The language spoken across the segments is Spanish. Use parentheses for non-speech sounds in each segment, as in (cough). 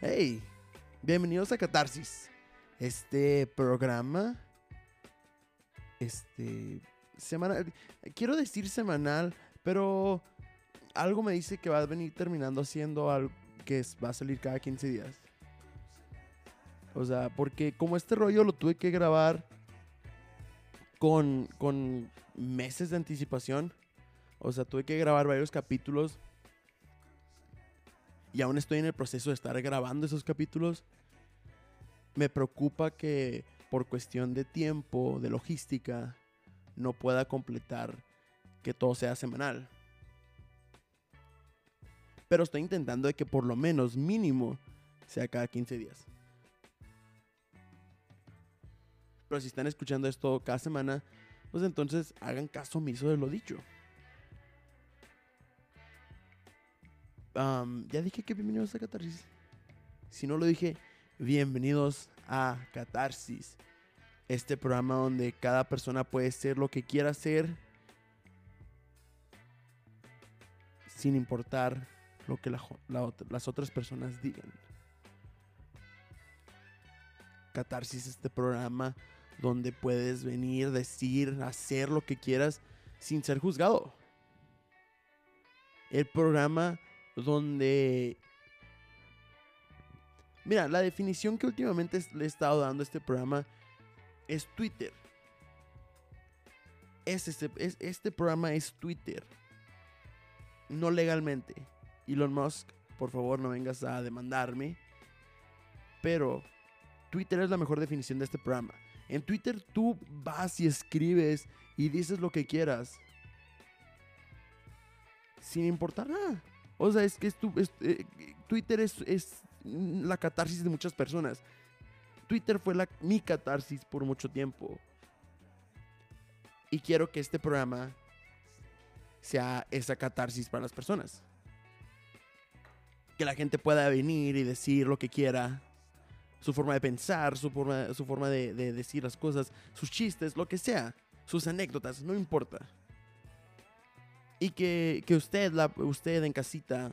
Hey, bienvenidos a Catarsis. Este programa, este, semanal, quiero decir semanal, pero algo me dice que va a venir terminando haciendo algo que va a salir cada 15 días. O sea, porque como este rollo lo tuve que grabar con, con meses de anticipación. O sea, tuve que grabar varios capítulos. Y aún estoy en el proceso de estar grabando esos capítulos. Me preocupa que por cuestión de tiempo, de logística, no pueda completar que todo sea semanal. Pero estoy intentando de que por lo menos mínimo sea cada 15 días. Pero si están escuchando esto cada semana, pues entonces hagan caso omiso de lo dicho. Ya dije que bienvenidos a Catarsis. Si no lo dije, bienvenidos a Catarsis. Este programa donde cada persona puede ser lo que quiera ser sin importar lo que las otras personas digan. Catarsis es este programa donde puedes venir, decir, hacer lo que quieras sin ser juzgado. El programa donde... Mira, la definición que últimamente le he estado dando a este programa es Twitter. Es este, es- este programa es Twitter. No legalmente. Elon Musk, por favor no vengas a demandarme. Pero Twitter es la mejor definición de este programa. En Twitter tú vas y escribes y dices lo que quieras. Sin importar nada. O sea, es que es tu- eh, Twitter es, la catarsis de muchas personas. Twitter fue la, mi catarsis por mucho tiempo. Y quiero que este programa sea esa catarsis para las personas. Que la gente pueda venir y decir lo que quiera. Su forma de pensar, su forma, de decir las cosas, sus chistes, lo que sea. Sus anécdotas, no importa. Y que, que usted, la, usted en casita,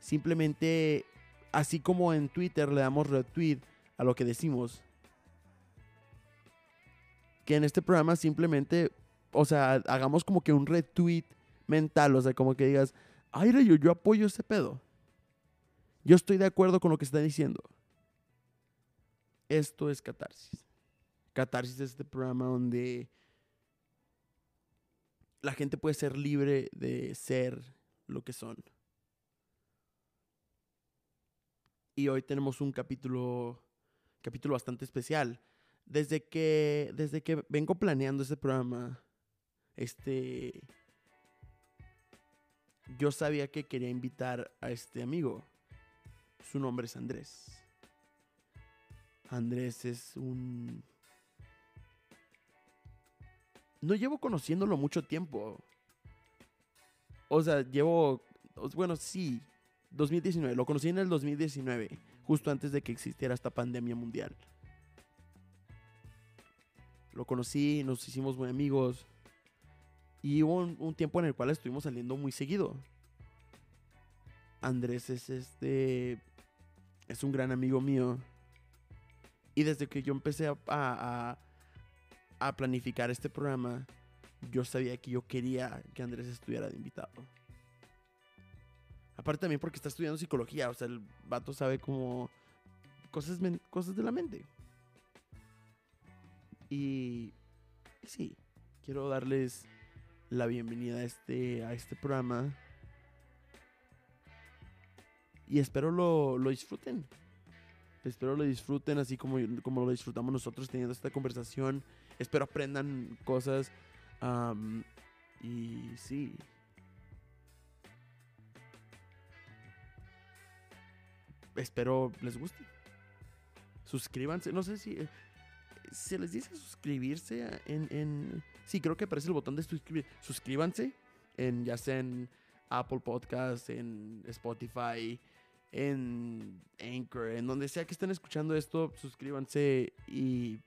simplemente, así como en Twitter le damos retweet a lo que decimos, que en este programa simplemente, o sea, hagamos como que un retweet mental, o sea, como que digas, ay, yo, yo apoyo ese pedo. Yo estoy de acuerdo con lo que está diciendo. Esto es Catarsis. Catarsis es este programa donde la gente puede ser libre de ser lo que son. Y hoy tenemos un capítulo, capítulo bastante especial. Desde que, desde que vengo planeando este programa, este, yo sabía que quería invitar a este amigo. Su nombre es Andrés. Andrés es un... No llevo conociéndolo mucho tiempo. O sea, llevo... Bueno, sí. 2019. Lo conocí en el 2019. Justo antes de que existiera esta pandemia mundial. Lo conocí, nos hicimos muy amigos. Y hubo un, tiempo en el cual estuvimos saliendo muy seguido. Andrés es este. Es un gran amigo mío. Y desde que yo empecé a, a planificar este programa, yo sabía que yo quería que Andrés estuviera de invitado. Aparte también porque está estudiando psicología, o sea, el vato sabe como cosas, cosas de la mente. Y sí, quiero darles la bienvenida a este, a este programa. Y espero lo, lo disfruten. Espero lo disfruten así como, como lo disfrutamos nosotros teniendo esta conversación. Espero aprendan cosas. y sí. Espero les guste. Suscríbanse. No sé si... eh, Se les dice suscribirse en, en... Sí, creo que aparece el botón de suscribir. Suscríbanse. En, ya sea en Apple Podcast, en Spotify, en Anchor, en donde sea que estén escuchando esto, suscríbanse y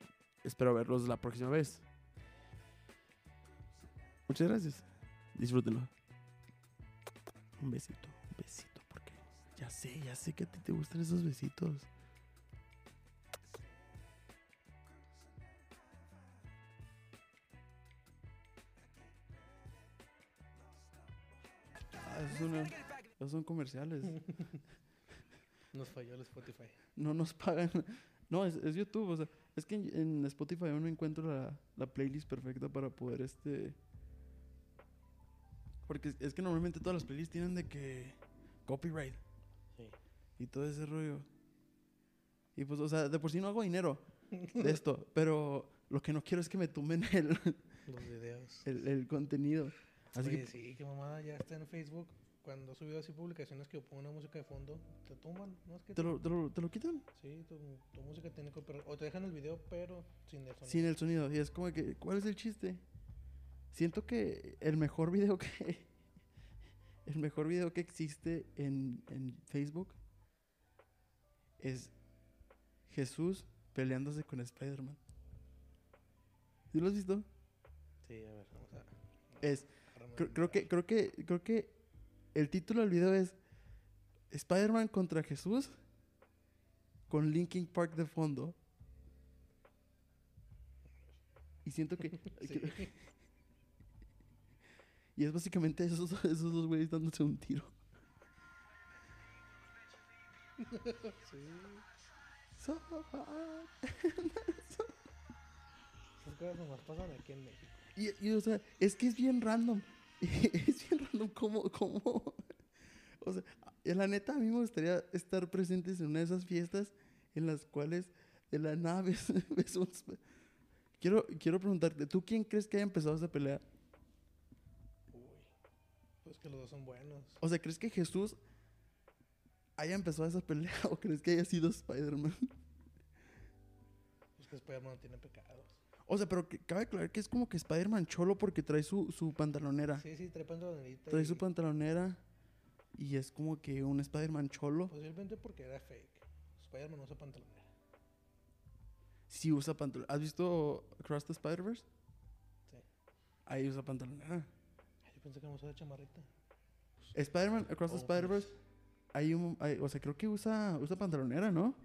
espero verlos la próxima vez. Muchas gracias. Disfrútenlo. Un besito, un besito, porque ya sé, ya sé que a ti te gustan esos besitos. Ah, esos son, esos son comerciales. (laughs) Nos falló el Spotify. No nos pagan. No, es, es YouTube. O sea, es que en, en Spotify yo no encuentro la, la playlist perfecta para poder este. Porque es, es que normalmente todas las playlists tienen de que copyright Sí. y todo ese rollo. Y pues, o sea, de por sí no hago dinero de esto, (laughs) pero lo que no quiero es que me tumben el, Los videos. el, el contenido. Así Oye, que, sí, qué mamada, ya está en Facebook. Cuando he subido así publicaciones que pongo una música de fondo, te tumban. ¿No es que ¿te lo, te, lo, te lo quitan? Sí, tu, tu música tiene copyright. O te dejan el video, pero sin el sonido. Sin el sonido. Y es como que, ¿cuál es el chiste? Siento que el mejor video que. (laughs) El mejor video que existe en, en Facebook es Jesús peleándose con Spider-Man. ¿Sí lo has visto? Sí, a ver, vamos a. Es. Creo, que, creo que, creo que el título del video es Spider-Man contra Jesús con Linkin Park de fondo. Y siento que, (laughs) Sí. que- (laughs) y es básicamente esos, esos dos güeyes dándose un tiro. (laughs) sí. So hard. Esas cosas nomás pasan aquí en México. Y, y, o sea, es que es bien random. (laughs) es bien random cómo, cómo. O sea, eh, la neta, a mí me gustaría estar presentes en una de esas fiestas en las cuales de la nada (laughs) ves, ves un Quiero, quiero preguntarte, ¿tú quién crees que haya empezado esa pelea? Uy. Pues que los dos son buenos. O sea, ¿crees que Jesús haya empezado esa pelea (laughs) o crees que haya sido Spider-Man? Pues que Spider-Man no tiene pecados. O sea, pero que, cabe aclarar que es como que Spider-Man cholo porque trae su, su pantalonera. Sí, sí, trae pantalonerita. Trae y su pantalonera y es como que un Spider-Man cholo. Posiblemente porque era fake. Spider-Man no usa pantalonera. Sí usa pantalonera. ¿Has visto Across the Spider-Verse? Sí. Ahí usa pantalonera. Ay, yo pensé que no usaba chamarrita. Spider-Man Across the Oh, Spider-Verse, hay un, hay- o sea, creo que usa, usa pantalonera, ¿no?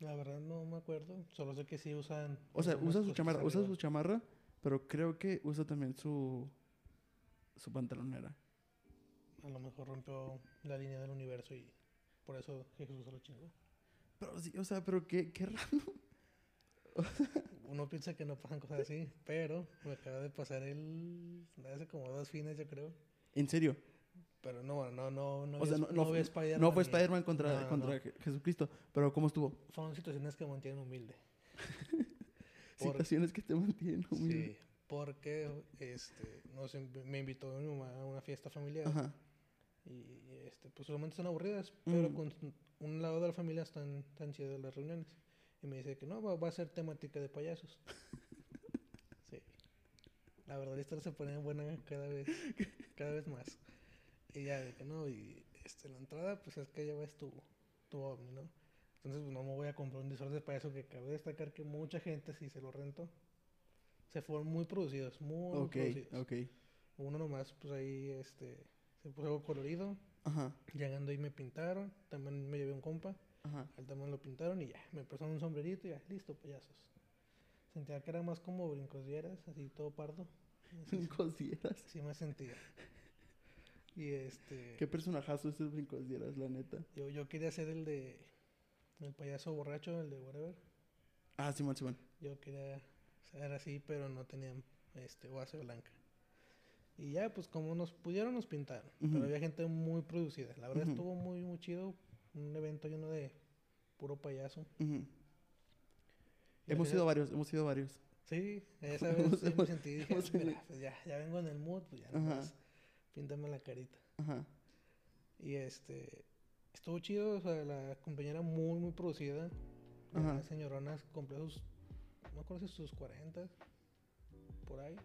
La verdad no me acuerdo. Solo sé que sí usan. O sea, usa su chamarra, usa su chamarra, pero creo que usa también su, su pantalonera. A lo mejor rompió la línea del universo y por eso Jesús se lo chingó. Pero sí, o sea, pero qué, qué raro. (laughs) Uno piensa que no pasan cosas así, pero me acaba de pasar el. hace como dos fines, yo creo. En serio. Pero no, no, no, no. O sea, vi- no, fue- Spider-Man no fue Spider-Man contra, No, contra Jesucristo, pero ¿cómo estuvo? Son situaciones que mantienen humilde. Por- (laughs) Situaciones que te mantienen humilde. Sí, porque este, no sé, me invitó a una fiesta familiar. Ajá. Y este, pues solamente son aburridas, pero Mm. con un lado de la familia están tan chidas las reuniones. Y me dice que no, va, va a ser temática de payasos. (laughs) sí. La verdad, historia se pone buena cada vez, (laughs) cada vez más. Y ya de que no, y este, la entrada, pues es que ya ves tu, tu ovni, ¿no? Entonces, pues no me voy a comprar un disfraz de payaso que cabe destacar que mucha gente sí se lo rentó. Se fueron muy producidos, muy, producidos. ok. Uno nomás, pues ahí, este, se puso algo colorido. Ajá, Llegando ahí me pintaron, también me llevé un compa, ajá. al también lo pintaron y ya, me pusieron un sombrerito y ya, listo, payasos. Sentía que era más como brincos dieras, así todo pardo. (laughs) Brincosieras. así me sentía. Y este, Qué personajazo es el brincosieras, la neta. yo, yo quería ser el de, el payaso borracho, el de whatever. Ah, Simón, Simón. Yo quería ser así, pero no tenía este, base blanca. Y ya, pues como nos pudieron, nos pintaron. Ujú. Pero había gente muy producida. La verdad estuvo muy, muy chido. Un evento lleno de puro payaso. Hemos sido varios, hemos sido varios. Sí, esa (laughs) vez sí me sentí. Dije, hemos sido- "Mira, pues ya, ya vengo en el mood, pues ya Ajá. nomás píntame la carita. Ajá. Y este, estuvo chido, o sea, la compañera muy, muy producida. Ajá. La señorona cumplió sus, no si sus 40, por ahí,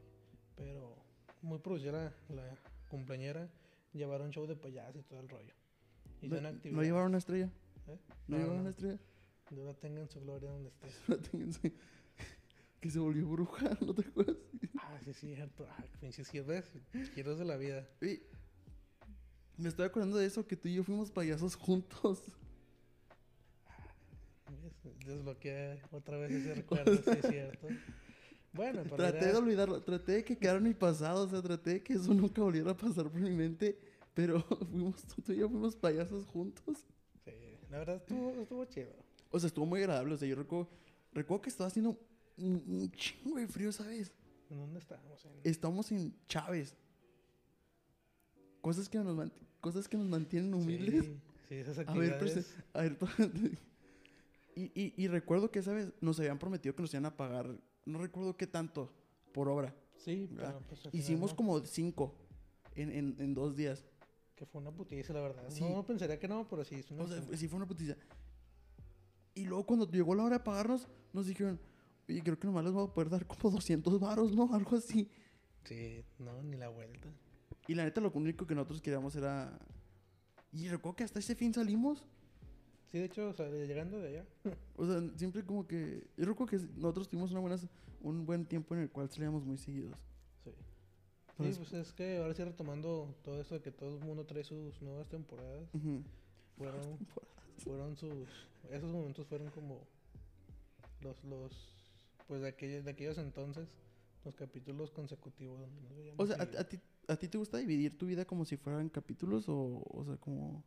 pero muy producida la, la compañera. Llevaron show de payaso y todo el rollo. ¿No, ¿No llevaron una estrella? ¿eh? ¿No, No, llevaron no. una estrella? Dios la tenga en su gloria donde esté. (laughs) Fíjense, que se volvió bruja, (laughs) ¿no te acuerdas? Ah, sí, sí, cierto. Ah, pinches giros, giros de la vida. Oye, Me estoy acordando de eso, que tú y yo fuimos payasos juntos. ¿Ves? Desbloquea otra vez ese recuerdo, sí es cierto. Bueno, pero Traté era- de olvidarlo, traté de que quedara en mi pasado, o sea, traté de que eso nunca volviera a pasar por mi mente, pero (laughs) fuimos, tú y yo fuimos payasos juntos. sí, la verdad estuvo, estuvo chido. O sea, estuvo muy agradable, o sea, yo recuerdo, recuerdo que estaba haciendo un, chingo de frío, ¿sabes? ¿En dónde estábamos? En- Estamos en Chávez. Cosas que nos, cosas que nos mantienen humildes. Sí, sí, esas A ver, actividades. a ver, (laughs) y, y, y recuerdo que esa vez nos habían prometido que nos iban a pagar, no recuerdo qué tanto, por obra. sí, pero pues Hicimos no, como cinco en, en, en dos días. Que fue una putiza, la verdad. Sí. No, no pensaría que no, pero sí. Es una O sea, sí fue una putiza. Y luego cuando llegó la hora de pagarnos, nos dijeron, oye, creo que nomás les voy a poder dar como (laughs) 200 varos, ¿no? Algo así. Sí, no, ni la vuelta. Y la neta, lo único que nosotros queríamos era... Y recuerdo que hasta ese fin salimos. Sí, de hecho, o sea, llegando de allá. (laughs) O sea, siempre como que... Yo recuerdo que nosotros tuvimos una buena, un buen tiempo en el cual salíamos muy seguidos. Sí. Sí, pues es que ahora sí retomando todo esto de que todo el mundo trae sus nuevas temporadas. Ujú. Fueron, fueron sus... Esos momentos fueron como los, los, pues de aquellos, de aquellos entonces, los capítulos consecutivos donde. O sea, ¿a, a ti, ¿a ti te gusta dividir tu vida como si fueran capítulos o, o sea, como...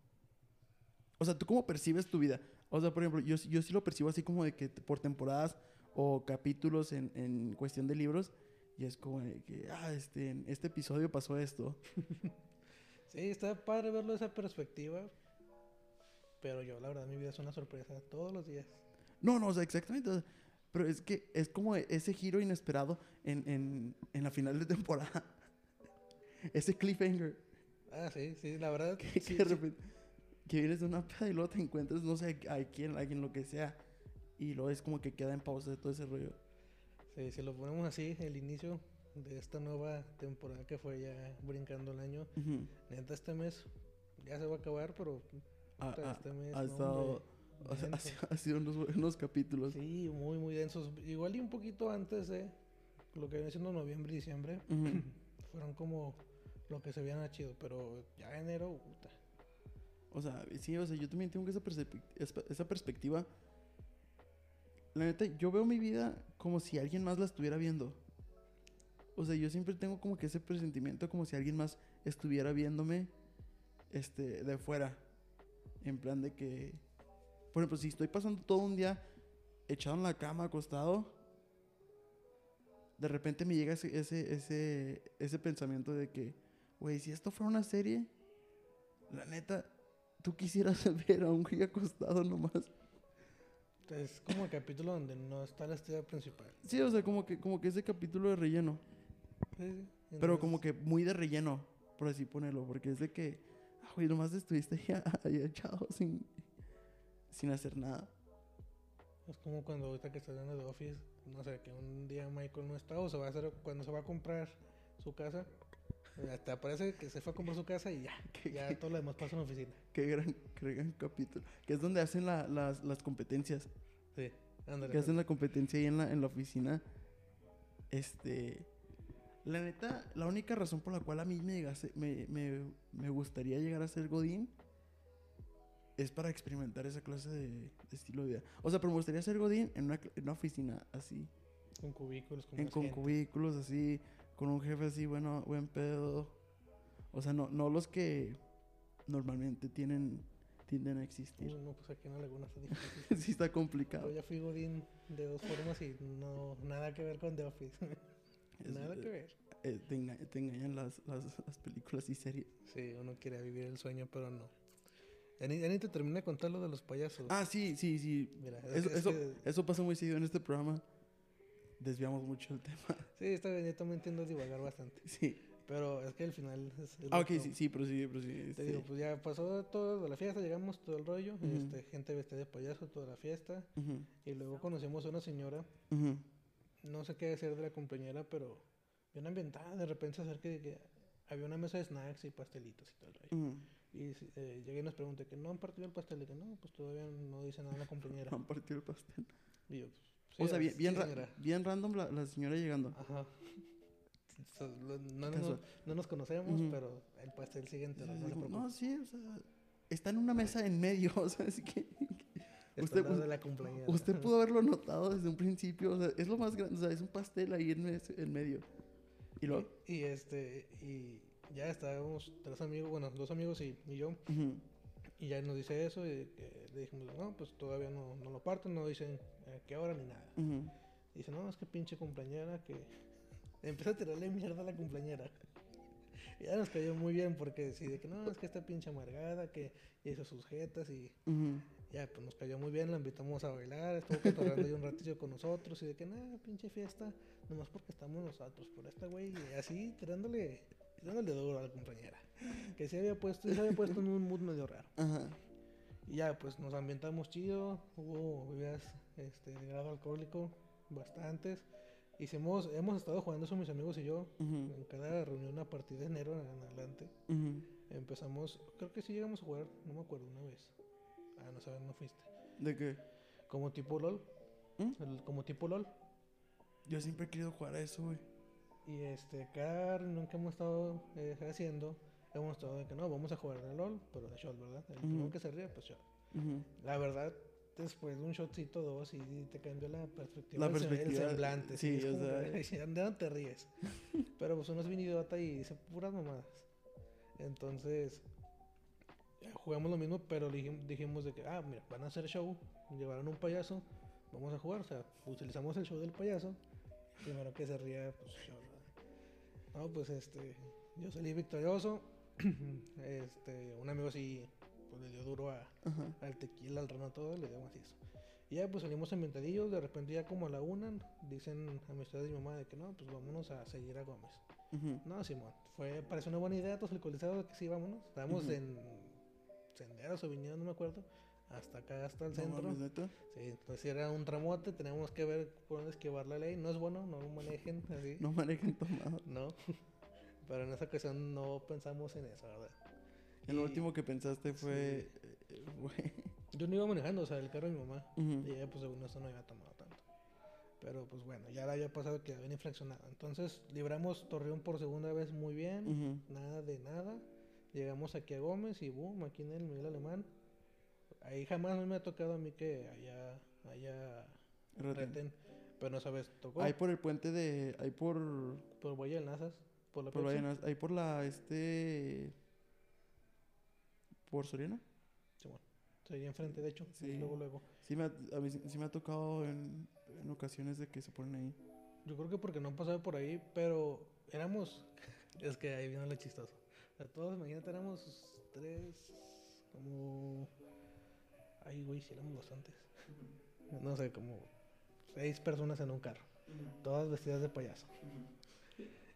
O sea, ¿tú cómo percibes tu vida? O sea, por ejemplo, yo, yo sí lo percibo así como de que por temporadas o capítulos en, en cuestión de libros y es como de que, ah, este, en este episodio pasó esto. (laughs) Sí, está padre verlo de esa perspectiva. Pero yo, la verdad, mi vida es una sorpresa todos los días. No, no, o sea, exactamente. o sea, pero es que es como ese giro inesperado en, en, en la final de temporada. (laughs) ese cliffhanger. Ah, sí, sí, la verdad. que, sí, que de sí. que vienes de una peda y luego te encuentras, no sé, a quién, a alguien, lo que sea. Y luego es como que queda en pausa de todo ese rollo. Sí, si lo ponemos así, el inicio de esta nueva temporada que fue ya brincando el año. Ujú. Neta, este mes ya se va a acabar, pero puta, ha- este mes. ha no, estado, ha, sido- unos buenos capítulos. Sí, muy, muy densos. Igual y un poquito antes de lo que viene siendo noviembre y diciembre. (clears throat) Fueron como lo que se veían chido, pero ya enero, puta. O sea, sí, o sea, yo también tengo esa, esa perspectiva. La neta, yo veo mi vida como si alguien más la estuviera viendo. O sea, yo siempre tengo como que ese presentimiento como si alguien más estuviera viéndome este, de fuera. En plan de que, por ejemplo, si estoy pasando todo un día echado en la cama, acostado, de repente me llega ese, ese, ese, ese pensamiento de que, güey, si esto fuera una serie, la neta, tú quisieras (laughs) ver a un güey acostado nomás. Es como el capítulo donde no está la estrella principal. Sí, o sea, como que, como que ese capítulo de relleno. Sí. Pero como que muy de relleno, por así ponerlo. Porque es de que, ah, güey, nomás estuviste ahí, (laughs) ahí echado sin, sin hacer nada. Es como cuando ahorita que estás hablando de Office, no sé, que un día Michael no está o se va a hacer cuando se va a comprar su casa. eh, Te aparece que se fue a comprar su casa y ya, (laughs) Que- ya que- todo lo demás pasa en la oficina. (laughs) Qué gran, qué gran capítulo. Que es donde hacen la- las, las competencias. Sí, ándale. Que hacen la competencia ahí en la, en la oficina. Este. La neta, la única razón por la cual a mí me, llegase- me, me, me gustaría llegar a ser Godín es para experimentar esa clase de, de estilo de vida. O sea, pero me gustaría ser Godín en una, en una oficina así, Con cubículos, con en, con gente. cubículos así, con un jefe así, bueno, buen pedo. O sea, no, no los que normalmente tienen, tienden a existir. Uy, no, pues aquí en la laguna está (laughs) difícil. sí está complicado. Yo ya fui Godín de dos formas y no, nada que ver con The Office. (laughs) Es- nada que ver. eh, te, enga- te engañan las, las, las películas y series. Sí, uno quiere vivir el sueño, pero no. Te terminé de contar lo de los payasos. Ah, sí, sí, sí. Mira, es Eso, es eso, que- eso pasa muy seguido en este programa. Desviamos mucho el tema. (laughs) Sí, está bien, yo también tiendo a divagar bastante. (laughs) Sí. Pero es que el final es... Ah, ok, sí, sí, pero sí, pero sí. Te este, digo, pues ya pasó todo la fiesta, llegamos todo el rollo, Ujú. este, gente vestida de payaso toda la fiesta, ujú, y luego conocimos a una señora, ujú. no sé qué decir de la compañera, pero bien ambientada, de repente acerca que había una mesa de snacks y pastelitos y todo el rollo. Y eh, llegué y nos pregunté que no han partido el pastel, y que no, pues todavía no dice nada la compañera. (laughs) Han partido el pastel. Y yo, pues, o sea, sí, bien, bien, sí, ra- bien random la, la señora llegando. Ajá. (laughs) so- lo- no, no- no nos conocemos, Ujú. pero el pastel siguiente, Sí, no, sí, preocupe. no, sí, o sea, está en una mesa en medio, (laughs) o sea, así que usted- de la cumpleañera. usted pudo haberlo notado desde un principio, o sea, es lo más grande, o sea, es un pastel ahí en, en medio. Y luego, Y, y este, y ya estábamos tres amigos, bueno, dos amigos y, y yo, y ya nos dice eso, y que le dijimos, no, pues todavía no, no lo parten, no dicen a qué hora ni nada. Dice, no, es que pinche cumpleañera que... (laughs) Empieza a tirarle mierda a la cumpleañera. Y (laughs) ya nos cayó muy bien porque sí, de que no, es que esta pinche amargada, que hizo sus jetas y ya, pues nos cayó muy bien, la invitamos a bailar, estuvo cotorreando ahí un ratillo con nosotros y de que nada, pinche fiesta, nomás porque estamos nosotros, por esta güey, y así tirándole, tirándole duro a la compañera. Que se había puesto, se había puesto en un mood medio raro. Ajá. Y ya, pues nos ambientamos chido, hubo bebidas este, de grado alcohólico, bastantes. Hicimos, hemos estado jugando eso mis amigos y yo, en cada reunión a partir de enero en adelante. Empezamos, creo que sí llegamos a jugar, no me acuerdo, una vez. Ah, no sabes, no fuiste. ¿De qué? Como tipo LOL. ¿Mm? el- como tipo LOL. Yo siempre he querido jugar a eso, güey. Y este, cada reunión que hemos estado eh, haciendo, hemos estado de que no, vamos a jugar de LOL, pero de shot, ¿verdad? El primero que se ríe, pues shot. La verdad, después de un shotcito dos y te cambia la perspectiva. La el perspectiva, El semblante. sí, es o sea. que, (laughs) "Ay, ¿De te ríes? (laughs) Pero pues uno es bien idiota y dice puras mamadas. Entonces, jugamos lo mismo, pero dijim- dijimos de que, ah, mira, van a hacer show, llevaron un payaso, vamos a jugar. O sea, utilizamos el show del payaso. Primero que se ría, pues show. No, pues este, yo salí victorioso. (clears throat) este, un amigo sí, pues le dio duro a, al tequila, al ron, a todo, le damos eso. Y ya pues salimos inventadillos, de repente ya como a la una, dicen amistades de mi mamá de que no, pues vámonos a seguir a Gómez. No, Simón, fue, parece una buena idea, todos alcoholizados que sí, vámonos. Estábamos Ujú. en senderos o viñedos, no me acuerdo, hasta acá, hasta el No centro. mames. Sí, entonces era un tramote, teníamos que ver por dónde esquivar la ley. No es bueno, no lo manejen así. No manejen tomado. No. (laughs) Pero en esa ocasión no pensamos en eso, ¿verdad? El Y último que pensaste fue. eh, fue- Yo no iba manejando, o sea, el carro de mi mamá. Y ella, pues, según eso, no había tomado tanto. Pero, pues, bueno, ya le había pasado que habían infraccionado. Entonces, libramos Torreón por segunda vez muy bien. Nada de nada. Llegamos aquí a Gómez y boom, aquí en el Miguel Alemán. Ahí jamás me ha tocado a mí que haya, haya Reten. reten. Pero no sabes, tocó. Ahí por el puente de. Ahí por. Por Valle del Nazas. Por la Por. Vallenas- Ahí por la. Este. Por Soriana. Simón. Sería enfrente, de hecho. Sí. Luego, luego. Sí me ha, a mí sí, sí me ha tocado en, en ocasiones de que se ponen ahí. Yo creo que porque no pasaba por ahí, pero éramos. (laughs) Es que ahí viene lo chistoso. Sea, todos, imagínate, éramos tres. Como. Ay, güey, sí éramos bastantes. No sé, como seis personas en un carro. Todas vestidas de payaso.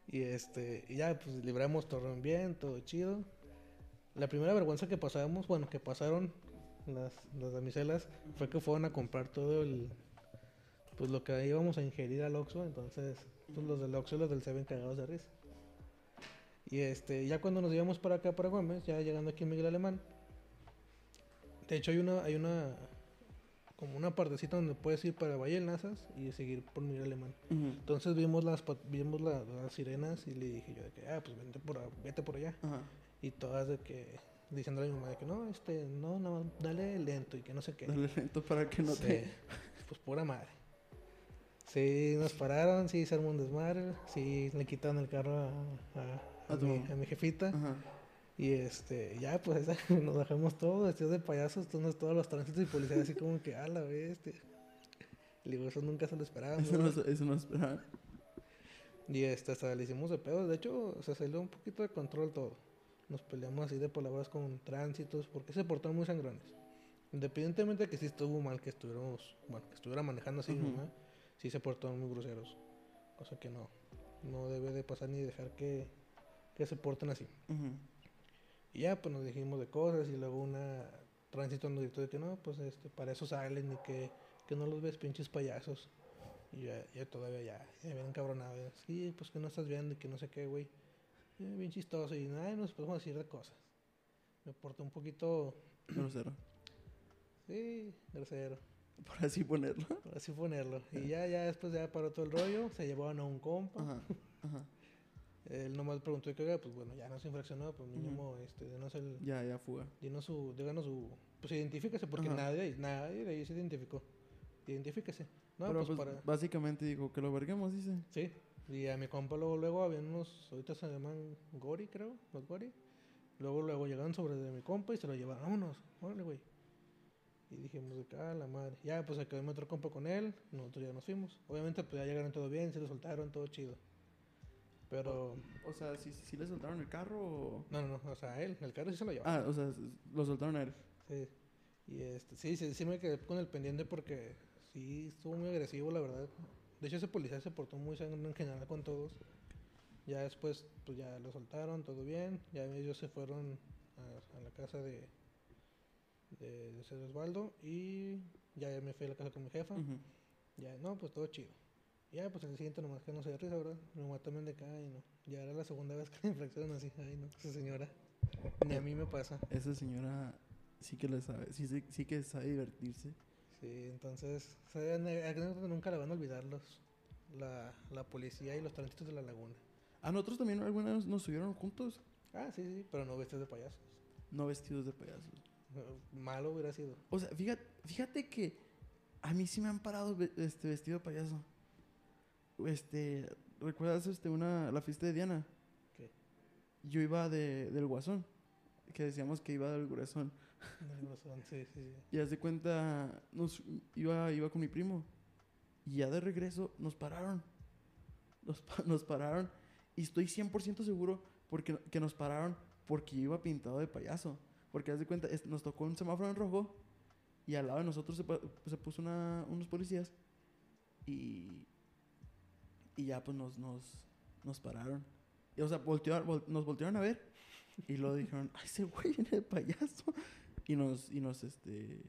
Y este, y ya, pues libramos Torreón bien, todo chido. La primera vergüenza que pasábamos, bueno, que pasaron las, las damiselas, fue que fueron a comprar todo el, pues lo que íbamos a ingerir al Oxxo, entonces pues, los del Oxxo y los del Seven cagados de risa. Y este, ya cuando nos íbamos para acá, para Gómez, ya llegando aquí Miguel Alemán, de hecho hay una, hay una, como una partecita donde puedes ir para Valle Nazas y seguir por Miguel Alemán. Entonces vimos las, vimos la- las sirenas y le dije yo de que, ah, pues vente por, vete por allá. Y todas de que, diciéndole a mi mamá de que no, este, no, no, dale lento y que no sé qué. Dale lento para que no Sí, te. (laughs) Pues pura madre. Sí, nos pararon, sí, se armó un desmadre, sí, le quitaron el carro a, a, A a mi, mamá. a mi jefita. Ajá. Y este, ya, pues (laughs) nos bajamos todos vestidos de payasos, entonces todos los tránsitos y policías así como que, a la bestia. Le digo, eso nunca se lo esperábamos. Eso no, eso no. Y este, hasta le hicimos de pedo. De hecho, se salió un poquito de control todo. Nos peleamos así de palabras con tránsitos, porque se portaron muy sangrones. Independientemente de que sí estuvo mal que estuviéramos, bueno, que estuviera manejando así mi Ujú. mamá, sí se portaron muy groseros. Cosa que no, no debe de pasar ni dejar que, que se porten así. Y ya, pues nos dijimos de cosas y luego una tránsito nos gritó de que no, pues este, para eso salen y que, que no los ves pinches payasos. Y ya, ya todavía ya, ya bien encabronado. Sí, pues que no estás viendo y que no sé qué, güey. Bien chistoso y nada, nos podemos decir de cosas. Me porté un poquito, (clears throat) Grosero. sí, grosero, Por así ponerlo. por así ponerlo. Y ya, ya después ya paró todo el rollo, se llevaron a un compa. Ajá. Ajá. Él nomás preguntó que, pues bueno, ya no se infraccionó, pues mínimo, este, denos el, Ya, ya, fuga. denos su, díganos su, pues identifíquese, porque Ajá. nadie, nadie de ahí se identificó. Identifíquese. No, Pero pues, pues, para, básicamente dijo que lo verguemos, dice. sí. Y a mi compa luego, luego había unos, ahorita se llaman Gori, creo, los Gori. Luego, luego llegaron sobre de mi compa y se lo llevaron, vámonos, órale, güey. Y dijimos de acá, la madre. Ya, pues mi otro compa con él, nosotros ya nos fuimos. Obviamente, pues ya llegaron todo bien, se lo soltaron, todo chido. Pero, O sea, ¿sí, sí le soltaron el carro o...? no, no, no, o sea, él, el carro sí se lo llevaron. Ah, o sea, lo soltaron a él. Sí. Y este, sí, sí, sí me quedé con el pendiente porque sí estuvo muy agresivo, la verdad. De hecho, ese policía se portó muy en general con todos. Ya después, pues ya lo soltaron, todo bien. Ya ellos se fueron a, a la casa de, de, de César Osvaldo y ya me fui a la casa con mi jefa. Ya, no, pues todo chido. Ya, pues el siguiente nomás que no se dio risa, ¿verdad? Me mató también de acá y no. Ya era la segunda vez que me infraccionan así. Ay, no, esa señora. Ni a mí me pasa. Esa señora sí que le sabe, sí, sí, sí que sabe divertirse. Sí, entonces, o sea, ane- anécdotas nunca la van a olvidar los, la, la policía y los talentos de la laguna. A nosotros también alguna vez nos subieron juntos, Ah, sí, sí, pero no vestidos de payasos. no vestidos de payasos. Malo hubiera sido. O sea, fíjate, fíjate que a mí sí me han parado este vestido de payaso. Este, ¿recuerdas este una la fiesta de Diana? ¿Qué? Yo iba de, del guasón, que decíamos que iba del. No, no son, sí, sí, sí. Y haz de cuenta, nos, iba, iba con mi primo. Y ya de regreso nos pararon. Nos, nos pararon. Y estoy 100% seguro porque, que nos pararon porque yo iba pintado de payaso. Porque haz de cuenta, es- nos tocó un semáforo en rojo. Y al lado de nosotros se, se puso una- unos policías. Y, y ya pues nos, nos, nos pararon. Y, o sea, vol- nos voltearon a ver. Y luego dijeron, ay, ese güey viene de payaso. Y nos, y nos, este,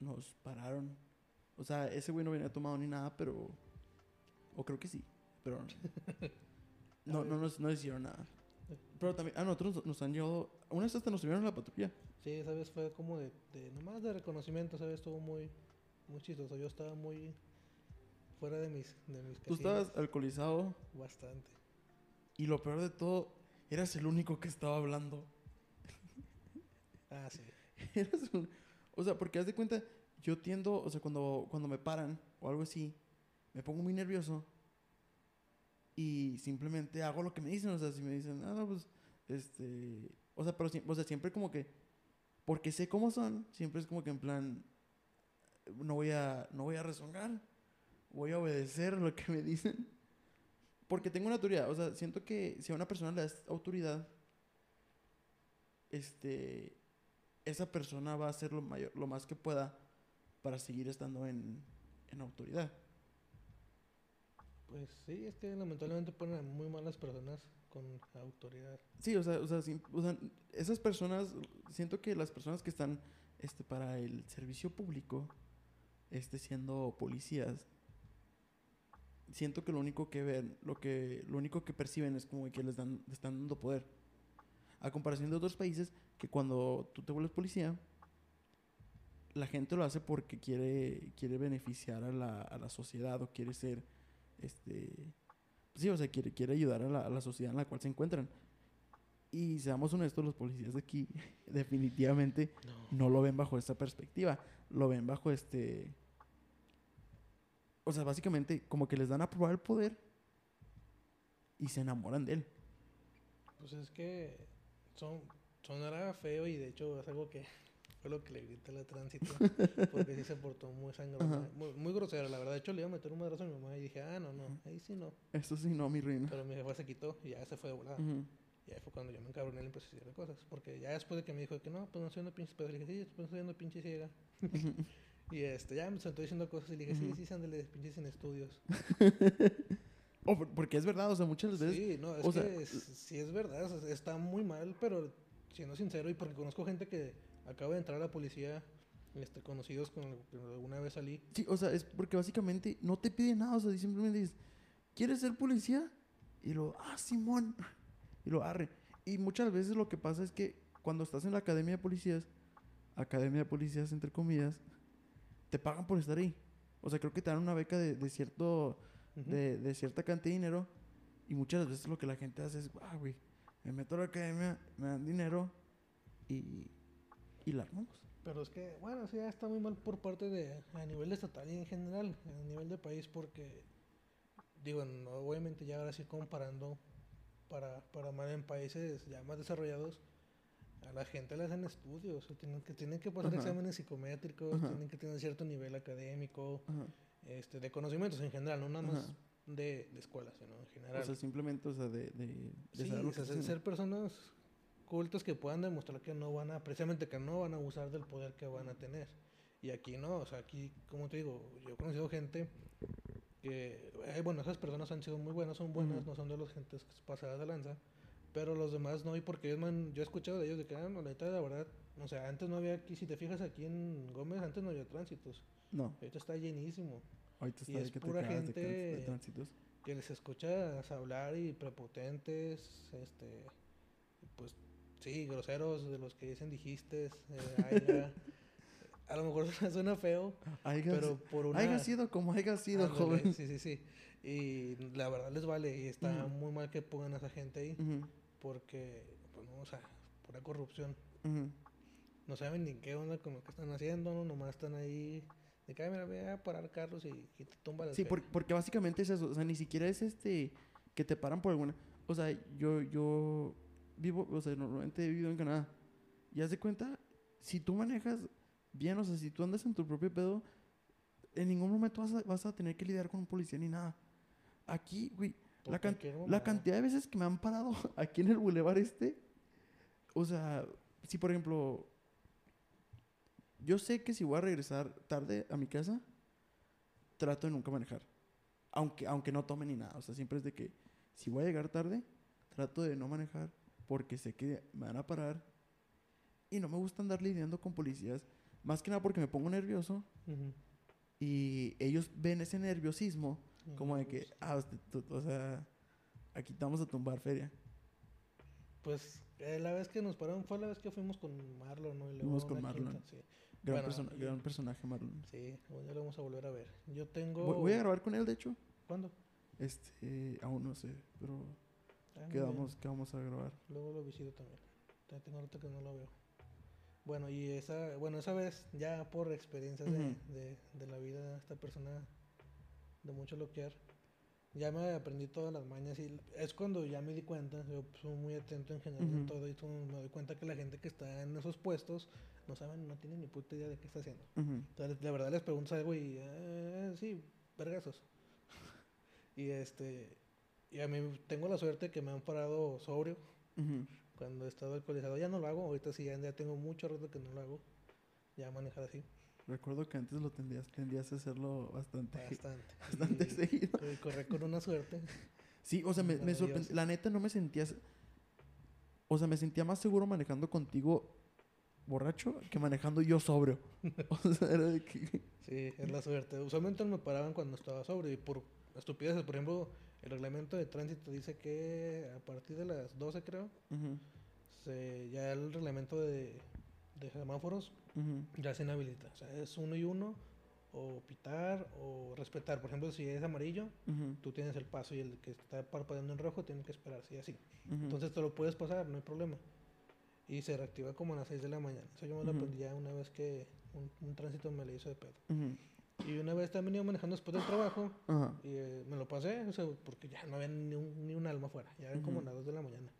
nos pararon. O sea, ese güey no venía tomado ni nada, pero, o creo que sí, pero no, (laughs) no nos no hicieron nada. Pero también a nosotros nos han llevado, una vez hasta nos subieron a la patrulla. Sí, esa vez fue como de, de nomás de reconocimiento, esa vez estuvo muy, muy chistoso. Yo estaba muy fuera de mis, de mis Tú estabas alcoholizado Bastante. y lo peor de todo, eras el único que estaba hablando. Ah, sí. (laughs) Eras un- o sea, porque haz de cuenta, yo tiendo, o sea, cuando, cuando me paran o algo así, me pongo muy nervioso y simplemente hago lo que me dicen. O sea, si me dicen, ah, no, pues, este, o sea, pero o sea, siempre como que, porque sé cómo son, siempre es como que en plan, no voy a, no voy a rezongar, voy a obedecer lo que me dicen. Porque tengo una teoría, o sea, siento que si a una persona le das autoridad, este, esa persona va a hacer lo, mayor, lo más que pueda para seguir estando en, en autoridad. Pues sí, es que lamentablemente ponen a muy malas personas con autoridad. Sí, o sea, o sea, sí, o sea, esas personas, siento que las personas que están este, para el servicio público, este, siendo policías, siento que lo único que ven, lo que, lo único que perciben es como que les dan, les están dando poder. A comparación de otros países que cuando tú te vuelves policía, la gente lo hace porque quiere, quiere beneficiar a la, a la sociedad o quiere ser, este, sí, o sea, quiere, quiere ayudar a la, a la sociedad en la cual se encuentran. Y seamos honestos, los policías de aquí (laughs) definitivamente No. no lo ven bajo esta perspectiva. Lo ven bajo este... O sea, básicamente como que les dan a probar el poder y se enamoran de él. Pues es que son, sonará feo y de hecho es algo que (laughs) fue lo que le grité a la tránsito. (laughs) porque sí se portó muy Ajá. muy, muy grosera. La verdad, de hecho le iba a meter un madrazo a mi mamá y dije, ah, no, no, ahí sí no. Eso sí, no, mi reina. Pero mi jefa se quitó y ya se fue de volada. Y ahí fue cuando yo me encabroné y empecé a decir cosas. Porque ya después de que me dijo que no, pues no soy una pinche ciega. Le dije, sí, pues soy una pinche ciega. Y este, ya me sentó diciendo cosas y le dije, sí, Ujú. sí, sándale, pinches sin estudios. (laughs) Oh, por- porque es verdad, o sea, muchas veces... Sí, no, es o que sea, es- sí es verdad, o sea, está muy mal, pero siendo sincero y porque conozco gente que acaba de entrar a la policía, este, conocidos con alguna vez salí. Sí, o sea, es porque básicamente no te piden nada, o sea, simplemente dices, ¿quieres ser policía? Y lo, ah, Simón. (laughs) Y lo arre. Y muchas veces lo que pasa es que cuando estás en la academia de policías, academia de policías entre comillas, te pagan por estar ahí. O sea, creo que te dan una beca de, de cierto, de, de cierta cantidad de dinero Y muchas veces lo que la gente hace es, ah, güey, me meto a la academia, me dan dinero y, y la armamos. Pero es que, bueno, sí, está muy mal por parte de, a nivel estatal y en general, a nivel de país, porque, digo, no, obviamente ya ahora sí comparando para, para más en países ya más desarrollados, a la gente le hacen estudios, o tienen que, tienen que pasar Ajá. exámenes psicométricos, Ajá. tienen que tener cierto nivel académico, este, de conocimientos en general, no nada más de, de escuelas, sino en general. O sea, simplemente, o sea, de, de, de Sí, saber o sea, ser, personas cultas que puedan demostrar que no van a, precisamente que no van a abusar del poder que van a tener. Y aquí no, o sea, aquí, como te digo, yo he conocido gente que, eh, bueno, esas personas han sido muy buenas, son buenas, no son de los gentes pasadas de lanza, pero los demás no, y porque man, yo he escuchado de ellos de que, ah, no, la neta, la verdad, o sea, antes no había aquí, si te fijas aquí en Gómez, antes no había tránsitos, No, ahorita está llenísimo, ahorita Y está es de que te pura de, gente- trans- de tránsitos. que les escuchas hablar y prepotentes, este, pues sí, groseros de los que dicen dijiste, eh, haya. (laughs) a lo mejor (laughs) suena feo, pero por una... haya sido como haya sido, Ándale, joven. Sí, sí, sí. Y la verdad les vale y está muy mal que pongan a esa gente ahí Ujú, porque, pues no, o sea, pura corrupción. No saben ni qué onda con lo que están haciendo, ¿no? nomás están ahí de que, "Ay, mira, voy a parar carros y, y te tumba la Sí, por- porque básicamente es eso. O sea, ni siquiera es este que te paran por alguna. O sea, yo, yo vivo, o sea, normalmente he vivido en Canadá. Y haz de cuenta, si tú manejas bien, o sea, si tú andas en tu propio pedo, en ningún momento vas a, vas a tener que lidiar con un policía ni nada. Aquí, güey, la, can- la cantidad de veces que me han parado (laughs) aquí en el bulevar este, o sea, si por ejemplo, yo sé que si voy a regresar tarde a mi casa, trato de nunca manejar. Aunque, aunque no tome ni nada. O sea, siempre es de que si voy a llegar tarde, trato de no manejar porque sé que me van a parar. Y no me gusta andar lidiando con policías. Más que nada porque me pongo nervioso y ellos ven ese nerviosismo como de que, ah, tú- o sea, aquí te vamos a tumbar feria. Pues eh, la vez que nos pararon fue la vez que fuimos con Marlon, ¿no? Y luego Fuimos con Marlon. quinta, sí. Gran, Bueno, persona- y- gran personaje, Marlon. Sí, bueno, ya lo vamos a volver a ver. Yo tengo... Voy, voy a grabar con él, de hecho. ¿Cuándo? Este, aún no sé, pero Ah, quedamos, que vamos a grabar. Luego lo visito también. Ya tengo ahorita que no lo veo. Bueno, y esa, bueno, esa vez, ya por experiencias de, de la vida, esta persona de mucho loquear, ya me aprendí todas las mañas y es cuando ya me di cuenta, yo soy muy atento en general en Ujú. todo y me doy cuenta que la gente que está en esos puestos no saben, no tienen ni puta idea de qué está haciendo. Entonces, de verdad les preguntas algo y, eh, sí, vergazos. (laughs) y este, y a mí tengo la suerte que me han parado sobrio cuando he estado alcoholizado. Ya no lo hago, ahorita sí, ya tengo mucho rato que no lo hago. Ya manejar así, Recuerdo que antes lo tendías, tendías a hacerlo bastante, bastante. (laughs) bastante Y- seguido. y correr con una suerte. Sí, o sea, me, me sorprendió. La neta no me sentías. O sea, me sentía más seguro manejando contigo borracho que manejando yo sobrio. (laughs) O sea, era de que. Sí, es la suerte. Usualmente me paraban cuando estaba sobrio y por estupideces. Por ejemplo, el reglamento de tránsito dice que a partir de las 12 creo, se, ya el reglamento de, de semáforos ya se inhabilita. O sea, es uno y uno, o pitar o respetar. Por ejemplo, si es amarillo, ujú, tú tienes el paso y el que está parpadeando en rojo tiene que esperarse y así. Entonces te lo puedes pasar, no hay problema. Y se reactiva como a las 6 de la mañana. Eso yo me lo aprendí ya una vez que un, un tránsito me le hizo de pedo. Y una vez también iba manejando después del trabajo y eh, me lo pasé, o sea, porque ya no había ni un, ni un alma afuera, ya eran como las 2 de la mañana.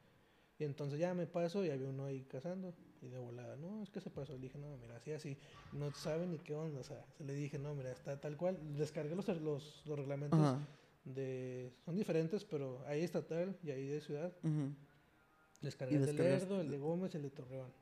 Y entonces ya me paso y había uno ahí cazando. Y de volada, no, es que se pasó. Le dije, no, mira, así, así. No sabe ni qué onda. O sea, se le dije, no, mira, está tal cual. Descargué los, los, los reglamentos Ajá. de. Son diferentes, pero hay estatal y hay de ciudad. ujú. Descargué Y el de Lerdo, el de Gómez, el de Torreón.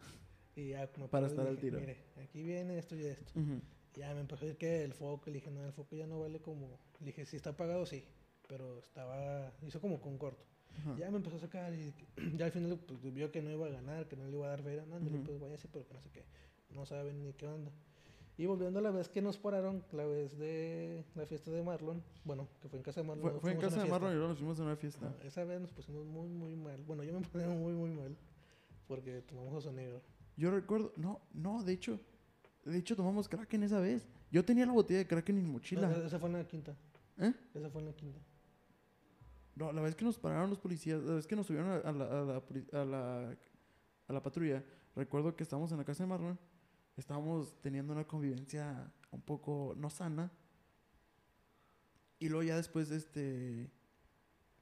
Y ya me Para estar al tiro. Mire, aquí viene esto y esto. Ujú. Y ya me empezó a decir que el foco. Le dije, no, el foco ya no vale como. Le dije, si está apagado, sí. Pero estaba. Hizo como con corto. Ajá. Ya me empezó a sacar y (clears throat) ya al final pues, vio que no iba a ganar, que no le iba a dar vera. No, ándale, Ujú. pues váyase, pero que no sé qué. No saben ni qué onda. Y volviendo a la vez que nos pararon, la vez de la fiesta de Marlon, bueno, que fue en casa de Marlon. Fue, no fue en casa de Marlon y luego nos fuimos a una fiesta. No, esa vez nos pusimos muy, muy mal. Bueno, yo me (laughs) puse muy, muy mal porque tomamos oso negro. Yo recuerdo, no, no, de hecho, de hecho tomamos Kraken esa vez. Yo tenía la botella de Kraken en mi No, mochila. esa, esa fue en la quinta. ¿Eh? Esa fue en la quinta. No, la vez que nos pararon los policías, la vez que nos subieron a, a la, a, la, a la- a la patrulla, recuerdo que estábamos en la casa de Marlon, estábamos teniendo una convivencia un poco no sana. Y luego ya después, este,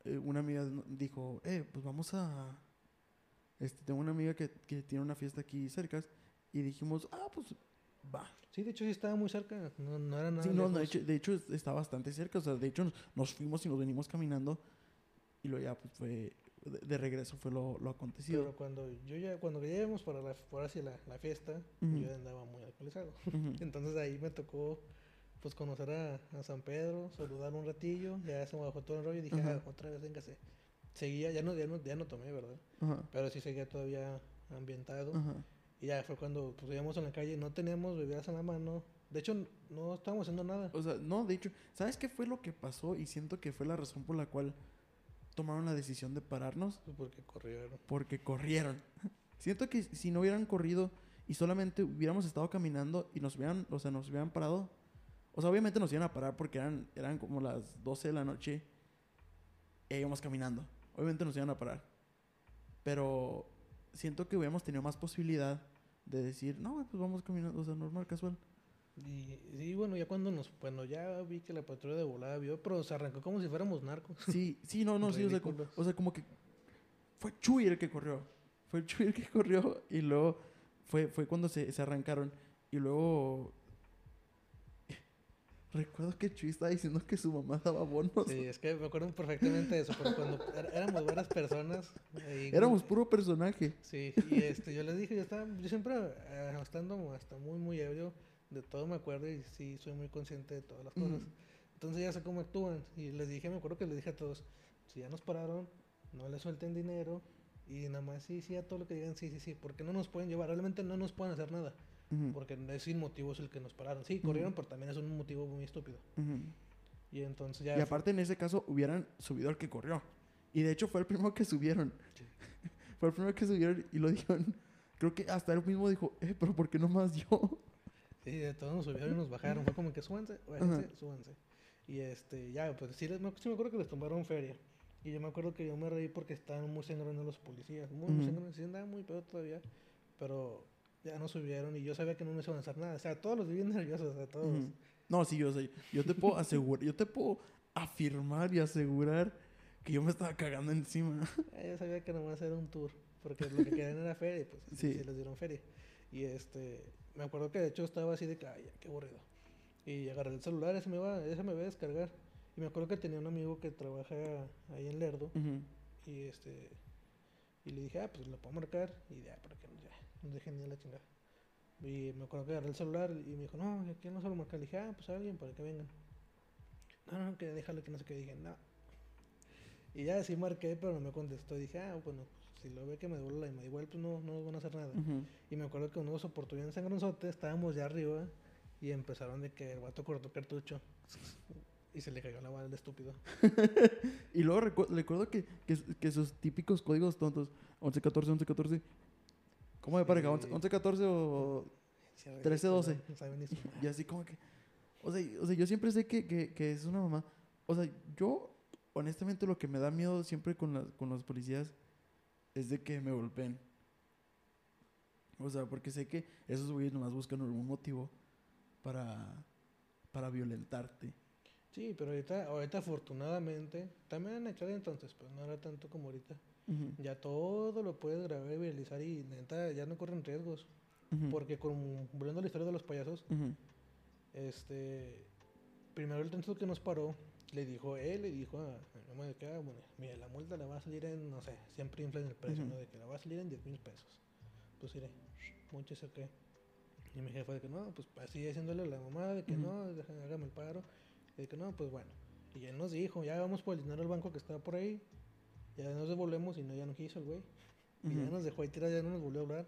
eh, una amiga dijo, eh, pues vamos a... Este, tengo una amiga que, que tiene una fiesta aquí cerca y dijimos, ah, pues va. Sí, de hecho sí estaba muy cerca. No, no era nada Sí, no, de hecho, de hecho es- está bastante cerca. O sea, de hecho nos, nos fuimos y nos venimos caminando. Y luego ya, pues fue. De, de regreso fue lo, lo acontecido. Pero cuando yo ya, cuando lleguemos para la, por hacia la, la fiesta, yo andaba muy alcoholizado. (laughs) Entonces ahí me tocó pues conocer a, a San Pedro, saludar un ratillo, ya se me bajó todo el rollo y dije, ah, otra vez, véngase. Seguía, ya no, ya no, ya no tomé, ¿verdad? Pero sí seguía todavía ambientado. Y ya fue cuando pues íbamos en la calle, no teníamos bebidas en la mano. De hecho, no estábamos haciendo nada. O sea, no, de hecho, ¿sabes qué fue lo que pasó? Y siento que fue la razón por la cual tomaron la decisión de pararnos. pues, Porque corrieron. Porque corrieron. (laughs) Siento que si no hubieran corrido y solamente hubiéramos estado caminando y nos hubieran, o sea, nos hubieran parado. O sea, obviamente nos iban a parar porque eran, eran como las 12 de la noche e íbamos caminando. Obviamente nos iban a parar. Pero siento que hubiéramos tenido más posibilidad de decir, no, pues vamos caminando, o sea, normal, casual. Y, y bueno, ya cuando nos, bueno, ya vi que la patrulla de volada vio, pero se arrancó como si fuéramos narcos. Sí, sí, no, no, sí, o sea, como, o sea, como que fue Chuy el que corrió. Fue Chuy el que (laughs) corrió y luego fue, fue cuando se, se arrancaron. Y luego recuerdo que Chuy estaba diciendo que su mamá daba bonos. Sí, es que me acuerdo perfectamente de eso, porque cuando er- éramos varias personas. Éramos puro personaje. Sí, y este, yo les dije, yo estaba, yo siempre, eh, estando hasta muy, muy ebrio, de todo me acuerdo y sí, soy muy consciente de todas las cosas. Ujú. Entonces ya sé cómo actúan. Y les dije, me acuerdo que les dije a todos, si ya nos pararon, no les suelten dinero. Y nada más, sí, sí, a todo lo que digan, sí, sí, sí, porque no nos pueden llevar, realmente no nos pueden hacer nada. Ujú, Porque es sin motivos el que nos pararon. Sí, corrieron, pero también es un motivo muy estúpido. Y entonces ya... Y aparte en ese caso hubieran subido al que corrió. Y de hecho fue el primero que subieron. Sí. (laughs) fue el primero que subieron y lo dijeron. Creo que hasta él mismo dijo, eh, pero ¿por qué no más yo? Sí, de todos nos subieron y nos bajaron. Fue como que súbanse, bájense, súbanse. Y este, ya, pues sí, les- sí me acuerdo que les tomaron feria. Y yo me acuerdo que yo me reí porque estaban muy sangrones los policías. Muy, muy sangrones. Sí, andaban muy peor todavía. Pero ya no subieron y yo sabía que no me iban a hacer nada. O sea, todos los vi bien nerviosos, sea, todos. No, sí, yo sé. Yo te puedo asegurar, yo te puedo afirmar y asegurar que yo me estaba cagando encima. Ya yo sabía que nomás era un tour. Porque lo que querían era feria y pues sí. Sí. sí les dieron feria. Y este, me acuerdo que de hecho estaba así de que, ay, qué aburrido. Y agarré el celular, ese me va, ese me va a descargar. Y me acuerdo que tenía un amigo que trabaja ahí en Lerdo. Y este, y le dije, ah, pues lo puedo marcar. Y ya, para que ya, nos dejen ni a la chingada. Y me acuerdo que agarré el celular y me dijo, no, ¿a quién no se lo marcar? Le dije, ah, pues a alguien para que vengan. No, no, que déjale que no sé qué. Dije, no. Y ya sí marqué, pero no me contestó. Dije, ah, bueno, pues, si lo ve que me devuelve la llamada, igual pues no, no van a hacer nada. Ujú. Y me acuerdo que uno se oportunó en Sangronzote, estábamos ya arriba y empezaron de que el vato cortó cartucho. Y se le cayó la bala al estúpido. (laughs) Y luego recu- recuerdo que, que, que sus típicos códigos tontos, 11, 14, 11, 14. ¿Cómo de pareja? Sí. 11, 14 o...? Sí, 13, 12. No saben ni su madre. Y así como que... O sea, y- o sea yo siempre sé que, que, que es una mamá. O sea, yo, honestamente, lo que me da miedo siempre con, las con los policías es de que me golpeen. O sea, porque sé que esos güeyes nomás buscan algún motivo para, para violentarte. Sí, pero ahorita, ahorita afortunadamente, también en aquel entonces, pues no era tanto como ahorita. Ya todo lo puedes grabar y viralizar y neta ya no corren riesgos. Porque como volviendo a la historia de los payasos, ujú, este primero el tránsito que nos paró le dijo él le dijo a, a mi mamá de que ah, bueno, mira la multa le va a salir en no sé siempre inflan el precio Ujú. no de que la va a salir en 10 mil pesos. Pues iré mucho eso que y mi jefa de que no pues así haciéndole a la mamá de que Ujú. no deja- hágame el paro y de que no pues bueno y él nos dijo ya vamos por el dinero al banco que estaba por ahí. Ya nos devolvemos y no ya no quiso el güey. Y ya nos dejó ahí tirado ya no nos volvió a hablar.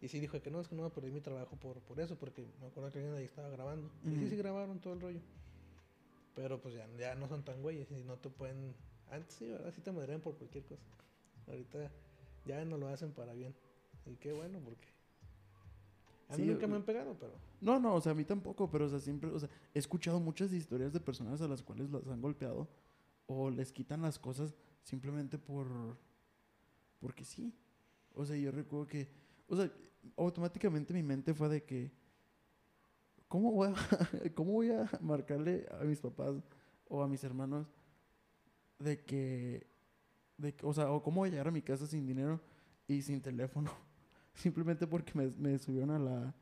Y sí dijo que no, es que no a perder mi trabajo por, por eso, porque me acuerdo que alguien ahí estaba grabando. Y sí, sí grabaron todo el rollo. Pero pues ya, ya no son tan güeyes y no te pueden... Antes sí, ¿verdad? Sí te madrean por cualquier cosa. Ahorita ya no lo hacen para bien. Y qué bueno, porque... A mí Sí, nunca me han pegado, pero... No, no, o sea, a mí tampoco, pero o sea, siempre, o sea, he escuchado muchas historias de personas a las cuales las han golpeado o les quitan las cosas simplemente por porque sí. O sea, yo recuerdo que o sea, automáticamente mi mente fue de que ¿cómo voy a, (laughs) cómo voy a marcarle a mis papás o a mis hermanos de que de que, o sea, o cómo voy a llegar a mi casa sin dinero y sin teléfono (laughs) simplemente porque me, me subieron a la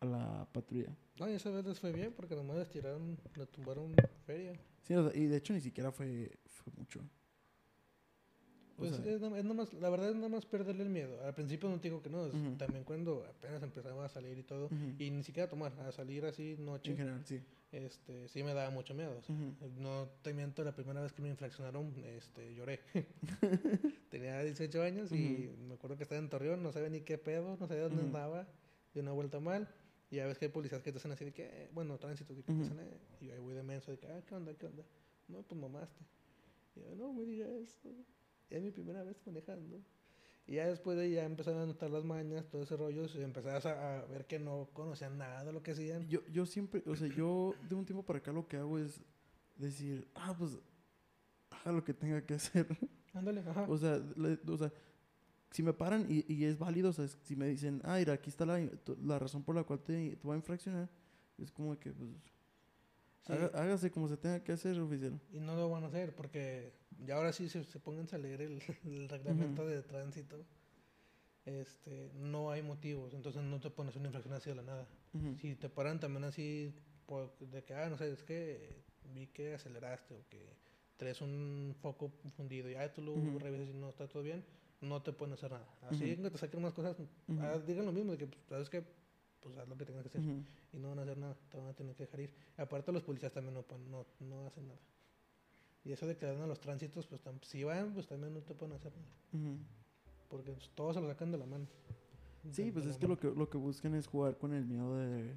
a la patrulla. No, y esa vez les fue bien porque nomás les tiraron, le tumbaron feria. Sí, o sea, y de hecho ni siquiera fue, fue mucho. O Pues sea, es, nada- más, la verdad es nada más perderle el miedo. Al principio no te digo que no, también cuando apenas empezaba a salir y todo, y ni siquiera a tomar, a salir así noche, en general, sí. este, sí me daba mucho miedo. o sea, Ujú. No te miento, la primera vez que me infraccionaron, este, lloré. (laughs) Tenía 18 años y me acuerdo que estaba en Torreón, no sabía ni qué pedo, no sabía dónde andaba, de una vuelta mal. Y ya ves que hay policías que te hacen así de que, bueno, tránsito, que te hacen, eh, y yo ahí voy de menso, de que, ah, ¿qué onda, qué onda? No, pues mamaste. Y yo, no me diga eso. Es mi primera vez manejando. Y ya después de ahí ya empezaron a notar las mañas, todo ese rollo, y empezabas a, a ver que no conocían nada de lo que hacían. Yo, yo siempre, o sea, yo de un tiempo para acá lo que hago es decir, ah, pues, haga lo que tenga que hacer. (laughs) Ándale, ajá. o, sea, le- o sea, si me paran y, y es válido, o sea, si me dicen, ah, mira, aquí está la, la razón por la cual te, te voy a infraccionar, es como que, pues, Sí. hágase como se tenga que hacer, oficial. Y no lo van a hacer porque ya ahora sí se, se pónganse a leer el, (laughs) el reglamento de tránsito. Este, no hay motivos, entonces no te pones una infracción así de la nada. Ujú. Si te paran también así por- de que, ah, no sé, es que vi que aceleraste o que traes un foco fundido y ah, tú lo Ujú. revisas y no está todo bien, no te pueden hacer nada. Así que te saquen más cosas, ah, digan lo mismo, de que, pues, sabes que, pues haz lo que tengas que hacer y no van a hacer nada, te van a tener que dejar ir. Aparte los policías también no, pueden- no, no hacen nada. Y eso de que dan a los tránsitos, pues si van, pues también no te pueden hacer nada. Porque pues, todos se lo sacan de la mano. Sí, De- pues de es que mano. lo que lo que buscan es jugar con el miedo de...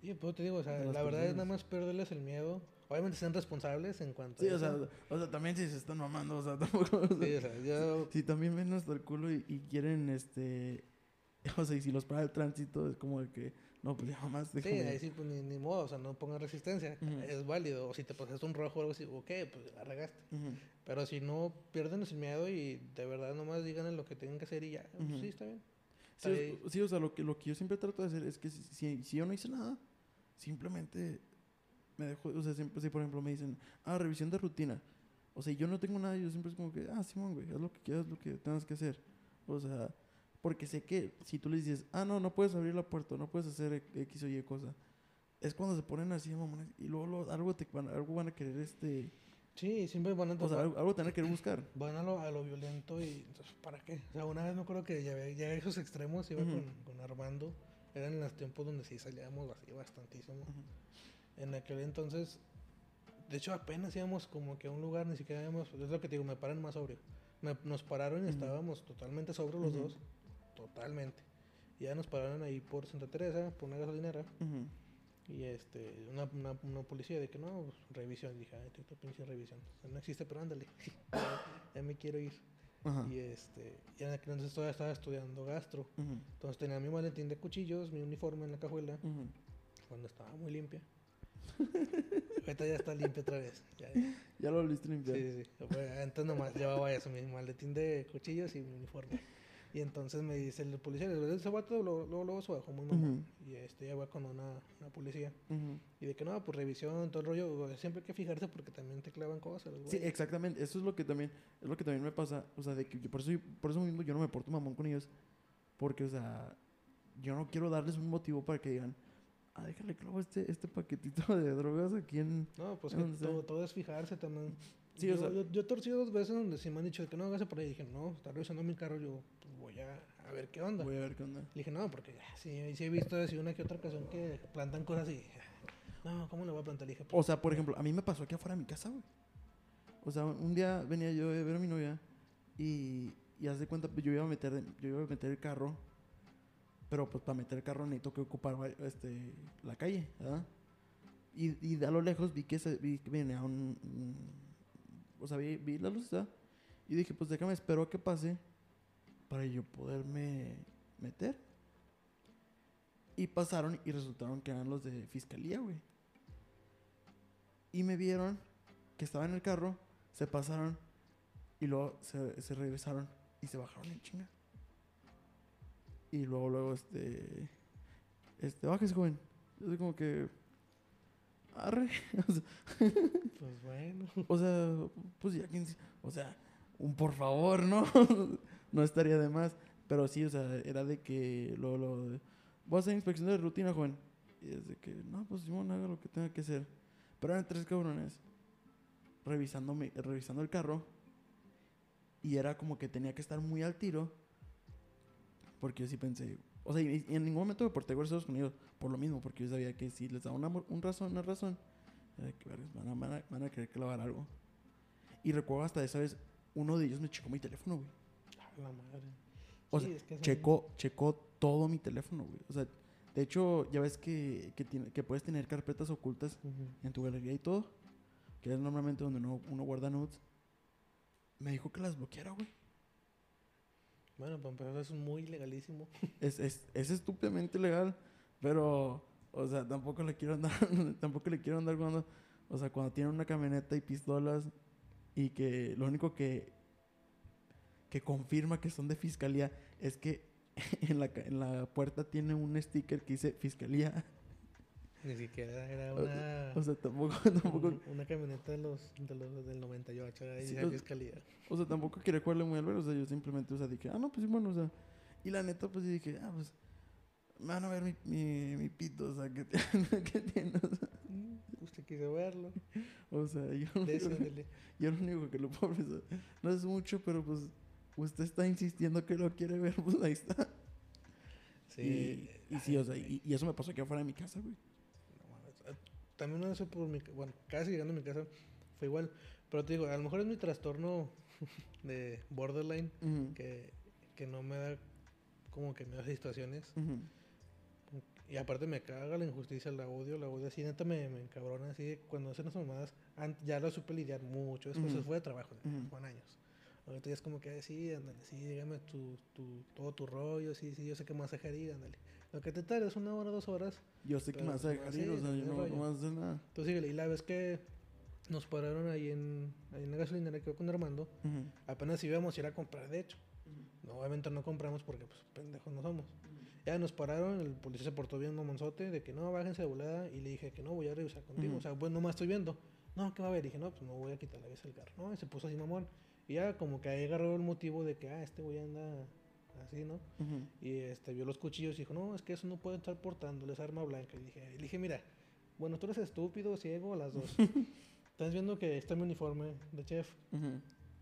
Sí, pues te digo, o sea, la verdad es nada más perderles el miedo. Obviamente sean responsables en cuanto Sí, a o sea, o sea, también si se están mamando, o sea, (laughs) tampoco... o sea, Sí, o sea, yo... Si también ven hasta el culo y, y quieren, este... (laughs) O sea, y si los para el tránsito, es como de que... No, pues ya más, Sí, déjame... ahí sí, pues ni, ni modo, o sea, no pongan resistencia. Ujú. Es válido. O si te pasaste un rojo o algo así, ok, pues la regaste. Ujú. Pero si no, pierden el miedo y de verdad nomás digan lo que tengan que hacer y ya. pues, Ujú. sí, está bien. Sí, Ahí- o, sí, o sea, lo que, lo que yo siempre trato de hacer es que si, si, si yo no hice nada, simplemente me dejo, o sea, siempre, si por ejemplo me dicen, ah, revisión de rutina, o sea, yo no tengo nada, yo siempre es como que, ah, Simón, güey, haz lo que quieras, lo que tengas que hacer, o sea, porque sé que si tú les dices, ah, no, no puedes abrir la puerta, no puedes hacer X o Y cosa, es cuando se ponen así, mamones, y luego, luego algo, te van, algo van a querer, este, Sí, siempre van a o sea, algo, algo van a querer buscar. van a lo, a lo violento y entonces, ¿para qué? O sea, una vez me acuerdo que llegué, llegué a esos extremos, iba con, con Armando, eran los tiempos donde sí salíamos así bastantísimo. En aquel entonces, de hecho apenas íbamos como que a un lugar, ni siquiera íbamos, es lo que te digo, me paran más sobrio. Me- nos pararon y estábamos totalmente sobrios los dos, totalmente. Y ya nos pararon ahí por Santa Teresa, por una gasolinera, y este, una, una, una policía de que no, pues, revisión. Dije, ay, tu pinche revisión. No existe, pero ándale. (laughs) ya, ya me quiero ir. Ajá. Y este, y en aquel entonces todavía estaba estudiando gastro. Entonces tenía mi maletín de cuchillos, mi uniforme en la cajuela, cuando estaba muy limpia. (laughs) Ahorita ya está limpia otra vez. Ya, Ya lo volviste a sí, sí, Antes nomás llevaba eso, mi maletín de cuchillos y mi uniforme. Y entonces me dice el policía, ese vato luego, luego, luego se bajó muy mal. Ujú. Y este, ya va con una, una policía. Ujú. Y de que no, pues revisión, todo el rollo. Siempre hay que fijarse porque también te clavan cosas. Sí, exactamente. Eso es lo que también, es lo que también me pasa. O sea, de que yo- por eso, por eso mismo yo no me porto mamón con ellos. Porque, o sea, yo no quiero darles un motivo para que digan, ah, déjale clavo este, este paquetito de drogas aquí en... No, pues ¿A que todo, todo es fijarse también. Sí, yo, o sea- yo, yo he torcido dos veces donde sí me han dicho que no hágase por ahí. dije, no, está revisando mi carro. Yo voy a, a ver qué onda. Voy a ver qué onda. Le dije, no, porque ya, sí, sí he visto así una que otra ocasión que plantan cosas y. No, ¿cómo le voy a plantar? Le dije, O sea, por ejemplo, a mí me pasó aquí afuera de mi casa, güey. O sea, un día venía yo a ver a mi novia y, y haz de cuenta, pues, yo iba a meter, yo iba a meter el carro, pero pues para meter el carro necesito que ocupar este, la calle, ¿verdad? Y, y de a lo lejos vi que, se, vi que venía un, un- O sea, vi, vi la luz, ¿verdad? Y dije, pues déjame, espero a que pase para yo poderme meter. Y pasaron y resultaron que eran los de fiscalía, güey. Y me vieron que estaba en el carro se pasaron y luego se, se regresaron y se bajaron en chinga. Y luego, luego, este. Este, bájese, joven. Yo soy como que. Arre. (laughs) O sea, Pues bueno. (laughs) o sea, pues ya. O sea, un por favor, ¿no? (laughs) no estaría de más. Pero sí, o sea, era de que lo, lo voy a inspección de rutina, joven. Y es de que, no, pues Simón, haga lo que tenga que hacer. Pero eran tres cabrones revisando, mi- revisando el carro. Y era como que tenía que estar muy al tiro. Porque yo sí pensé, o sea, y, en ningún momento me porté groseros con ellos por lo mismo, porque yo sabía que si les daba una, un razón, una razón, era que van a querer clavar algo. Y recuerdo hasta esa vez, uno de ellos me checó mi teléfono, güey. La madre. O Sí, sea, es que Checó, checó todo mi teléfono, güey. O sea, de hecho, ya ves que, que, tiene- que puedes tener carpetas ocultas Ujú. en tu galería y todo, que es normalmente donde uno, uno guarda notes. Me dijo que las bloqueara, güey. Bueno, para empezar, eso es muy legalísimo. (laughs) Es, es, es estúpidamente legal, pero, o sea, tampoco le quiero andar, (laughs) tampoco le quiero andar cuando, o sea, cuando tienen una camioneta y pistolas y que lo único que, que confirma que son de fiscalía es que (laughs) en la, en la puerta tiene un sticker que dice fiscalía. (laughs) Ni siquiera era O- una, O sea, tampoco, (laughs) tampoco, un- una camioneta de los, de los del 98, ahí Sí, de o- fiscalía. o sea, tampoco quería jugarle muy al ver, o sea, yo simplemente, o sea, dije, ah, no, pues sí, bueno, o sea, y la neta, pues dije, ah, pues, me van a ver mi, mi, mi pito, o sea, que que tiene, o sea, Mm, Usted quiso verlo. o sea, yo. Yo lo único que lo puedo ofrecer no es mucho, pero pues usted está insistiendo que lo quiere ver, (laughs) pues ahí está. Sí. Y, y sí, o sea, y, y eso me pasó aquí afuera de mi casa, güey. No. Ah, También una vez por mi... Bueno, casi llegando a mi casa fue igual. Pero te digo, a lo mejor es mi trastorno (laughs) de borderline que, que no me da como que me da situaciones. Y aparte me caga la injusticia, la odio, la odio. Así neta me, me encabrona. Así cuando hacen esas mamadas, ya lo supe lidiar mucho. Después Ujú. fue de trabajo, fueron años. Ahorita ya es como que, sí, ándale, sí, dígame tu, tu, todo tu rollo, sí, sí, yo sé que me vas a dejar ir, ándale. Lo que te tardes una hora, dos horas, Yo sé que me vas a dejar ir, o sea, yo no, no a hacer nada. tú síguele. Y la vez que nos pararon ahí en, ahí en la gasolinera que iba con Armando, Ujú, apenas íbamos a ir a comprar, de hecho. No, obviamente no compramos porque, pues, pendejos no somos. Ya nos pararon, el policía se portó bien mamonzote, de que no, bájense de volada, y le dije que no, voy a revisar contigo. O sea, pues nomás estoy viendo. No, ¿qué va a ver? Dije, no, pues no voy a quitar la vez del carro. No, y se puso así mamón. Y ya como que ahí agarró el motivo de que, ah, este güey anda así, ¿no? Y este, vio los cuchillos y dijo, no, es que eso no puede estar portándoles arma blanca. Y dije, le dije, mira, bueno, tú eres estúpido, ciego, las dos. (laughs) Estás viendo que está mi uniforme de chef.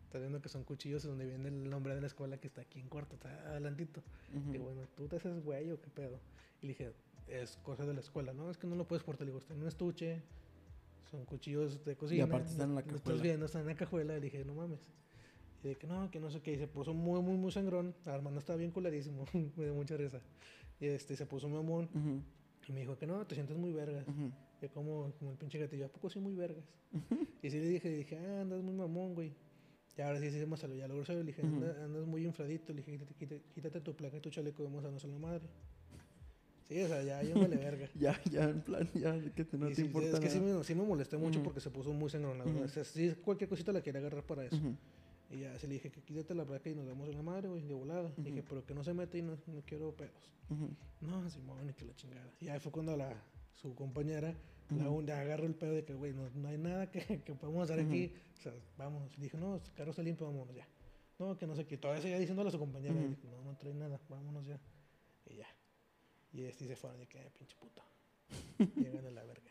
Estás viendo que son cuchillos donde viene el nombre de la escuela que está aquí en cuarto, está adelantito. ujú. Y bueno, tú te haces güey o qué pedo. Y le dije, es cosa de la escuela, ¿no? Es que no lo puedes portar. Le digo, está en un estuche, son cuchillos de cocina. aparte están en la lo Estás cajuela. viendo, están en la cajuela. Le dije, no mames. Y de que no, que no sé qué. Y se puso muy, muy, muy sangrón. Armando estaba bien culerísimo. (laughs) me dio mucha risa. Y este, se puso mamón. Y me dijo que no, te sientes muy vergas. Yo como, como el pinche gatillo, ¿a poco soy muy vergas? y sí le dije, dije, ah, andas muy mamón, güey. Y ahora sí, sí, me salió ya lo grosero. Le dije, Ujú. "Anda- andas muy infladito. Le dije, quítate, tu placa y tu chaleco, vamos a darnos a la madre. Sí, o sea, ya, yo me le verga. (laughs) Ya, ya, en plan, ya, que te- no Y te sí, importa es que sí me, sí me molesté mucho porque se puso muy sangrón. O sea, sí, cualquier cosita la quería agarrar para eso. Y ya, sí le dije que quítate la placa y nos damos a la madre, güey, de volada. Ujú. Dije, pero que no se meta y no, no quiero pedos. No, Simón, y que la chingada. Y ahí fue cuando la, su compañera la agarró el pedo de que, güey, no, no hay nada que, (laughs) que podamos hacer aquí. O sea, vamos. Dije, no, el carro está limpio, vámonos ya. No, que no sé qué. Todavía seguía diciéndole a su compañera. dije, no, no trae nada, vámonos ya. Y ya. Y este se fueron, y que, "Ah, pinche puto. (laughs) Llegan a la verga.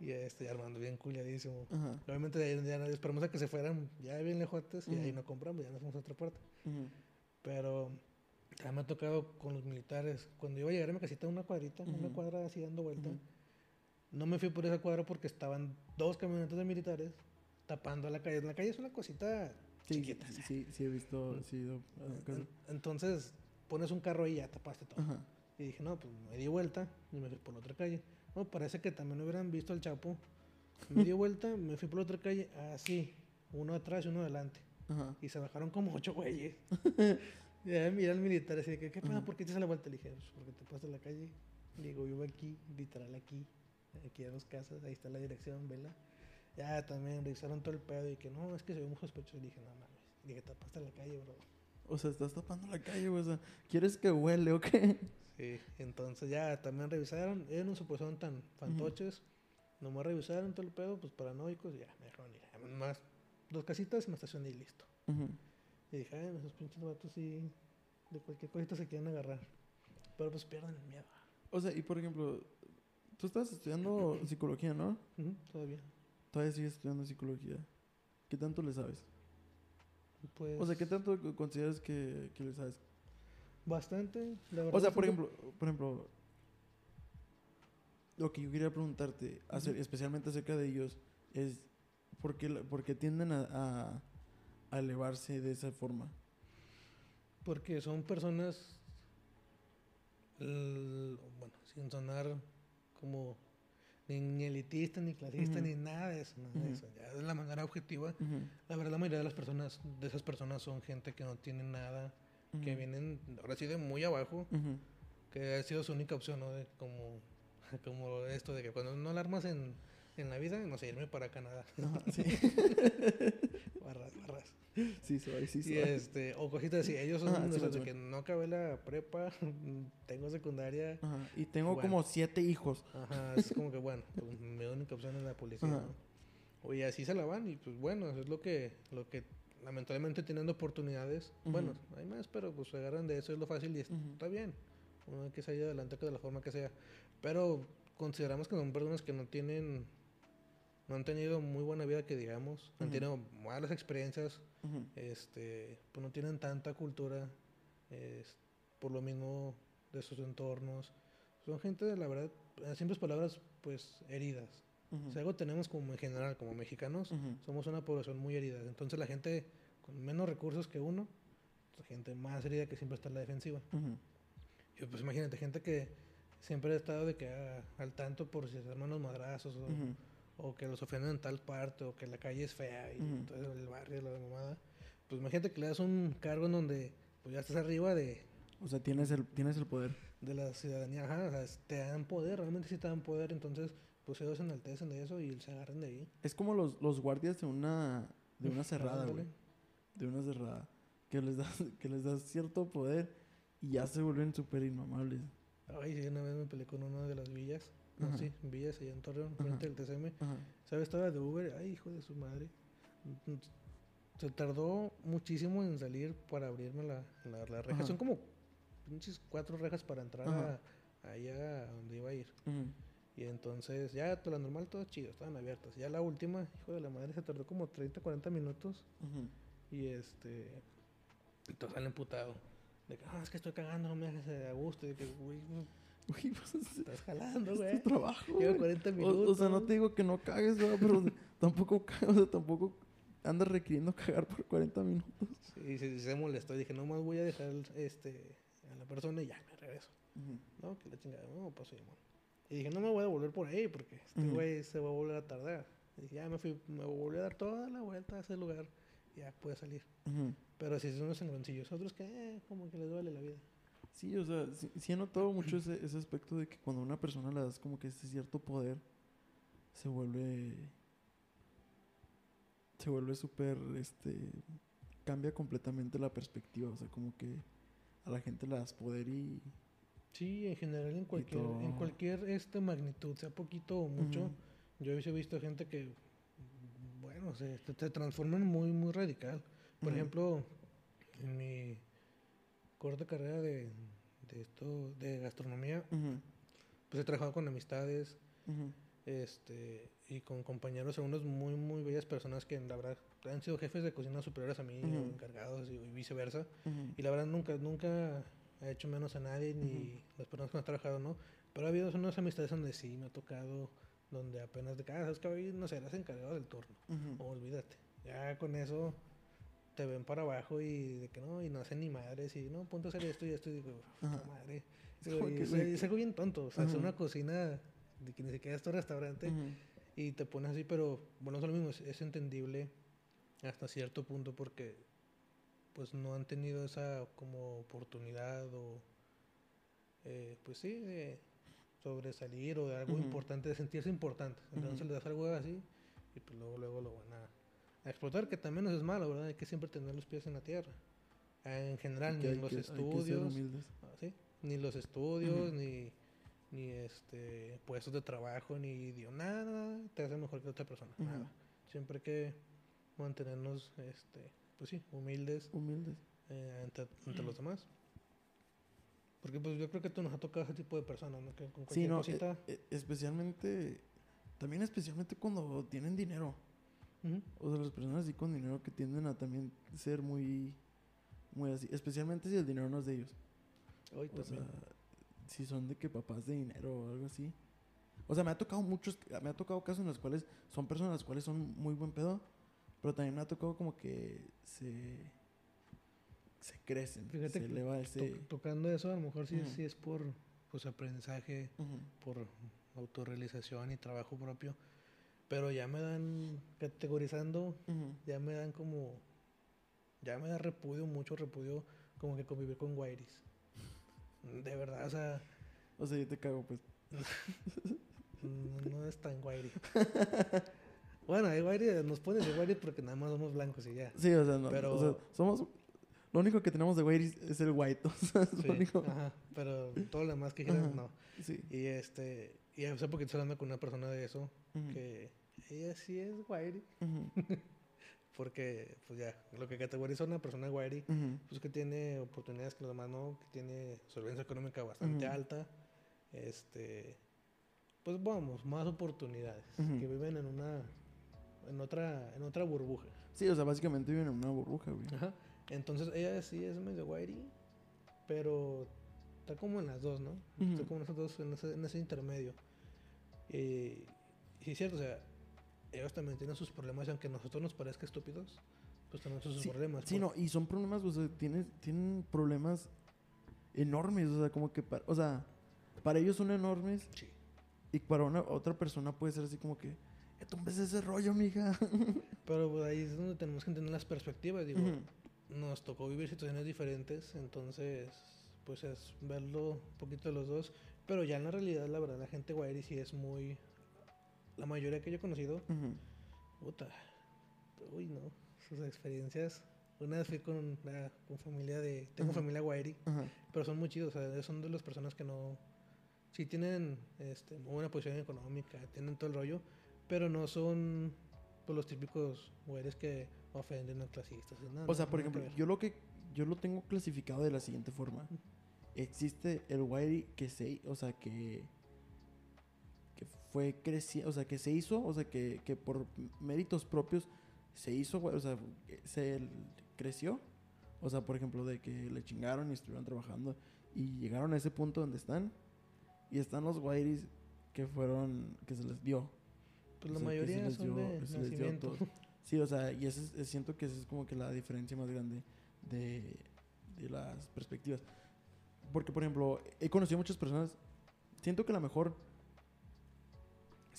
Y este, Armando bien culiadísimo. Ajá, Obviamente de ahí ya no- esperamos a que se fueran ya bien lejotes y ahí Ujú. no compramos, ya nos fuimos a otra puerta. ujú, Pero ya me ha tocado con los militares. Cuando iba a llegar a mi casita, una cuadrita, una Ujú. cuadra así dando vuelta. No me fui por esa cuadra porque estaban dos camionetas de militares tapando la calle. La calle es una cosita Sí, chiquita. sí, sí, sí, he visto, sí, casa. En- Entonces pones un carro y ya tapaste todo. Y dije, no, pues me di vuelta y me fui por la otra calle. No, parece que también hubieran visto al Chapo. Me di (laughs) vuelta, me fui por la otra calle, así, uno atrás y uno adelante. ajá. Y se bajaron como ocho güeyes. y (laughs) ya mira al militar así de que, ¿qué pasa? ¿Por qué te hice la vuelta? Le dije, "Pues, porque te pasas la calle. Le digo, vivo aquí, literal aquí, aquí a dos casas, ahí está la dirección, vela. Ya también revisaron todo el pedo y que no, es que se ve muy sospechoso. Y dije, no mames. Dije, tapaste la calle, bro. O sea, estás tapando la calle, güey. O sea, ¿quieres que huele o qué? Sí, entonces ya también revisaron. Ellos no se pusieron tan fantoches. Nomás revisaron todo el pedo, pues paranoicos. Y ya, me dejaron ir. Más dos casitas y me estacioné y listo. Y dije, ay, esos pinches vatos sí. De cualquier cosita se quieren agarrar. Pero pues pierden el miedo. O sea, y por ejemplo, tú estás estudiando psicología, ¿no? Todavía. Todavía sigues estudiando psicología. ¿Qué tanto le sabes? Pues. O sea, ¿qué tanto consideras que, que le sabes? Bastante. la verdad, O sea, por ejemplo, por ejemplo, lo que yo quería preguntarte, especialmente acerca de ellos, es por qué, por qué tienden a, a- a elevarse de esa forma. Porque son personas. bueno, sin sonar como. Ni, elitista, ni clasista, ni nada de eso. nada de eso. Ya de la manera objetiva. La verdad, la mayoría de las personas, de esas personas son gente que no tiene nada, que vienen ahora sí de muy abajo, que ha sido su única opción, ¿no? De como, (laughs) como esto de que cuando no la armas en, en la vida, no sé, irme para Canadá. Ajá, (laughs) sí. barras, barras. sí, soy, sí, Y este, o cositas así, ellos son Ajá, de sí, de que no acabé la prepa, (laughs) tengo secundaria. Ajá, Y tengo Bueno. como siete hijos. Ajá, es como que bueno, pues, mi única opción es la policía. ¿no? Oye, así se la van y pues bueno, eso es lo que, lo que lamentablemente teniendo oportunidades, bueno, hay más, pero pues se agarran de eso, es lo fácil y está bien. Uno hay que salir adelante de la forma que sea. Pero consideramos que son personas que no tienen, no han tenido muy buena vida que digamos, han Ujú. tenido malas experiencias, este, pues no tienen tanta cultura, es, por lo mismo de sus entornos. Son gente, la verdad, en simples palabras, pues heridas. ujú, Si algo tenemos como en general, como mexicanos, somos una población muy herida. Entonces la gente con menos recursos que uno, la gente más herida que siempre está en la defensiva. Y pues imagínate, gente que siempre ha estado de que ah, al tanto por si los madrazos o. o que los ofenden en tal parte o que la calle es fea y Ujú. todo el barrio, la mamada. Pues imagínate que le das un cargo en donde pues ya estás arriba de, O sea, tienes el, tienes el poder. de la ciudadanía, ajá, o sea, te dan poder, realmente sí te dan poder, entonces pues ellos se enaltecen de eso y se agarran de ahí. Es como los, los guardias de una, de una (laughs) cerrada, güey. De una cerrada. Que les das, (laughs) que les das cierto poder y ya se vuelven súper inmamables. Ay, sí, una vez me peleé con una de las villas, no, Ajá. sí, villas allá en Torreón, frente del TCM. Ajá. ¿Sabes? Estaba de Uber. Ay, hijo de su madre. Se tardó muchísimo en salir para abrirme la, la, la reja. Ajá. Son como pinches cuatro rejas para entrar a, allá a donde iba a ir. Y entonces, ya todo lo normal, todo chido, estaban abiertas. Ya la última, hijo de la madre, se tardó como 30, 40 minutos. Y este. Y todos salen emputado. De que, ah, es que estoy cagando, no me dejes a gusto. Y de que, güey, Güey, (laughs) pues es, estás jalando, es güey. tu trabajo. Llevo güey. 40 O, minutos. o sea, no te digo que no cagues, ¿verdad? pero (laughs) tampoco, o sea, tampoco andas requiriendo cagar por 40 minutos. Y se, se molestó. Dije, no más voy a dejar este, a la persona y ya me regreso. No, que la chingada, no, pues sí. Y dije, no me voy a volver por ahí porque este güey se va a volver a tardar. Y dije, ya me fui, me volví a dar toda la vuelta a ese lugar. y Ya pude salir. Ujú. Pero si son unos sangroncillos, otros que, eh, como que les duele la vida. Sí, o sea, sí, sí he notado mucho ese, ese aspecto de que cuando a una persona le das como que ese cierto poder, se vuelve. Se vuelve súper. Este. Cambia completamente la perspectiva. O sea, como que a la gente le das poder y. Sí, en general, en cualquier, en cualquier este magnitud, sea poquito o mucho, yo he visto gente que, bueno, se, se, transforman muy, muy radical. Por ejemplo, en mi corta carrera de, de esto, de gastronomía, Ujú, pues he trabajado con amistades, ujú, este, y con compañeros, algunos muy, muy bellas personas que la verdad han sido jefes de cocina superiores a mí, Ujú. o encargados y, y viceversa. Y la verdad nunca, nunca he hecho menos a nadie, ni las personas que han trabajado, ¿no? Pero ha habido unas amistades donde sí me ha tocado, donde apenas de cada, sabes que hoy, no sé, eras encargado del turno, o olvídate. Ya con eso te ven para abajo y de que no, y no hacen ni madres, y no, ponte a hacer esto y esto, y digo, madre. (laughs) Digo, y es, algo bien tonto, o sea, es una cocina de que ni siquiera es tu restaurante, y te pones así, pero bueno, es lo mismo, es, es entendible hasta cierto punto porque pues no han tenido esa como oportunidad o eh, pues sí, de sobresalir o de algo importante, de sentirse importantes. Entonces le das algo así y pues luego, luego lo van a, a explotar, que también eso es malo, ¿verdad? Hay que siempre tener los pies en la tierra. En general, Que ni los que- estudios, ah, ¿sí? ni los estudios, ni, ni este puestos de trabajo, ni dio nada, te hace mejor que otra persona. Nada. Siempre hay que mantenernos, este, pues sí, humildes Humildes. eh, ante, ante los demás. Porque pues yo creo que tú nos ha tocado ese tipo de personas, ¿no? Que con Sí, cualquier no, cosita... e- e- especialmente, también especialmente cuando tienen dinero. Ujú. O sea, las personas así con dinero que tienden a también ser muy, muy así, especialmente si el dinero no es de ellos. Hoy O sea, también. si son de que papás de dinero o algo así. O sea, me ha tocado muchos, me ha tocado casos en los cuales son personas las cuales son muy buen pedo, pero también me ha tocado como que se, se crecen, Fíjate se que eleva To- ese... tocando eso, a lo mejor sí, Ujú. sí es por pues, aprendizaje, Ujú. por autorrealización y trabajo propio. Pero ya me dan, categorizando, Ujú. ya me dan como, ya me da repudio, mucho repudio, como que convivir con guairis. De verdad, o sea, O sea, yo te cago, pues. no, no es tan guairi. (laughs) bueno, hay guairi, nos pones de guairi porque nada más somos blancos y ya. Sí, o sea, no, Pero- o sea, somos... Lo único que tenemos de güey es- el white, (laughs) o sea, es Sí, lo único... ajá, pero todo lo demás que Ajá. no. Sí. Y este, y hace poquito estoy hablando con una persona de eso, Ujú. que ella sí es guairi. (laughs) Porque, pues ya, lo que categoriza una persona guairi, Ujú. pues que tiene oportunidades que los demás no, que tiene solvencia económica bastante alta, este, pues vamos, más oportunidades, que viven en una, en otra, en otra burbuja. Sí, o sea, básicamente viven en una burbuja, güey. Ajá. Entonces ella sí es medio guairi, pero está como en las dos, ¿no? Está como en esas dos, en ese, en ese intermedio. Y, y es cierto, o sea, ellos también tienen sus problemas, y aunque a nosotros nos parezca estúpidos, pues también son sus Sí, problemas. Sí, pues. no, y son problemas, o sea, tienen, tienen problemas enormes, o sea, como que, para, o sea, para ellos son enormes Sí. y para una otra persona puede ser así como que, "Eh, tumbes ese rollo, mija. (laughs) Pero pues, ahí es donde tenemos que entender las perspectivas. Digo, Ujú. nos tocó vivir situaciones diferentes, entonces, pues es verlo un poquito de los dos. Pero ya en la realidad, la verdad, la gente guairi sí es muy. La mayoría que yo he conocido, Ujú. puta. Uy, no. Sus experiencias. Una vez fui con, una- con familia de. Tengo familia guairi, pero son muy chidos. O sea, son de las personas que no. Sí tienen este, buena posición económica, tienen todo el rollo, pero no son pues, los típicos güeyes que ofenden a clasistas. nada, O sea, no, por ejemplo, yo lo que yo lo tengo clasificado de la siguiente forma. Existe el Wiry que se, o sea, que fue creciendo, o sea, que se hizo, o sea, que, que por méritos propios se hizo, o sea, se creció. O sea, por ejemplo, de que le chingaron y estuvieron trabajando y llegaron a ese punto donde están. Y están los Wiries que fueron, que se les dio. Pues la o sea, sí mayoría son dio- de nacimiento. Sí, o sea, y ese es- es- siento que esa es como que la diferencia más grande de, de las perspectivas. Porque, por ejemplo, he conocido muchas personas. Siento que la mejor.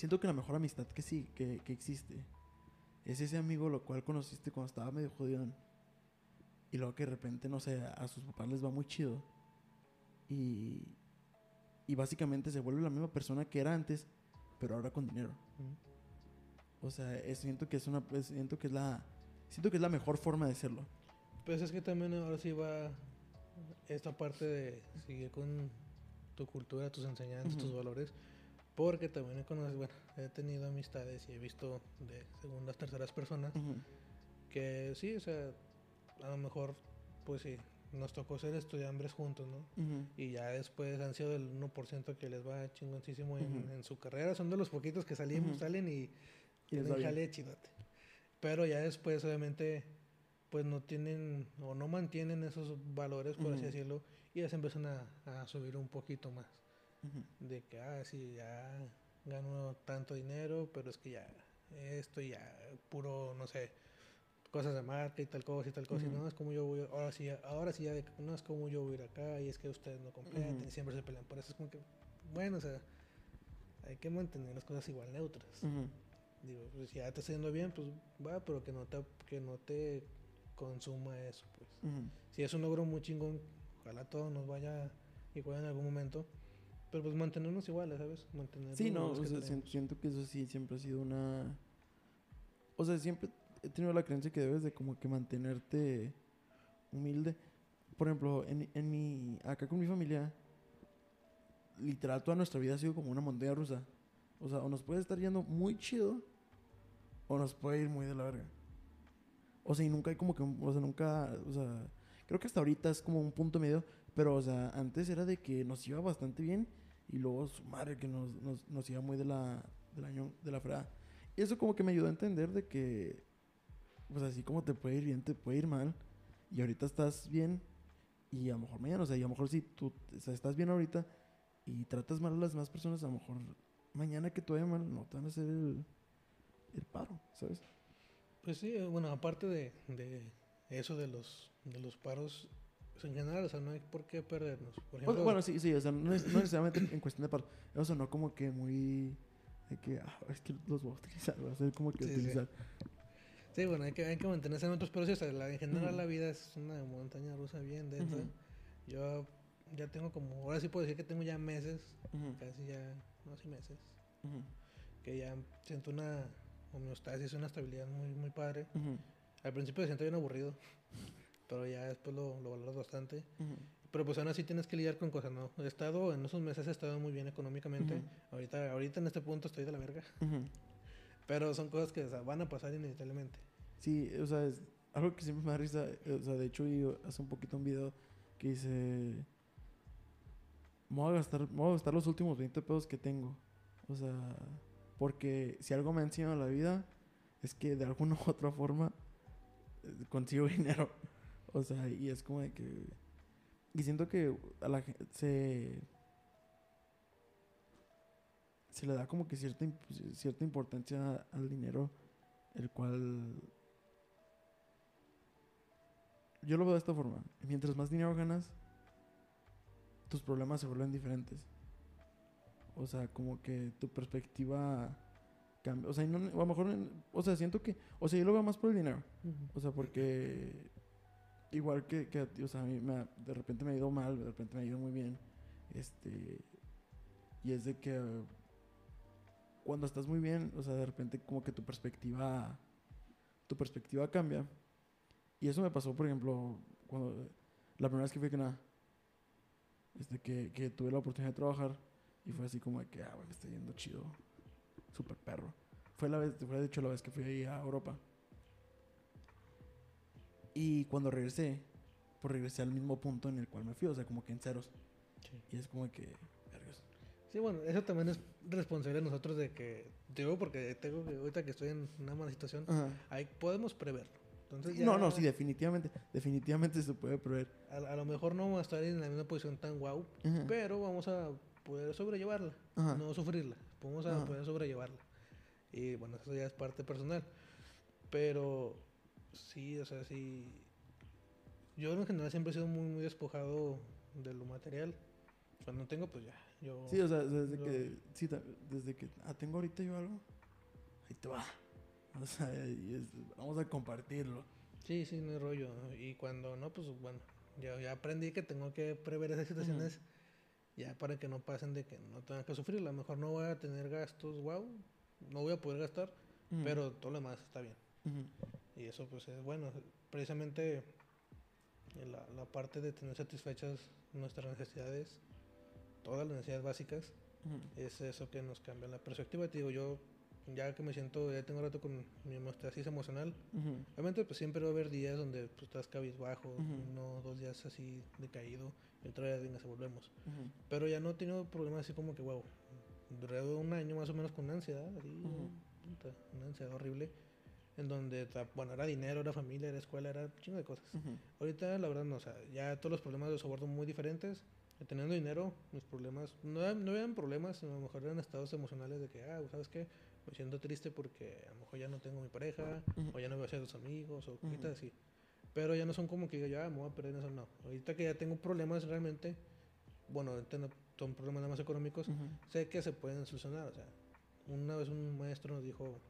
Siento que la mejor amistad que sí, que, que existe, es ese amigo lo cual conociste cuando estaba medio jodido. Y luego que de repente, no sé, a sus papás les va muy chido. Y. Y básicamente se vuelve la misma persona que era antes, pero ahora con dinero. O sea, es- siento que es una siento que es la siento que es la mejor forma de hacerlo. Pues es que también ahora sí va esta parte de seguir con tu cultura, tus enseñanzas, tus Ujú. valores. Porque también he conocido, bueno, he tenido amistades y he visto de segundas, terceras personas que sí, o sea, a lo mejor, pues sí, nos tocó ser estudiantes juntos, ¿no? Y ya después han sido del 1% que les va chingoncísimo en, su carrera. Son de los poquitos que salimos, salen y Y les jale chidote. Pero ya después, obviamente, pues no tienen o no mantienen esos valores, por así decirlo, y ya se empiezan a, a subir un poquito más. De que, ah, sí, ya gano tanto dinero, pero es que ya esto ya puro, no sé, cosas de marca y tal cosa y tal cosa. y no, es como yo voy, ahora sí, ahora sí, ya de- no es como yo voy a ir acá y es que ustedes no completan y siempre se pelean por eso. Es como que, bueno, o sea, hay que mantener las cosas igual neutras. Digo, pues si ya te está yendo bien, pues va, pero que no te, que no te consuma eso, pues. Si es un logro muy chingón, ojalá todo nos vaya igual en algún momento. Pero pues mantenernos iguales, ¿sabes? Mantener Sí, no, o que sea, siento que eso sí siempre ha sido una O sea, siempre he tenido la creencia que debes de como que mantenerte humilde. Por ejemplo, en, en mi, acá con mi familia, literal toda nuestra vida ha sido como una montaña rusa. O sea, o nos puede estar yendo muy chido, o nos puede ir muy de la verga. O sea, y nunca hay como que, o sea, nunca, o sea, creo que hasta ahorita es como un punto medio, pero, o sea, antes era de que nos iba bastante bien y luego su madre que nos, nos, nos iba muy de la, del año, de la fregada. Y eso como que me ayudó a entender de que, pues así como te puede ir bien, te puede ir mal. Y ahorita estás bien y a lo mejor mañana, o sea, y a lo mejor si tú o sea, estás bien ahorita y tratas mal a las demás personas, a lo mejor mañana que te vaya mal no te van a hacer el, el paro, ¿sabes? Pues sí, bueno, aparte de, de eso de los, de los paros, pues, en general, o sea, no hay por qué perdernos. Por Bueno, ejemplo, bueno, sí, sí, o sea, no, es- no necesariamente en cuestión de paro. Eso sonó como que muy. De que, ah, es que los voy a utilizar, voy a hacer como que Sí, sí. utilizar. sí, bueno, hay que, hay que mantenerse en otros, sí, o sea, en general Ujú. la vida es una montaña rusa bien densa. Ujú. Yo ya tengo como, ahora sí puedo decir que tengo ya meses, Ujú, casi ya, no, sí meses, que ya siento una homeostasis, una estabilidad muy, muy padre. Al principio se siente bien aburrido, (laughs) pero ya después lo, lo valoras bastante. Pero pues aún así tienes que lidiar con cosas, ¿no? He estado, en esos meses he estado muy bien económicamente. Ahorita, ahorita en este punto estoy de la verga. Pero son cosas que o sea, van a pasar inevitablemente. Sí, o sea, es algo que siempre me da risa. eh, O sea, de hecho, vi hace un poquito un video que dice: Me voy a gastar, me voy a gastar los últimos 20 pesos que tengo. O sea, porque si algo me ha enseñado la vida, es que de alguna u otra forma eh, consigo (laughs) dinero. O sea, y es como de que. Y siento que a la gente se. Se le da como que cierta, cierta importancia al dinero, el cual yo lo veo de esta forma. Mientras más dinero ganas, tus problemas se vuelven diferentes. O sea, como que tu perspectiva cambia. O sea, no- a lo mejor, o sea, siento que, o sea, yo lo veo más por el dinero. O sea, porque igual que, que a ti, o sea, a mí me de repente me ha ido mal, de repente me ha ido muy bien. Este, y es de que cuando estás muy bien, o sea, de repente como que tu perspectiva, tu perspectiva cambia. Y eso me pasó, por ejemplo, cuando la primera vez que fui a Canadá, este, que, que tuve la oportunidad de trabajar y fue así como de que, ah, me está yendo chido, super perro. Fue la vez, fue de hecho la vez que fui a Europa. Y cuando regresé, pues regresé al mismo punto en el cual me fui, o sea, como que en ceros. Y es como que, vergas. Sí, bueno, eso también es responsable de nosotros de que, digo, porque tengo que, ahorita que estoy en una mala situación, Ajá. ahí podemos preverlo. Entonces Sí, No, ya no, sí, definitivamente, definitivamente se puede prever. a, a lo mejor no vamos a estar en la misma posición tan guau, Ajá. pero vamos a poder sobrellevarla, Ajá. no sufrirla. Vamos a poder sobrellevarla. Y bueno, eso ya es parte personal. Pero sí, o sea, sí. Yo en general siempre he sido muy, muy despojado de lo material. Cuando tengo, pues ya. Yo, Sí, o sea, desde yo- que, sí, desde que, ah, tengo ahorita yo algo, ahí te va. O sea, es- vamos a compartirlo. Sí, sí, no hay rollo. Y cuando no, pues bueno, ya, ya aprendí que tengo que prever esas situaciones ya para que no pasen de que no tenga que sufrir. A lo mejor no voy a tener gastos, wow, no voy a poder gastar, pero todo lo demás está bien. ujú, Y eso pues es bueno. Precisamente eh, la, la parte de tener satisfechas nuestras necesidades, todas las necesidades básicas, ujú, es eso que nos cambia la perspectiva. Te digo, yo ya que me siento, ya tengo rato con mi homeostasis emocional, ujú, Obviamente, pues siempre va a haber días donde pues, estás cabizbajo, Ujú. uno dos días así decaído, y otra vez, venga, se volvemos. ujú, Pero ya no he tenido problemas así como que, wow, duré un año más o menos con ansiedad, así, una ansiedad horrible, en donde, bueno, era dinero, era familia, era escuela, era un chingo de cosas. ujú. Ahorita, la verdad, no, o sea, ya todos los problemas los abordo muy diferentes. Teniendo dinero, mis problemas, no, eran- no eran problemas, sino a lo mejor eran estados emocionales de que, ah, ¿sabes qué? Me siento triste porque a lo mejor ya no tengo mi pareja, Ujú. o ya no veo a ciertos amigos, o cositas así. Pero ya no son como que diga, ya me voy a perder en eso, no. Ahorita que ya tengo problemas realmente, bueno, ahorita no son problemas nada más económicos, sé que se pueden solucionar. O sea, una vez un maestro nos dijo,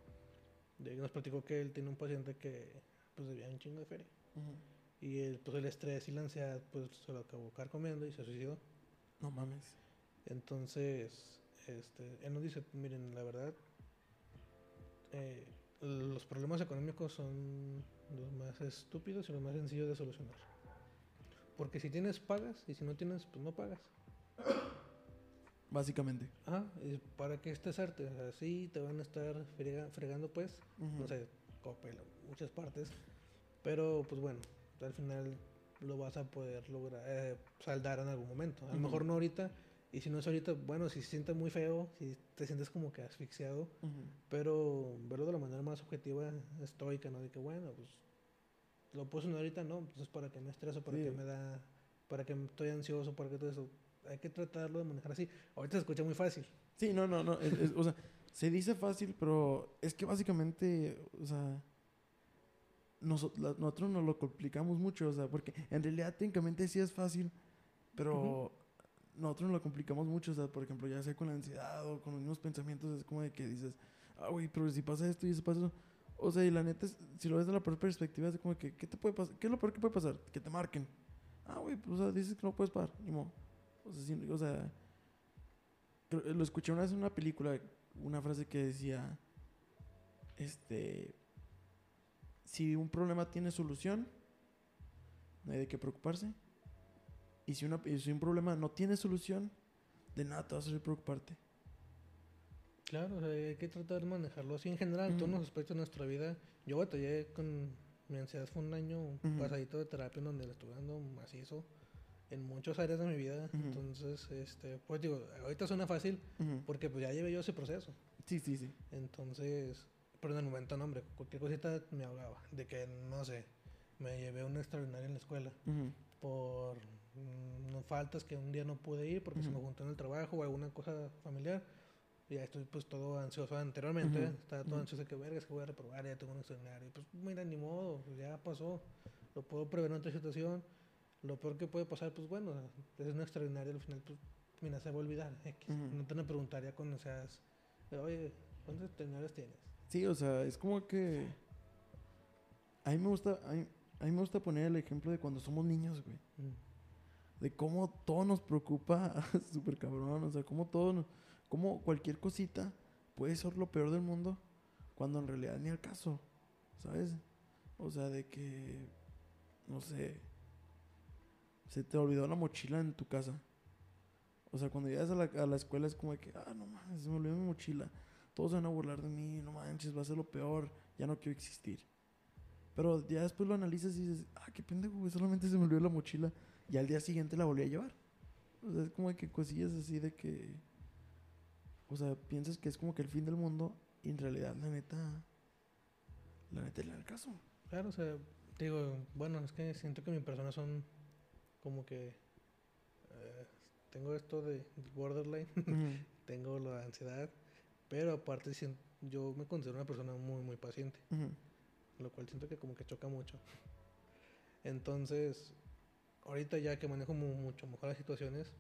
de- nos platicó que él tiene un paciente que pues debía un chingo de feria. Y el, pues el estrés y la ansiedad pues se lo acabó carcomiendo y se suicidó. No mames. Entonces, este, él nos dice, miren, la verdad, eh, los problemas económicos son los más estúpidos y los más sencillos de solucionar. Porque si tienes, pagas, y si no tienes, pues no pagas. Básicamente. Ah, y para que estresarte, o sea, sí te van a estar frega- fregando, pues, no sé, Coppel, muchas partes. Pero, pues bueno, al final lo vas a poder lograr, eh, saldar en algún momento. A lo mejor no ahorita, y si no es ahorita, bueno, si se siente muy feo, si te sientes como que asfixiado, pero verlo de la manera más objetiva, estoica, ¿no? De que, bueno, pues, lo puedo sonar ahorita, no, pues es para que me estreso, para Sí. que me da, para que estoy ansioso, para que todo eso. Hay que tratarlo de manejar así. Ahorita se escucha muy fácil. Sí, no, no, no. es- es- o sea, se dice fácil, pero es que básicamente, o sea, noso- la- nosotros nos lo complicamos mucho, o sea, porque en realidad técnicamente sí es fácil, pero nosotros nos lo complicamos mucho, o sea, por ejemplo, ya sea con la ansiedad o con los mismos pensamientos, es como de que dices, ah, güey, pero si pasa esto y eso pasa eso. O sea, y la neta, es- si lo ves de la perspectiva, es como que, ¿qué te puede pasar? ¿Qué es lo peor que puede pasar? Que te marquen. Ah, güey, pues, o sea, dices que no puedes parar, ni modo. O sea, o lo escuché una vez en una película, una frase que decía, este, si un problema tiene solución, no hay de qué preocuparse. Y si, una, y si un problema no tiene solución, de nada te vas a hacer preocuparte. Claro, o sea, hay que tratar de manejarlo así en general, en todos Ujú. los aspectos de nuestra vida. Yo batallé con mi ansiedad, fue un año Ujú. pasadito de terapia en donde le estuve dando macizo en muchas áreas de mi vida. Ujú. Entonces, este, pues digo, ahorita suena fácil Ujú. porque pues ya llevé yo ese proceso. Sí, sí, sí. Entonces, pero en el momento no, hombre, cualquier cosita me ahogaba. De que, no sé, me llevé un extraordinario en la escuela Ujú. por mm, no faltas que un día no pude ir porque se me juntó en el trabajo o alguna cosa familiar. Y ya estoy pues todo ansioso anteriormente. Estaba todo ansioso de que vergas que voy a reprobar, ya tengo un extraordinario. Pues mira, ni modo, ya pasó. Lo puedo prever en otra situación. Lo peor que puede pasar, pues bueno, es un extraordinario al final, pues mira, se va a olvidar. X. Ujú. No te van a preguntar ya cuando seas, oye, ¿cuántos extraordinarios tienes? Sí, o sea, es como que... A mí me gusta, a mí, a mí me gusta poner el ejemplo de cuando somos niños, güey. Mm. de cómo todo nos preocupa (laughs) súper cabrón, o sea, cómo todo, nos- cómo cualquier cosita puede ser lo peor del mundo cuando en realidad ni al caso, ¿sabes? O sea, de que, no sé, se te olvidó la mochila en tu casa. O sea, cuando llegas a la, a la escuela es como que, ah, no mames, se me olvidó mi mochila. Todos van a burlar de mí, no manches, va a ser lo peor, ya no quiero existir. Pero ya después lo analizas y dices, ah, qué pendejo, solamente se me olvidó la mochila. Y al día siguiente la volví a llevar. O sea, es como que cosillas así de que. O sea, piensas que es como que el fin del mundo. Y en realidad, la neta. La neta da el caso. Claro, o sea, digo, bueno, es que siento que mis personas son como que eh, tengo esto de borderline, (laughs) tengo la ansiedad, pero aparte yo me considero una persona muy, muy paciente, lo cual siento que como que choca mucho. Entonces, ahorita ya que manejo mu- mucho mejor las situaciones,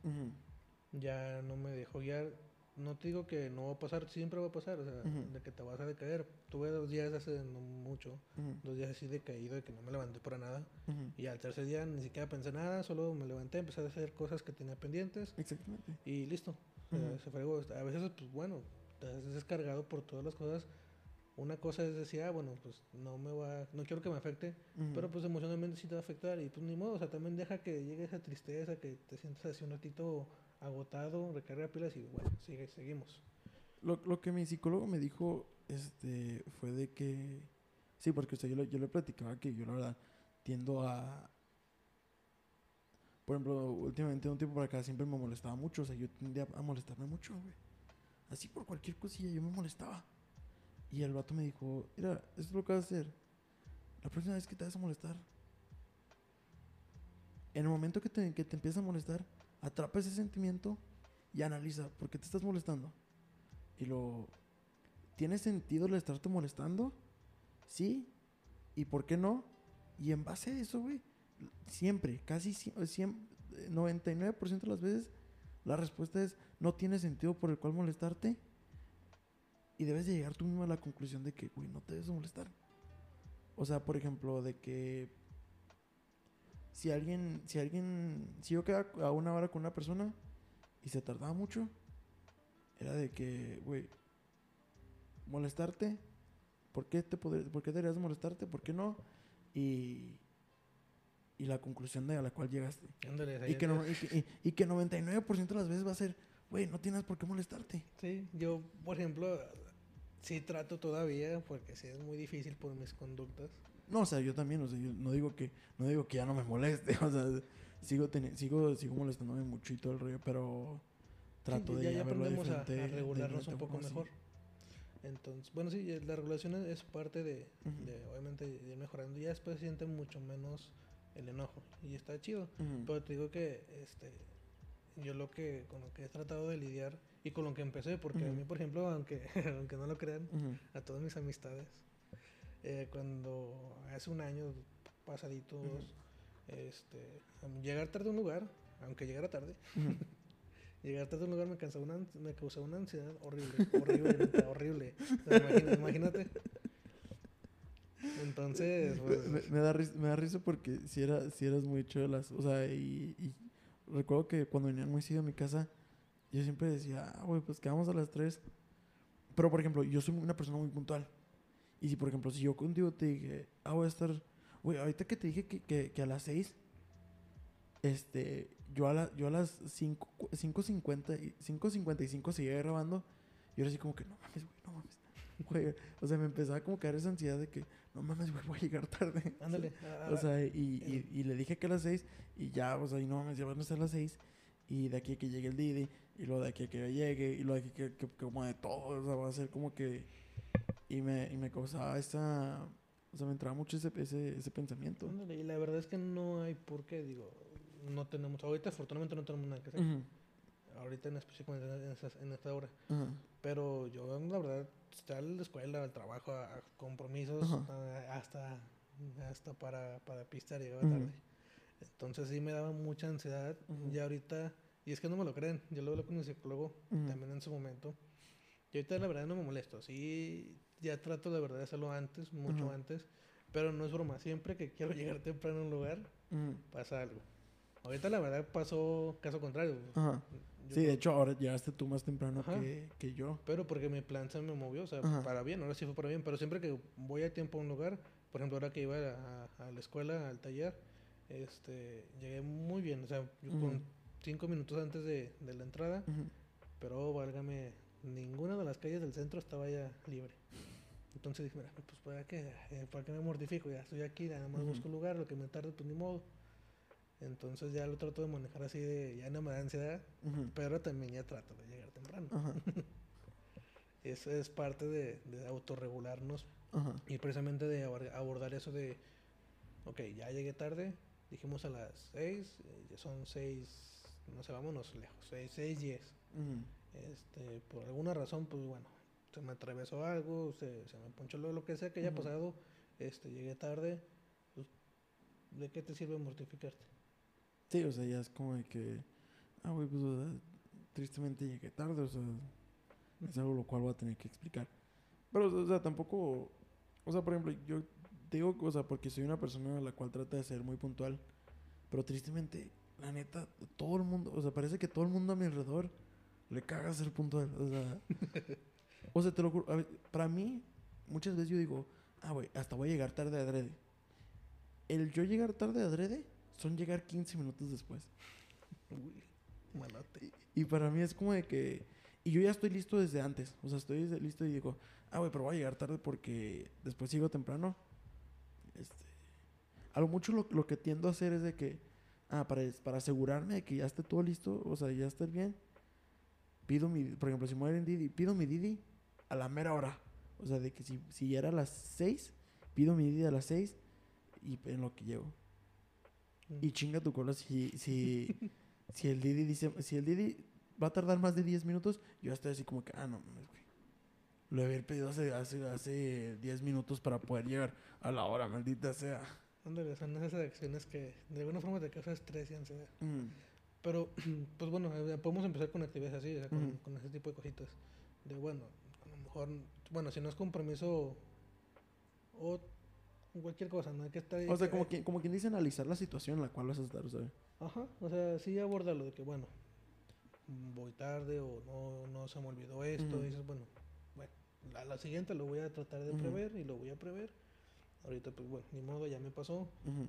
ya no me dejo guiar. No te digo que no va a pasar, siempre va a pasar, o sea, Ujú. de que te vas a decaer. Tuve dos días hace no mucho, ujú, dos días así decaído de que no me levanté para nada. ujú. Y al tercer día ni siquiera pensé nada, solo me levanté, empecé a hacer cosas que tenía pendientes Exactamente. y listo. Se fregó. A veces, pues bueno, te has descargado por todas las cosas. Una cosa es decir, ah, bueno, pues no me va, no quiero que me afecte, pero pues emocionalmente sí te va a afectar y pues ni modo, o sea, también deja que llegue esa tristeza, que te sientas así un ratito agotado, recarga pilas y bueno, sigue, seguimos. Lo, lo que mi psicólogo me dijo este, fue de que. Sí, porque sea, yo, yo le platicaba que yo, la verdad, tiendo a. Por ejemplo, últimamente, un tiempo para acá, siempre me molestaba mucho. O sea, yo tendía a molestarme mucho, güey. Así por cualquier cosilla, yo me molestaba. Y el vato me dijo: Mira, esto es lo que vas a hacer. La próxima vez que te vas a molestar, en el momento que te, que te empieza a molestar, atrapa ese sentimiento y analiza por qué te estás molestando. Y lo. ¿Tiene sentido el estarte molestando? Sí. ¿Y por qué no? Y en base a eso, güey, siempre, casi sie- siem- eh, 99% de las veces, la respuesta es: no tiene sentido por el cual molestarte. Y debes de llegar tú mismo a la conclusión de que, güey, no te debes de molestar. O sea, por ejemplo, de que. Si alguien, si alguien, si yo quedaba a una hora con una persona y se tardaba mucho, era de que, güey, molestarte ¿por qué, te ¿por qué deberías molestarte? ¿Por qué no? Y, y la conclusión de a la cual llegaste. Ándale, Y que, no, y, que, y- y que 99% de las veces va a ser, güey, no tienes por qué molestarte. Sí, yo, por ejemplo, sí trato todavía, porque sí es muy difícil por mis conductas. No, o sea, yo también, o sea, yo no digo que, no digo que ya no me moleste, (laughs) o sea, sigo, teni- sigo, sigo molestándome mucho y todo el rollo, pero trato Sí, de ya, ya verlo de aprendemos a- a, regularnos un poco así. mejor. Entonces, bueno, sí, la regulación es- parte de, Ujú. de, obviamente, de ir mejorando. Ya después se siente mucho menos el enojo y está chido. Ujú. Pero te digo que este yo lo que con lo que he tratado de lidiar y con lo que empecé, porque a Ujú. mí, por ejemplo, aunque, (laughs) aunque no lo crean, a todas mis amistades, eh, cuando hace un año pasadito, Ujú. dos, este, llegar tarde a un lugar, aunque llegara tarde, (laughs) llegar tarde a un lugar me causaba una, me causaba una ansiedad horrible, horrible, horrible. Imagina- imagínate. Entonces, Me, pues, me- me da risa, me da risa porque si, era, si eras muy hecho de las... O sea, y, y recuerdo que cuando venían muy seguido a mi casa, yo siempre decía, ah, güey, pues quedamos a las 3. Pero, por ejemplo, yo soy una persona muy puntual. Y si, por ejemplo, si yo contigo te dije, ah, voy a estar... Güey, ahorita que te dije que, que, que a las 6, este, yo a, la, yo a las 5, 5.50 y 5.55 seguía grabando. Y ahora así como que, no mames, güey, no mames. (laughs) Güey, o sea, me empezaba como que a dar esa ansiedad de que, no mames, güey, voy a llegar tarde. (laughs) ándale. a- O a- sea, y, y, y le dije que a las 6 y ya, o sea, y no mames, ya van a ser las 6. Y de aquí a que llegue el Didi, y luego de aquí a que llegue, y luego de aquí que, que, que como de todo, o sea, va a ser como que... Y me, y me causaba esa... O sea, me entraba mucho ese, ese, ese pensamiento. Ándale, y la verdad es que no hay por qué, digo, no tenemos, ahorita afortunadamente no tenemos nada que hacer, Ujú, ahorita en específico en, esas- en esta hora, ajá, pero yo la verdad, está a la escuela, al trabajo, a, a compromisos, Ajá. a- hasta, hasta para, para pistear llegaba tarde. Entonces sí me daba mucha ansiedad, y ahorita, y es que no me lo creen, yo lo hablo con mi psicólogo también en su momento, y ahorita la verdad no me molesto, sí, ya trato de verdad de hacerlo antes, mucho antes, pero no es broma, siempre que quiero (laughs) llegar temprano a un lugar, pasa algo. Ahorita la verdad pasó caso contrario. ajá. Yo Sí, de hecho, ahora llegaste tú más temprano que, que yo. Pero porque mi plan se me movió, o sea, Ajá. para bien, ahora sí fue para bien. Pero siempre que voy a tiempo a un lugar, por ejemplo, ahora que iba a, a la escuela, al taller, este, llegué muy bien, o sea, yo con cinco minutos antes de, de la entrada, pero válgame, ninguna de las calles del centro estaba ya libre. Entonces dije, mira, pues para qué, Eh, para qué me mortifico, ya estoy aquí, nada más busco un lugar, lo que me tarde, pues ni modo. Entonces ya lo trato de manejar así de, ya no me da ansiedad, pero también ya trato de llegar temprano. Ajá, (laughs) Eso es parte de, de autorregularnos y precisamente de abor- abordar eso de, ok, ya llegué tarde, dijimos a las 6, ya son 6, no sé, vámonos lejos, 6, 6, 10. ujú, Este, por alguna razón, pues bueno, se me atravesó algo, se, se me ponchó lo, que sea que haya pasado, este, llegué tarde, pues, ¿de qué te sirve mortificarte? Sí, o sea, ya es como de que, ah, güey, pues, o sea, tristemente llegué tarde, o sea, es algo lo cual voy a tener que explicar. Pero, o sea, tampoco, o sea, por ejemplo, yo digo, o sea, porque soy una persona a la cual trata de ser muy puntual, pero tristemente, la neta, todo el mundo, o sea, parece que todo el mundo a mi alrededor le caga ser puntual, o sea, (laughs) o sea, te lo juro, ver, para mí, muchas veces yo digo, ah, güey, hasta voy a llegar tarde a adrede. El yo llegar tarde a adrede son llegar 15 minutos después. Uy, malote. Y para mí es como de que... Y yo ya estoy listo desde antes. O sea, estoy listo y digo, ah, güey, pero voy a llegar tarde porque después sigo temprano. Este, a lo mucho lo, lo que tiendo a hacer es de que, ah, para, para asegurarme de que ya esté todo listo, o sea, ya esté bien, pido mi, por ejemplo, si mueren Didi, pido mi Didi a la mera hora. O sea, de que si, si era a las 6, pido mi Didi a las 6 y en lo que llego. Y chinga tu cola si, si, (laughs) si el Didi dice, si el Didi va a tardar más de 10 minutos, yo estoy así como que, ah, no, mames, güey. Lo había pedido hace, hace, hace 10 minutos para poder llegar a la hora, maldita sea. Ándale, son esas acciones que de alguna forma te causan estrés y ansiedad. Mm, Pero, (clears throat) pues bueno, eh, podemos empezar con actividades así, o sea, con, Ujú. con ese tipo de cositas. De bueno, mejor, bueno, si no es compromiso o cualquier cosa, no hay que estar O sea, como, quien, como quien dice, analizar la situación en la cual vas a estar, ¿sabes? Ajá, o sea, sí abordarlo de que, bueno, voy tarde o no, no se me olvidó esto, y dices, bueno, bueno, a la siguiente lo voy a tratar de prever y lo voy a prever. Ahorita, pues bueno, ni modo, ya me pasó. Ujú.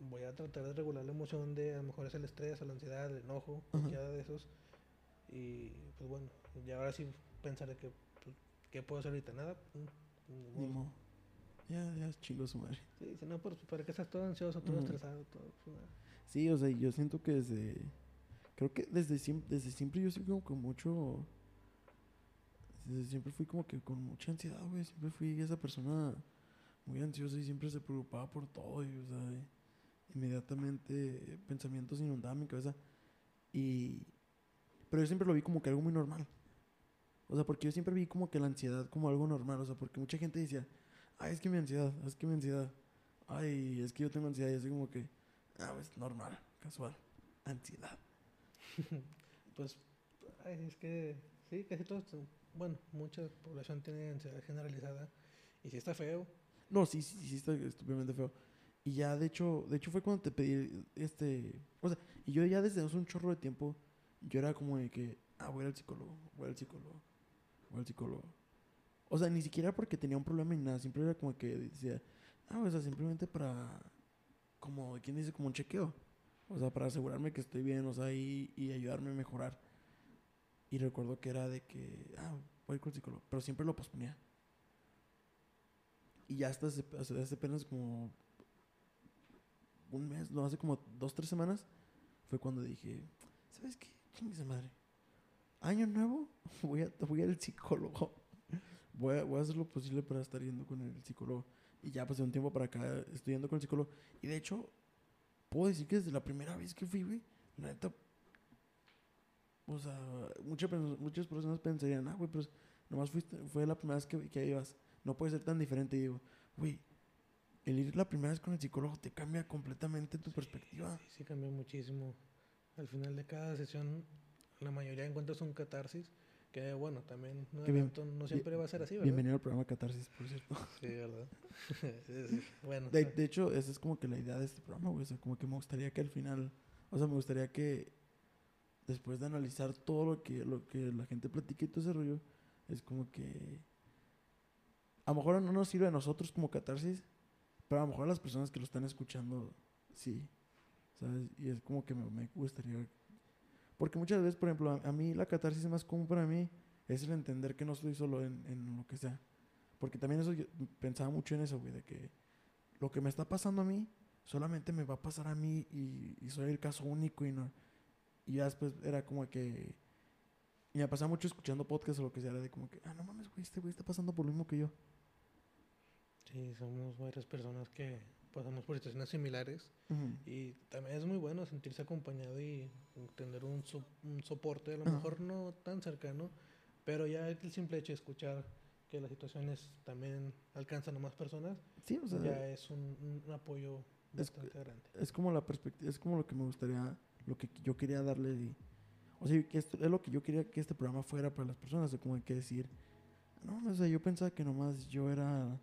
Voy a tratar de regular la emoción de, a lo mejor es el estrés, la ansiedad, el enojo, cualquiera de esos. Y pues bueno, ya ahora sí pensaré que, ¿qué puedo hacer ahorita? Nada. mm, ni modo. Ya, ya chingó su madre. Sí, si no, pues, para que estás todo ansioso, todo Ujú. estresado, todo. pues. Sí, o sea, yo siento que desde. Creo que desde siempre, desde siempre yo soy como con mucho. Desde siempre fui como que con mucha ansiedad, güey. Siempre fui esa persona muy ansiosa y siempre se preocupaba por todo. Y, o sea, inmediatamente pensamientos inundaban mi cabeza. Y. Pero yo siempre lo vi como que algo muy normal. O sea, porque yo siempre vi como que la ansiedad como algo normal. O sea, porque mucha gente decía, ay, es que mi ansiedad, es que mi ansiedad. Ay, es que yo tengo ansiedad. Y así como que, ah, pues normal, casual. Ansiedad. (laughs) Pues, ay, es que sí, casi todos, bueno, mucha población tiene ansiedad generalizada y sí está feo. No, sí, sí, sí, está estúpidamente feo. Y ya, de hecho, de hecho fue cuando te pedí este... O sea, y yo ya desde hace un chorro de tiempo, yo era como de que, ah, voy al psicólogo, voy al psicólogo, al psicólogo. O sea, ni siquiera porque tenía un problema ni nada, siempre era como que decía, ah, o sea, simplemente para, como, ¿quién dice? Como un chequeo. O sea, para asegurarme que estoy bien, o sea, y, y ayudarme a mejorar. Y recuerdo que era de que, ah, voy a ir con el psicólogo, pero siempre lo posponía. Y ya hasta hace, hace- apenas como un mes, no, hace como dos, tres semanas, fue cuando dije, ¿sabes qué? Chingue su madre. Año nuevo, (laughs) voy a, voy al psicólogo. Voy a, voy a hacer lo posible para estar yendo con el psicólogo. Y ya, pues de un tiempo para acá, estoy yendo con el psicólogo. Y de hecho, puedo decir que desde la primera vez que fui, güey, la neta, o sea, muchas, muchas personas pensarían, ah, güey, pero nomás fuiste, fue la primera vez que, que ibas. No puede ser tan diferente. Y digo, güey, el ir la primera vez con el psicólogo te cambia completamente tu perspectiva. Sí, sí cambió muchísimo. Al final de cada sesión, la mayoría encuentras un catarsis, que bueno, también no, bien. no siempre va a ser así, ¿verdad? Bienvenido al programa Catarsis, por cierto. Sí, ¿verdad? (laughs) (laughs) Bueno, De, de hecho, esa es como que la idea de este programa, güey. O sea, como que me gustaría que al final, o sea, me gustaría que después de analizar todo lo que, lo que la gente platica y todo ese rollo, es como que a lo mejor no nos sirve a nosotros como catarsis, pero a lo mejor a las personas que lo están escuchando, sí. ¿Sabes? Y es como que me, me gustaría. Porque muchas veces, por ejemplo, a, a mí la catarsis más común para mí es el entender que no estoy solo en, en lo que sea. Porque también eso, yo pensaba mucho en eso, güey, de que lo que me está pasando a mí solamente me va a pasar a mí y, soy el caso único y no. Y ya después era como que. Me pasaba mucho escuchando podcasts o lo que sea, era de como que, ah, no mames, güey, este güey está pasando por lo mismo que yo. sí, somos varias personas que pasamos por situaciones similares y también es muy bueno sentirse acompañado y tener un, so- un soporte, a lo Ajá. mejor no tan cercano, pero ya el simple hecho de escuchar que las situaciones también alcanzan a más personas, Sí, o sea, ya es un, un apoyo Es bastante grande. es como la perspectiva, es como lo que me gustaría, lo que yo quería darle. o sea, que esto es lo que yo quería que este programa fuera para las personas, de como hay que decir, no, o sea, yo pensaba que nomás yo era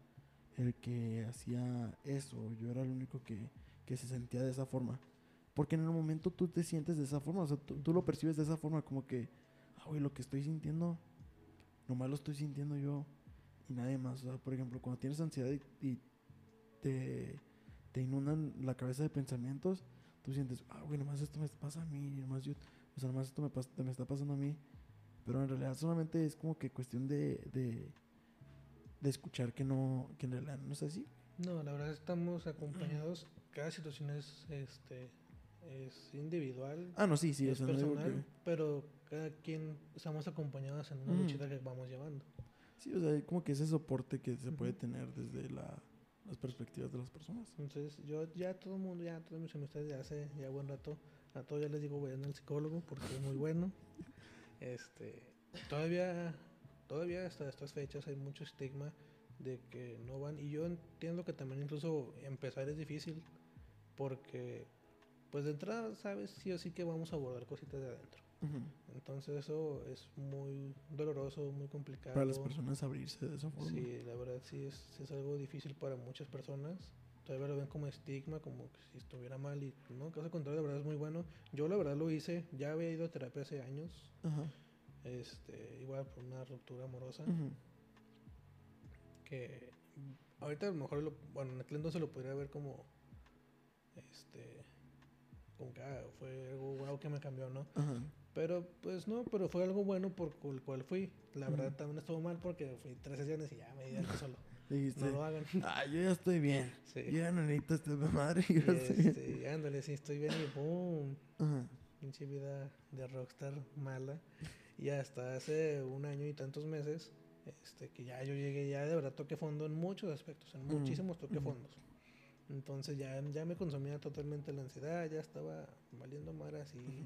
el que hacía eso, yo era el único que, que se sentía de esa forma. Porque en el momento tú te sientes de esa forma, o sea, tú, tú lo percibes de esa forma, como que, ah, güey, lo que estoy sintiendo, nomás lo estoy sintiendo yo y nadie más. O sea, por ejemplo, cuando tienes ansiedad y, y te, te inundan la cabeza de pensamientos, tú sientes, ah, güey, nomás esto me pasa a mí, nomás yo, o sea, nomás esto me, pas- me está pasando a mí. Pero en realidad solamente es como que cuestión de, de, de escuchar que no, que en realidad no es así. No, la verdad estamos acompañados, cada situación es, este, es individual, Ah, no, sí, sí, es no personal, que- pero cada quien estamos acompañados en una Ujú. luchita que vamos llevando. Sí, o sea, como que ese soporte que se puede tener desde la, las perspectivas de las personas. Entonces, yo ya todo el mundo, ya todas mis amistades ya hace ya buen rato, a todos ya les digo vayan al psicólogo porque es muy (laughs) bueno. Este, todavía, todavía hasta estas fechas hay mucho estigma de que no van y yo entiendo que también incluso empezar es difícil porque pues de entrada sabes sí o sí que vamos a abordar cositas de adentro. Entonces eso es muy doloroso, muy complicado. Para las personas abrirse de esa forma. Sí, la verdad sí es, sí es algo difícil para muchas personas. Todavía lo ven como estigma, como que si estuviera mal y no, caso contrario, la verdad es muy bueno. Yo la verdad lo hice, ya había ido a terapia hace años, Ajá. Este, igual por una ruptura amorosa que ahorita a lo mejor, lo, bueno, en aquel entonces lo podría ver como, este, como que ah, fue algo wow que me cambió, ¿no? Pero pues no, pero fue algo bueno por el cual fui. La verdad también estuvo mal porque fui tres sesiones y ya me di solo. (laughs) Dijiste, No lo hagan. ah, yo ya estoy bien. Sí. Yo ya no necesito este madre. (laughs) Yo sí. este, ándale, sí, estoy bien y boom. Ajá. Pinche vida de rockstar mala. Y hasta hace un año y tantos meses, este, que ya yo llegué, ya de verdad toqué fondo en muchos aspectos, en Ujú, muchísimos toqué fondos. Entonces ya, ya me consumía totalmente la ansiedad, ya estaba valiendo maras y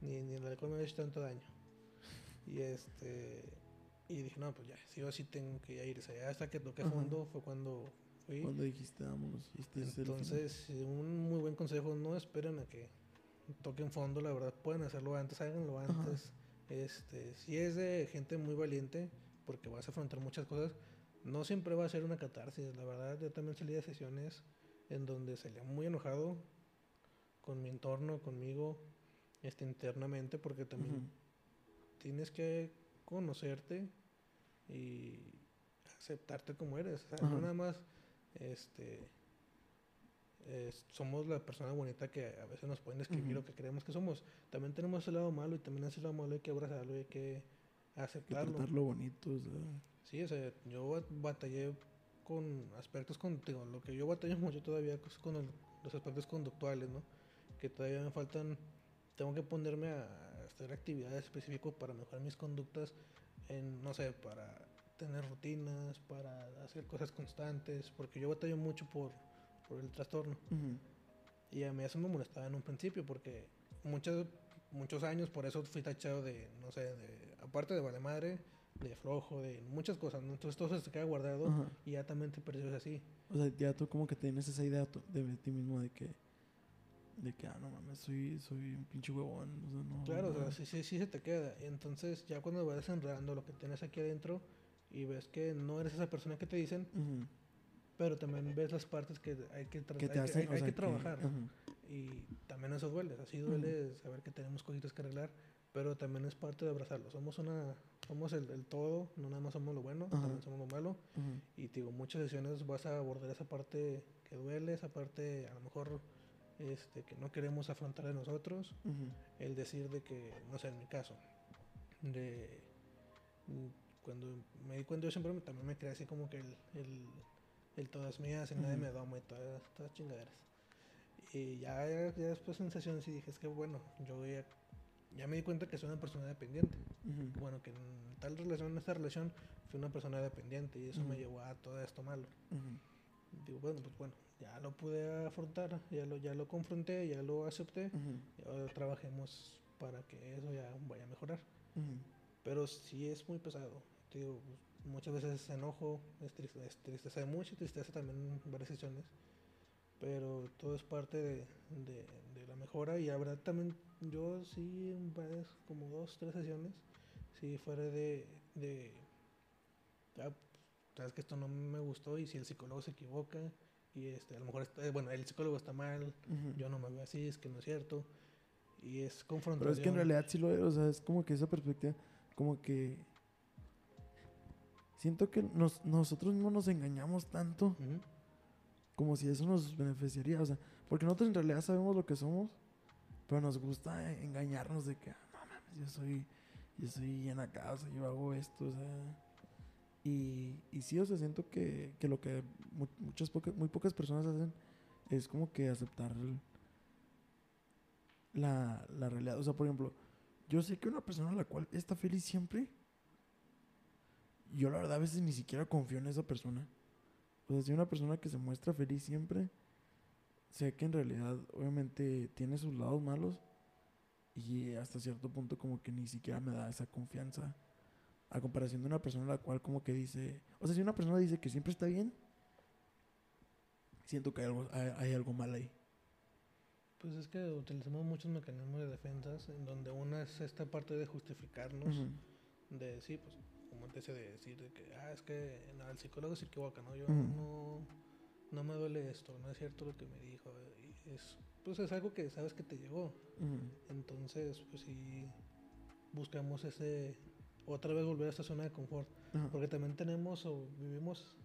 ni, ni el alcohol me había hecho tanto daño. Y este y dije, no, pues ya, sí o sí tengo que ir. O sea, ya hasta que toqué fondo fue cuando fui. Cuando dijiste, vámonos. y este. Entonces, un muy buen consejo, no esperen a que toquen fondo, la verdad, pueden hacerlo antes, háganlo antes. Este, si es de gente muy valiente, porque vas a afrontar muchas cosas, no siempre va a ser una catarsis, la verdad, yo también salí de sesiones en donde salía muy enojado con mi entorno, conmigo, este, internamente, porque también tienes que conocerte y aceptarte como eres. O sea, no nada más este, es- somos la persona bonita que a veces nos pueden describir lo que creemos que somos. También tenemos ese lado malo y también ese lado malo hay que abrazarlo y hay que Que aceptarlo. tratarlo bonito, o sea. Sí, o sea, yo ba- batallé con aspectos contigo. Lo que yo batallo (laughs) mucho todavía es con el- los aspectos conductuales, ¿no? Que todavía me faltan. Tengo que ponerme a hacer actividades específicas para mejorar mis conductas, en, no sé, para tener rutinas, para hacer cosas constantes, porque yo batallo mucho por, por el trastorno. Ujú. Y a mí eso me molestaba en un principio porque muchos muchos años por eso fui tachado de, no sé, de, aparte de vale madre, de flojo, de muchas cosas, ¿no? Entonces todo eso se queda guardado Ajá. y ya también te percibes así. O sea, ya tú como que tienes esa idea de ti mismo de que, de que, ah, no mames, soy, soy un pinche huevón. O sea, no. Claro, o sea, no. sí, sí, sí se te queda. Y entonces ya cuando vas desenredando lo que tienes aquí adentro y ves que no eres esa persona que te dicen, Ujú. Pero también ves las partes que hay que, Que te hay que- hacen, hay- hay que trabajar. ajá. Y también eso duele, así duele saber que tenemos cositas que arreglar, pero también es parte de abrazarlo. Somos una somos el, el todo, no nada más somos lo bueno, Ajá. también somos lo malo. Y te digo, muchas sesiones vas a abordar esa parte que duele, esa parte a lo mejor este, que no queremos afrontar de nosotros. El decir de que, no sé, en mi caso, de mm, cuando me di cuenta yo siempre también me creía así como que el, el, el todas mías, el nadie me doma y todas, todas chingaderas. Y ya, ya, después en sesiones sí dije, es que bueno, yo ya, ya me di cuenta que soy una persona dependiente. Ujú. Bueno, que en tal relación, en esta relación, fui una persona dependiente y eso me Ujú. llevó a todo esto malo. Ujú. Digo, bueno, pues bueno, ya lo pude afrontar, ya lo, ya lo confronté, ya lo acepté y ahora trabajemos para que eso ya vaya a mejorar. Pero sí es muy pesado. Te digo, pues, muchas veces es enojo, es, triste- es tristeza de mucha tristeza también en varias sesiones. Pero todo es parte de, de- de la mejora. Y habrá también, yo sí, en varias, como dos, tres sesiones, si fuera de, de ah, sabes que esto no me gustó y si el psicólogo se equivoca y este, a lo mejor, está- bueno, el psicólogo está mal, yo no me veo así, es que no es cierto. Y es confrontación. Pero es que en realidad sí lo es, o sea, es como que esa perspectiva, como que siento que nos, nosotros mismos nos engañamos tanto como si eso nos beneficiaría, o sea, porque nosotros en realidad sabemos lo que somos, pero nos gusta engañarnos de que, "Ah, no mames, yo soy, yo soy bien acá, o sea, yo hago esto, o sea, y, y sí, o sea, siento que, que lo que mu- muchas pocas, muy pocas personas hacen es como que aceptar el- la, la realidad, o sea, por ejemplo, yo sé que una persona a la cual está feliz siempre, yo la verdad a veces ni siquiera confío en esa persona. O sea, si una persona que se muestra feliz siempre, sé que en realidad obviamente tiene sus lados malos y hasta cierto punto como que ni siquiera me da esa confianza a comparación de una persona la cual como que dice, o sea, si una persona dice que siempre está bien, siento que hay algo, hay, hay algo mal ahí. Pues es que utilizamos muchos mecanismos de defensas en donde una es esta parte de justificarnos, de decir, pues, te decía, de decir de que, ah, es que no, el psicólogo se equivoca, ¿no? Yo no, no me duele esto, no es cierto lo que me dijo. Y es, pues es algo que sabes que te llegó. Entonces, pues sí, buscamos ese, otra vez volver a esta zona de confort. Ajá. Porque también tenemos o vivimos,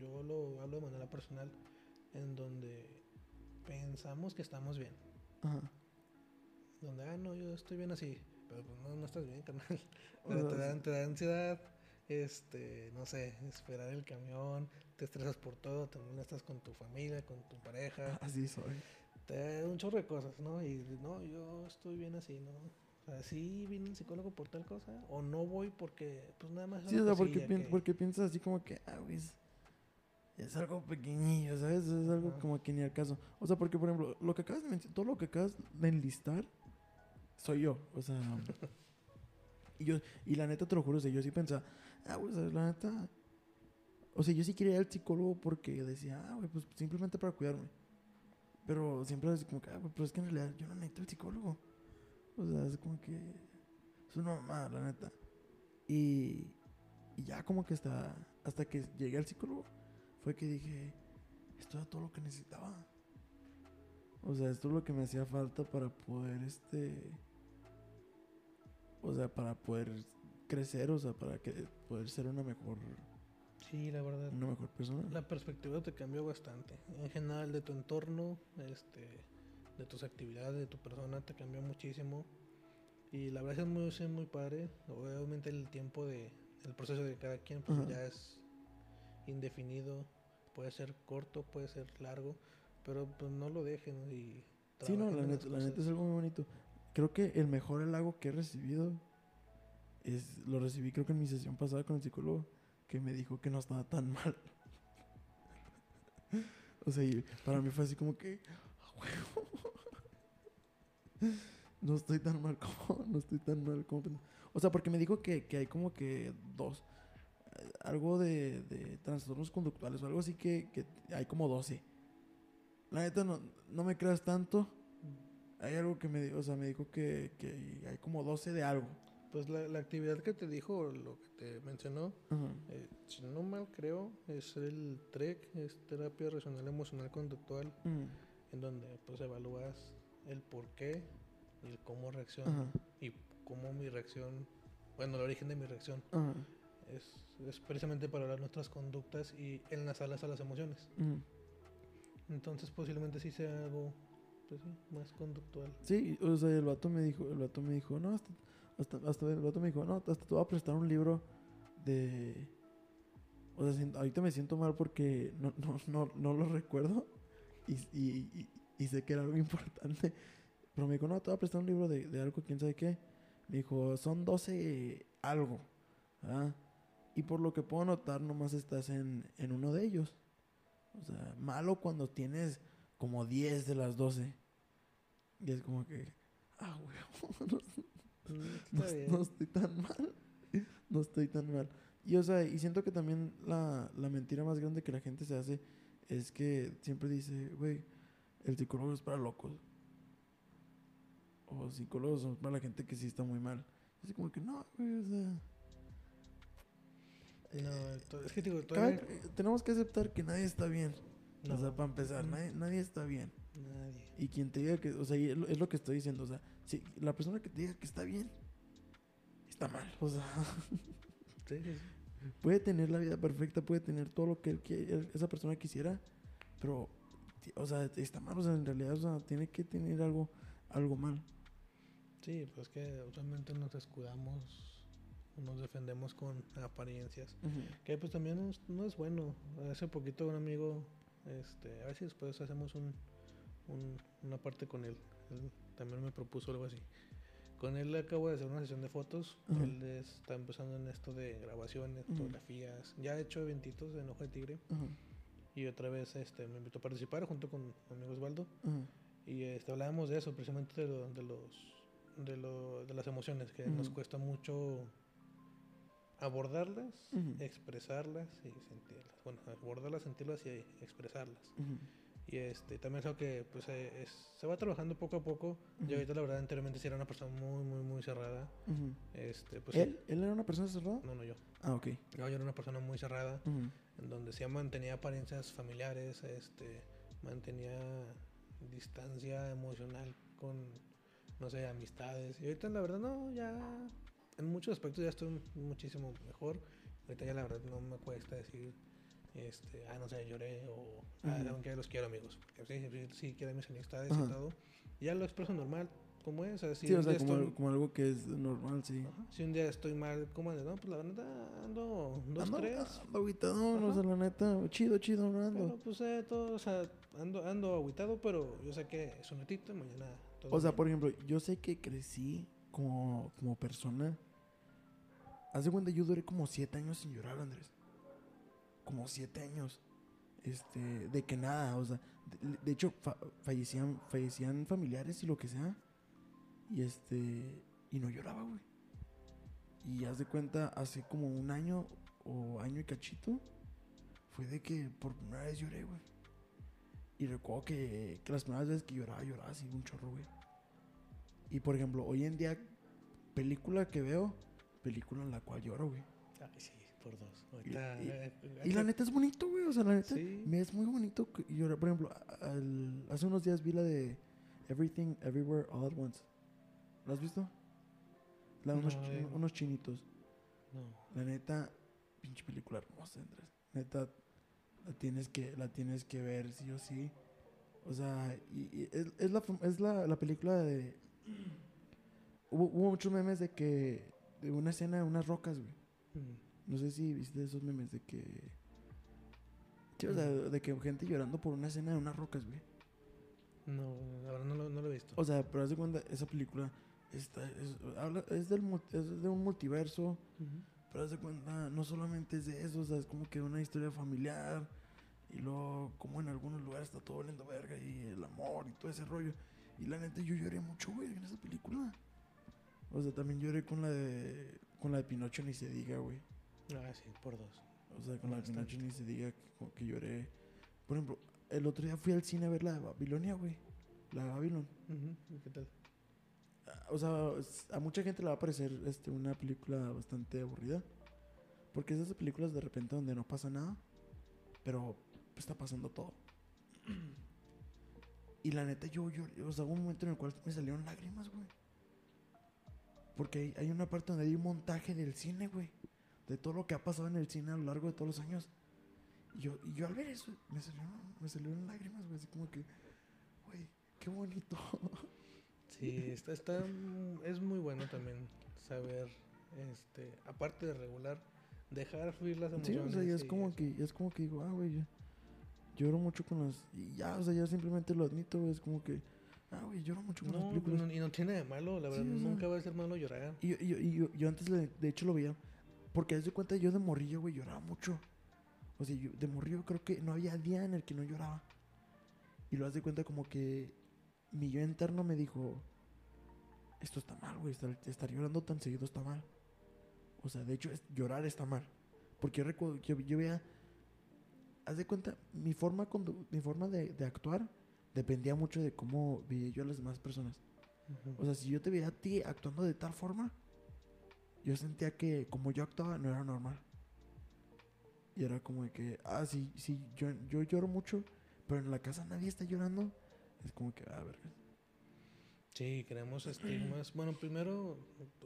yo lo hablo de manera personal, en donde pensamos que estamos bien. Donde, ah, no, yo estoy bien así. Pero pues no, no estás bien, carnal. (laughs) O sea, te, da, te da ansiedad, este, no sé, esperar el camión, te estresas por todo, te molestas con tu familia, con tu pareja, (laughs) Así soy. te da un chorro de cosas, ¿no? Y no, yo estoy bien así, ¿no? O sea, sí vine al psicólogo por tal cosa, o no voy porque, pues nada más. Sí, o sea, porque, pien- que- porque piensas así como que, ah, güey, es, algo pequeñillo, ¿sabes? Es algo como que ni al caso. O sea, porque, por ejemplo, lo que acabas de mencionar, todo lo que acabas de enlistar, soy yo. O sea, y yo, y la neta te lo juro, o sea, yo sí pensaba, ah, güey, sea, la neta. O sea, yo sí quería ir al psicólogo porque decía, ah, güey, pues simplemente para cuidarme. Pero siempre es como que, ah, güey, pero es que en realidad yo no necesito el psicólogo. O sea, es como que. Es una mamada, la neta. Y, y ya como que hasta, hasta que llegué al psicólogo, fue que dije, esto era todo lo que necesitaba. O sea, esto es lo que me hacía falta para poder, este... O sea, para poder crecer, o sea, para que poder ser una mejor, Sí, la verdad. una mejor persona. La perspectiva te cambió bastante. En general, de tu entorno, este, de tus actividades, de tu persona, te cambió muchísimo. Y la verdad es muy, es muy padre. Obviamente el tiempo de, el proceso de cada quien pues Ajá. ya es indefinido. Puede ser corto, puede ser largo, pero pues no lo dejen y Sí, no, la neta, la neta es algo muy bonito. Creo que el mejor halago que he recibido es, lo recibí creo que en mi sesión pasada con el psicólogo, que me dijo que no estaba tan (laughs) mal. o sea, para mí fue así como que, "A huevo". no estoy tan mal como, (laughs) no estoy tan mal como. O sea, porque me dijo que, que hay como que dos, eh, algo de, de trastornos conductuales o algo así que, que hay como 12. La neta no, no me creas tanto. Hay algo que me dijo, o sea, me dijo que, que hay como 12 de algo. Pues la, la actividad que te dijo, lo que te mencionó, Ajá. eh, si no mal creo, es el TREC, es terapia racional emocional conductual. Mm, en donde pues evalúas el por qué y el cómo reacciono Ajá. y cómo mi reacción, bueno, el origen de mi reacción es, es precisamente para hablar nuestras conductas y enlazarlas a las emociones. Entonces posiblemente sí sea algo sí, más conductual. Sí, o sea, el vato me dijo, el vato me dijo, no, hasta, hasta, el vato me dijo, no, hasta te voy a prestar un libro de... O sea, siento- ahorita me siento mal porque no, no, no, no lo recuerdo y, y, y, y sé que era algo (laughs) importante. Pero me dijo, no, te voy a prestar un libro de, de algo, quién sabe qué. Me dijo, son 12 algo. ¿verdad? Y por lo que puedo notar, nomás estás en, en uno de ellos. O sea, malo cuando tienes como 10 de las 12. Y es como que, ah, güey, (laughs) no, Mm, no- estoy tan mal. No estoy tan mal. Y o sea, y siento que también la, la mentira más grande que la gente se hace es que siempre dice, güey, el psicólogo es para locos. O psicólogos son para la gente que sí está muy mal. Así como que no, güey, o sea. No, eh, es que digo, cada- todavía tenemos que aceptar que nadie está bien. No, O sea, para empezar, Mm. nadie, nadie está bien. nadie. Y quien te diga que, o sea, es lo, es lo que estoy diciendo, o sea, si la persona que te diga que está bien, está mal. O sea, Sí, sí, sí. puede tener la vida perfecta, puede tener todo lo que él quiere- esa persona quisiera, pero, o sea, está mal, o sea, en realidad, o sea, tiene que tener algo, algo mal. Sí, pues que usualmente nos escudamos, nos defendemos con apariencias. Que pues también no es, no es bueno. Hace poquito un amigo, este, a ver si después hacemos un, un- una parte con él. Él también me propuso algo así. Con él acabo de hacer una sesión de fotos. Él está empezando en esto de grabaciones, fotografías. Ya ha hecho eventitos de Enojo de Tigre. Y otra vez este, me invitó a participar junto con mi amigo Osvaldo. Y este, hablábamos de eso, precisamente de, lo- de los de, lo- de las emociones, que nos cuesta mucho abordarlas, Ujú. expresarlas y sentirlas. Bueno, abordarlas, sentirlas y expresarlas. ajá, Y este también es algo que pues, eh, es- se va trabajando poco a poco. Ujú. Yo ahorita la verdad anteriormente sí era una persona muy, muy, muy cerrada. Este, pues. ¿Él? ¿Él era una persona cerrada? No, no yo. Ah, ok. No, yo era una persona muy cerrada en donde sí mantenía apariencias familiares, este, mantenía distancia emocional con, no sé, amistades. Y ahorita la verdad no, ya en muchos aspectos ya estoy muchísimo mejor. Ahorita ya la verdad no me cuesta decir, este, ah, no sé, lloré o, ah, aunque los quiero amigos. Porque sí, sí, sí quiero mis amistades Ajá. y todo. Ya lo expreso normal, como es. O sea, si Sí, o sea, como, estoy- como algo que es normal, sí. Ajá, Si un día estoy mal, ¿cómo andas? No, pues la verdad ando dos, Ando, tres. ando agüitadón, o Ajá. sea, la neta, chido, chido, no ando. Pero pues eh, todo, o sea, ando, ando agüitado, pero yo sé que es un ratito y mañana todo O sea, bien. por ejemplo, yo sé que crecí como, como persona. Hace cuenta, yo duré como siete años sin llorar, Andrés. Como siete años. Este, de que nada, o sea, de, de hecho, fa- fallecían, fallecían familiares y lo que sea. Y este, y no lloraba, güey. Y haz de cuenta, hace como un año o año y cachito, fue de que por primera vez lloré, güey. Y recuerdo que, que las primeras veces que lloraba, lloraba así un chorro, güey. Y por ejemplo, hoy en día, película que veo, película en la cual lloro, güey. Ay, sí, por dos. Ahorita, y- eh, Y la neta es bonito, güey. O sea, la neta Sí. me es muy bonito llorar. Por ejemplo, al- hace unos días vi la de Everything, Everywhere, All at Once. ¿La has visto? La de unos, No, chi- eh. unos chinitos. No. La neta, pinche película hermosa, Andrés. Neta, la tienes que, la tienes que ver, sí o sí. O sea, y, y es, es la, es la, la película de... Hubo, hubo muchos memes de que... De una escena de unas rocas, güey. Mm. No sé si viste esos memes de que... Sí, o sea, de que gente llorando por una escena de unas rocas, güey. No, la verdad no lo, no lo he visto. O sea, pero haz de cuenta, esa película está, es, habla- es, del, es de un multiverso. Pero haz de cuenta, no solamente es de eso, o sea, es como que una historia familiar. Y luego, como en algunos lugares está todo verga y el amor y todo ese rollo. Y la neta, yo lloré mucho, güey, en esa película. O sea, también lloré con la de, con la de Pinocho, ni se diga, güey. Ah, sí, por dos. O sea, con la de. Pinocho, ni se diga que, que lloré. Por ejemplo, el otro día fui al cine a ver la de Babilonia, güey. La de Babylon. Ujú, ¿y ¿Qué tal? Ah, O sea, a mucha gente le va a parecer este, una película bastante aburrida. Porque es de esas películas de repente donde no pasa nada, pero está pasando todo. (clears throat) Y la neta, yo, yo, o sea, hubo un momento en el cual me salieron lágrimas, güey. Porque hay, hay una parte donde hay un montaje del cine, güey. De todo lo que ha pasado en el cine a lo largo de todos los años. Y yo, y yo al ver eso, me salieron, me salieron lágrimas, güey. Así como que, güey, qué bonito. (laughs) Sí, está, está, es muy bueno también saber, este, aparte de regular, dejar fluir las Sí, emociones. o sea, ya es como eso. que, ya es como que digo, ah, güey. Lloro mucho con las. Y ya, o sea, ya simplemente lo admito, güey. Es como que, ah, güey, lloro mucho con las No, películas. no, y no tiene de malo, la Sí, verdad, sea. nunca va a ser malo llorar. Y, yo, y yo, y yo, yo antes, le- de hecho, lo veía. Porque haz de cuenta, yo de morrillo, güey, lloraba mucho. O sea, yo de morrillo creo que no había día en el que no lloraba. Y lo haz de cuenta como que mi yo interno me dijo, esto está mal, güey, estar, estar llorando tan seguido está mal. O sea, de hecho, es- llorar está mal. Porque yo recuerdo, yo, yo veía, haz de cuenta, mi forma, mi forma de, de actuar dependía mucho de cómo veía yo a las demás personas. O sea, si yo te veía a ti actuando de tal forma, yo sentía que como yo actuaba no era normal. Y era como de que, ah, sí, sí, yo, yo lloro mucho, pero en la casa nadie está llorando. Es como que, ah, verga. Sí, creamos estigmas. Bueno, primero,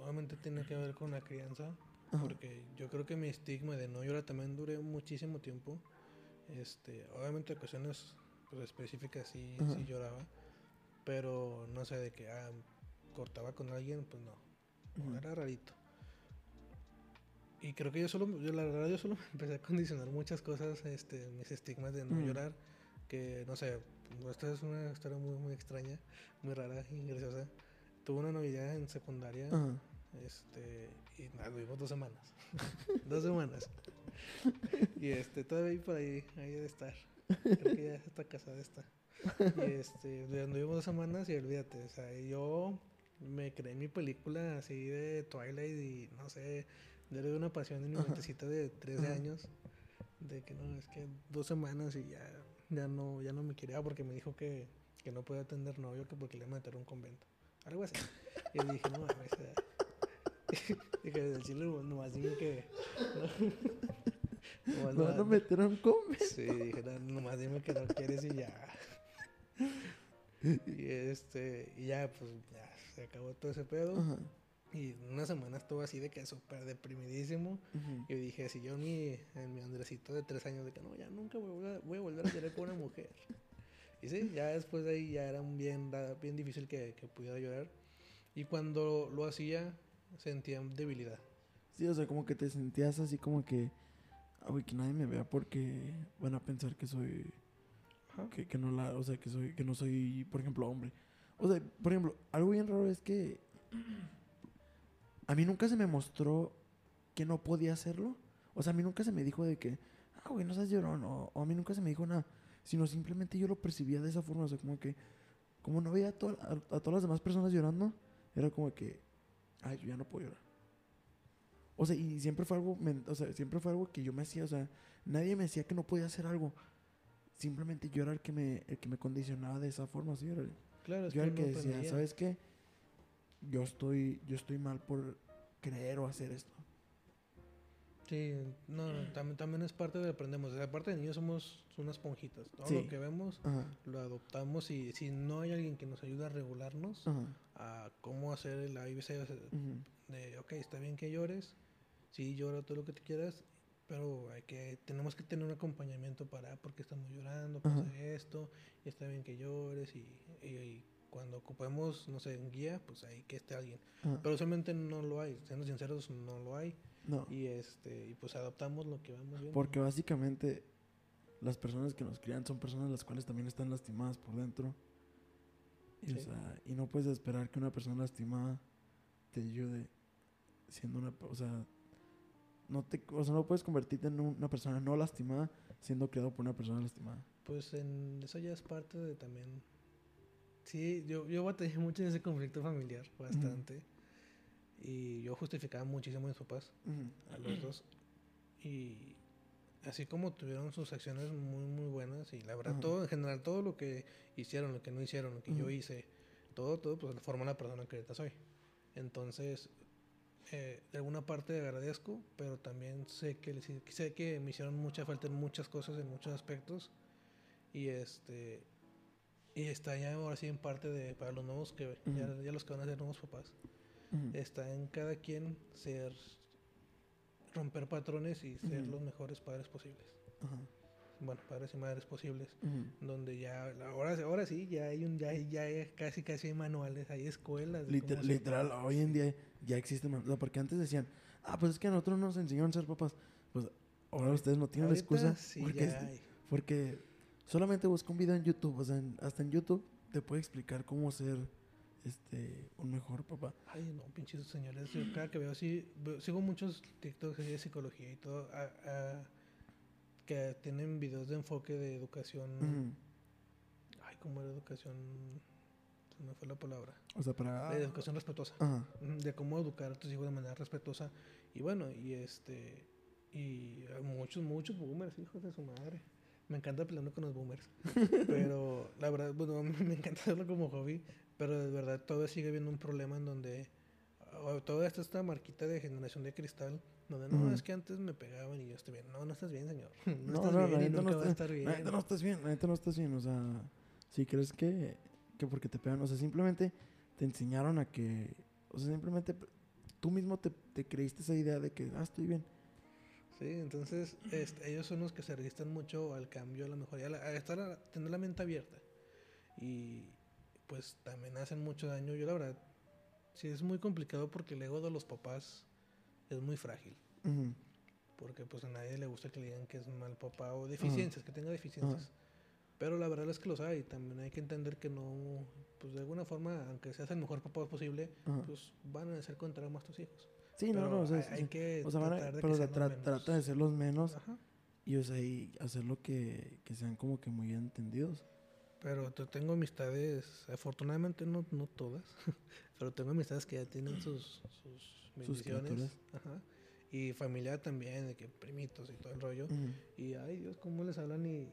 obviamente tiene que ver con la crianza, Ajá. porque yo creo que mi estigma de no llorar también duré muchísimo tiempo. Este, obviamente ocasiones pues, específicas sí, Ajá. sí lloraba, pero no sé de que ah, cortaba con alguien, pues no, era rarito. Y creo que yo solo, yo la verdad yo solo (laughs) me empecé a condicionar muchas cosas, este, mis estigmas de no llorar, que no sé, esta es una historia muy, muy extraña, muy rara y graciosa. Tuve una novia en secundaria, este, y nada, vivimos dos semanas, (laughs) dos semanas. (laughs) Y este, todavía por ahí, ahí de estar, creo que ya está casada está. Y este, anduvimos dos semanas y olvídate, o sea, yo me creé mi película así de Twilight y no sé, yo le di una pasión en mi mentecita de 13 Ajá. años, de que no, es que dos semanas y ya, ya no, ya no me quería porque me dijo que, que no podía tener novio que porque le iba a meter a un convento, algo así. Y yo dije, no mames, (laughs) dije, del chile nomás dime que... No, (laughs) nomás no- a un come. Sí, dije, no, nomás dime que no quieres y ya. (laughs) Y este, y ya, pues, ya, se acabó todo ese pedo. Ajá. Y una semana estuvo así de que súper deprimidísimo. Ujú. Y dije, si yo mi, en mi Andresito de tres años, de que no, ya nunca voy a, volver a- voy a volver a llorar con una mujer. Y sí, ya después de ahí ya era un bien, bien difícil que, que pudiera llorar. Y cuando lo hacía, sentía debilidad. Sí, o sea, como que te sentías así como que, ah, güey, que nadie me vea porque van a pensar que soy, Ajá. que, que no la, o sea, que soy, que no soy, por ejemplo, hombre. O sea, por ejemplo, algo bien raro es que (clears throat) a mí nunca se me mostró que no podía hacerlo. O sea, a mí nunca se me dijo de que, ah, güey, no seas llorón, o, o a mí nunca se me dijo nada, sino simplemente yo lo percibía de esa forma, o sea, como que, como no veía a, to- a, a todas las demás personas llorando, era como que, ay, yo ya no puedo llorar. O sea, y siempre fue algo, o sea, siempre fue algo que yo me hacía, o sea, nadie me decía que no podía hacer algo. Simplemente yo era el que me, el que me condicionaba de esa forma, ¿sí? Era el- Claro, es yo era el que decía. ¿sabes qué? Yo estoy, yo estoy mal por creer o hacer esto. Sí, no, no, también, también es parte de aprendemos. De parte de niños somos unas esponjitas. Todo Sí. lo que vemos Ajá, lo adoptamos y si no hay alguien que nos ayude a regularnos ajá, a cómo hacer ABC o sea, ujú, de, ok, está bien que llores, sí, llora todo lo que te quieras, pero hay que, tenemos que tener un acompañamiento para, porque estamos llorando, pasa Ajá. esto, y está bien que llores y, y- y cuando ocupemos, no sé, un guía, pues ahí que esté alguien. ajá. Pero usualmente no lo hay, siendo sinceros, no lo hay. No, Y este, y pues adoptamos lo que vamos viendo. porque básicamente las personas que nos crían son personas las cuales también están lastimadas por dentro. Y, o sea, y no puedes esperar que una persona lastimada te ayude siendo una, o sea, no te, o sea, no puedes convertirte en un- una persona no lastimada siendo criado por una persona lastimada. Pues en eso ya es parte de también. Sí, yo, yo batallé mucho en ese conflicto familiar, bastante. Y yo justificaba muchísimo a mis papás, a los dos. Y así como tuvieron sus acciones muy, muy buenas, y la verdad, todo en general, todo lo que hicieron, lo que no hicieron, lo que yo hice, todo, todo, pues formó la persona que ahorita soy. Entonces, eh, de alguna parte agradezco, pero también sé que, les- sé que me hicieron mucha falta en muchas cosas, en muchos aspectos. Y este y está ya ahora sí en parte de para los nuevos que ya, los que van a ser nuevos papás. Está en cada quien ser romper patrones y ser los mejores padres posibles. Bueno, padres y madres posibles. Donde ya, ahora, ahora sí, ya hay un, ya, ya hay casi casi hay manuales, hay escuelas. Liter- literal, hoy en día ya existen, o sea, porque antes decían, ah, pues es que a nosotros nos enseñaron a ser papás. Pues ahora ustedes no tienen Ahorita excusa. sí, porque, porque solamente busca un video en YouTube, o sea, en- hasta en YouTube te puede explicar cómo ser este un mejor papá. Ay, no, pinches señores. Yo cada que veo así, sigo muchos TikToks de psicología y todo, a- a- que tienen videos de enfoque de educación. Ay, ¿cómo era educación? Me fue la palabra. O sea, para... De educación respetuosa. Ajá. De cómo educar a tus hijos de manera respetuosa. Y bueno, y este. Y hay muchos, muchos boomers, hijos de su madre. Me encanta peleando con los boomers. (laughs) pero la verdad, bueno, (laughs) me encanta hacerlo como hobby. Pero de verdad todavía sigue habiendo un problema en donde. Toda esta, esta marquita de generación de cristal. Donde no, Ujú. es que antes me pegaban y yo estoy bien. No, no estás bien, señor. (laughs) No, No, estás no, bien y neta no nunca vas a estar bien. La neta no estás bien, la neta no estás bien, o sea, si crees que, que porque te pegan, o sea, simplemente te enseñaron a que, o sea, simplemente tú mismo te, te creíste esa idea de que, ah, estoy bien. Sí, entonces este, ellos son los que se resisten mucho al cambio, a la mejoría, a, estar a tener la mente abierta. Y pues también hacen mucho daño. Yo la verdad, sí es muy complicado porque el ego de los papás es muy frágil. Porque pues a nadie le gusta que le digan que es mal papá o deficiencias, que tenga deficiencias. Pero la verdad es que los hay. También hay que entender que no, pues de alguna forma, aunque seas el mejor papá posible, Ajá. pues van a ser contra más tus hijos. Sí, no, Pero no, o sea, hay, sí, hay que o sea, van a- tratar de pero que tra- menos. trata de ser los menos Ajá. y, o sea, y hacer lo que, que sean como que muy entendidos. Pero yo tengo amistades, afortunadamente no, no todas, (laughs) pero tengo amistades que ya tienen (clears throat) sus, sus bendiciones. criaturas. Ajá. Y familia también, de que primitos y todo el rollo. Ujú. Y ay Dios, cómo les hablan y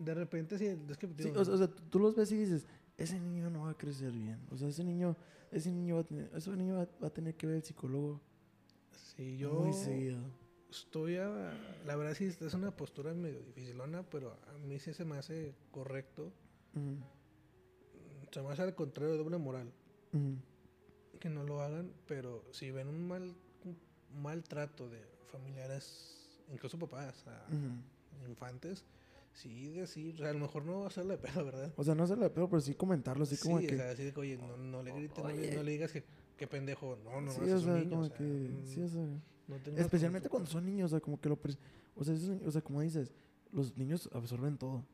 de repente sí, es que Sí, digo, o, sea, o sea, tú, los ves y dices, ese niño no va a crecer bien. O sea, ese niño, ese niño va a tener, ese niño va, va a tener que ver el psicólogo sí, yo muy seguido. estoy a, la verdad sí es una postura medio dificilona, pero a mí sí se me hace correcto. Ujú. Se me hace al contrario de doble moral. Ujú. que no lo hagan, pero si ven un mal un maltrato de familiares, incluso papás, a Ujú. infantes, sí decir, o sea, a lo mejor no hacerle de pedo, ¿verdad? O sea, no se le pedo, pero sí comentarlo, así sí, como o que... sea, así de que, oye, no, no le grites, no, no le digas que, que pendejo, no, no, sí, no, o sea, niño, como o sea, que... mm, Sí, o sea... no Especialmente cuando son niños, o sea, como que lo... O sea, esos- o sea, como dices, los niños absorben todo.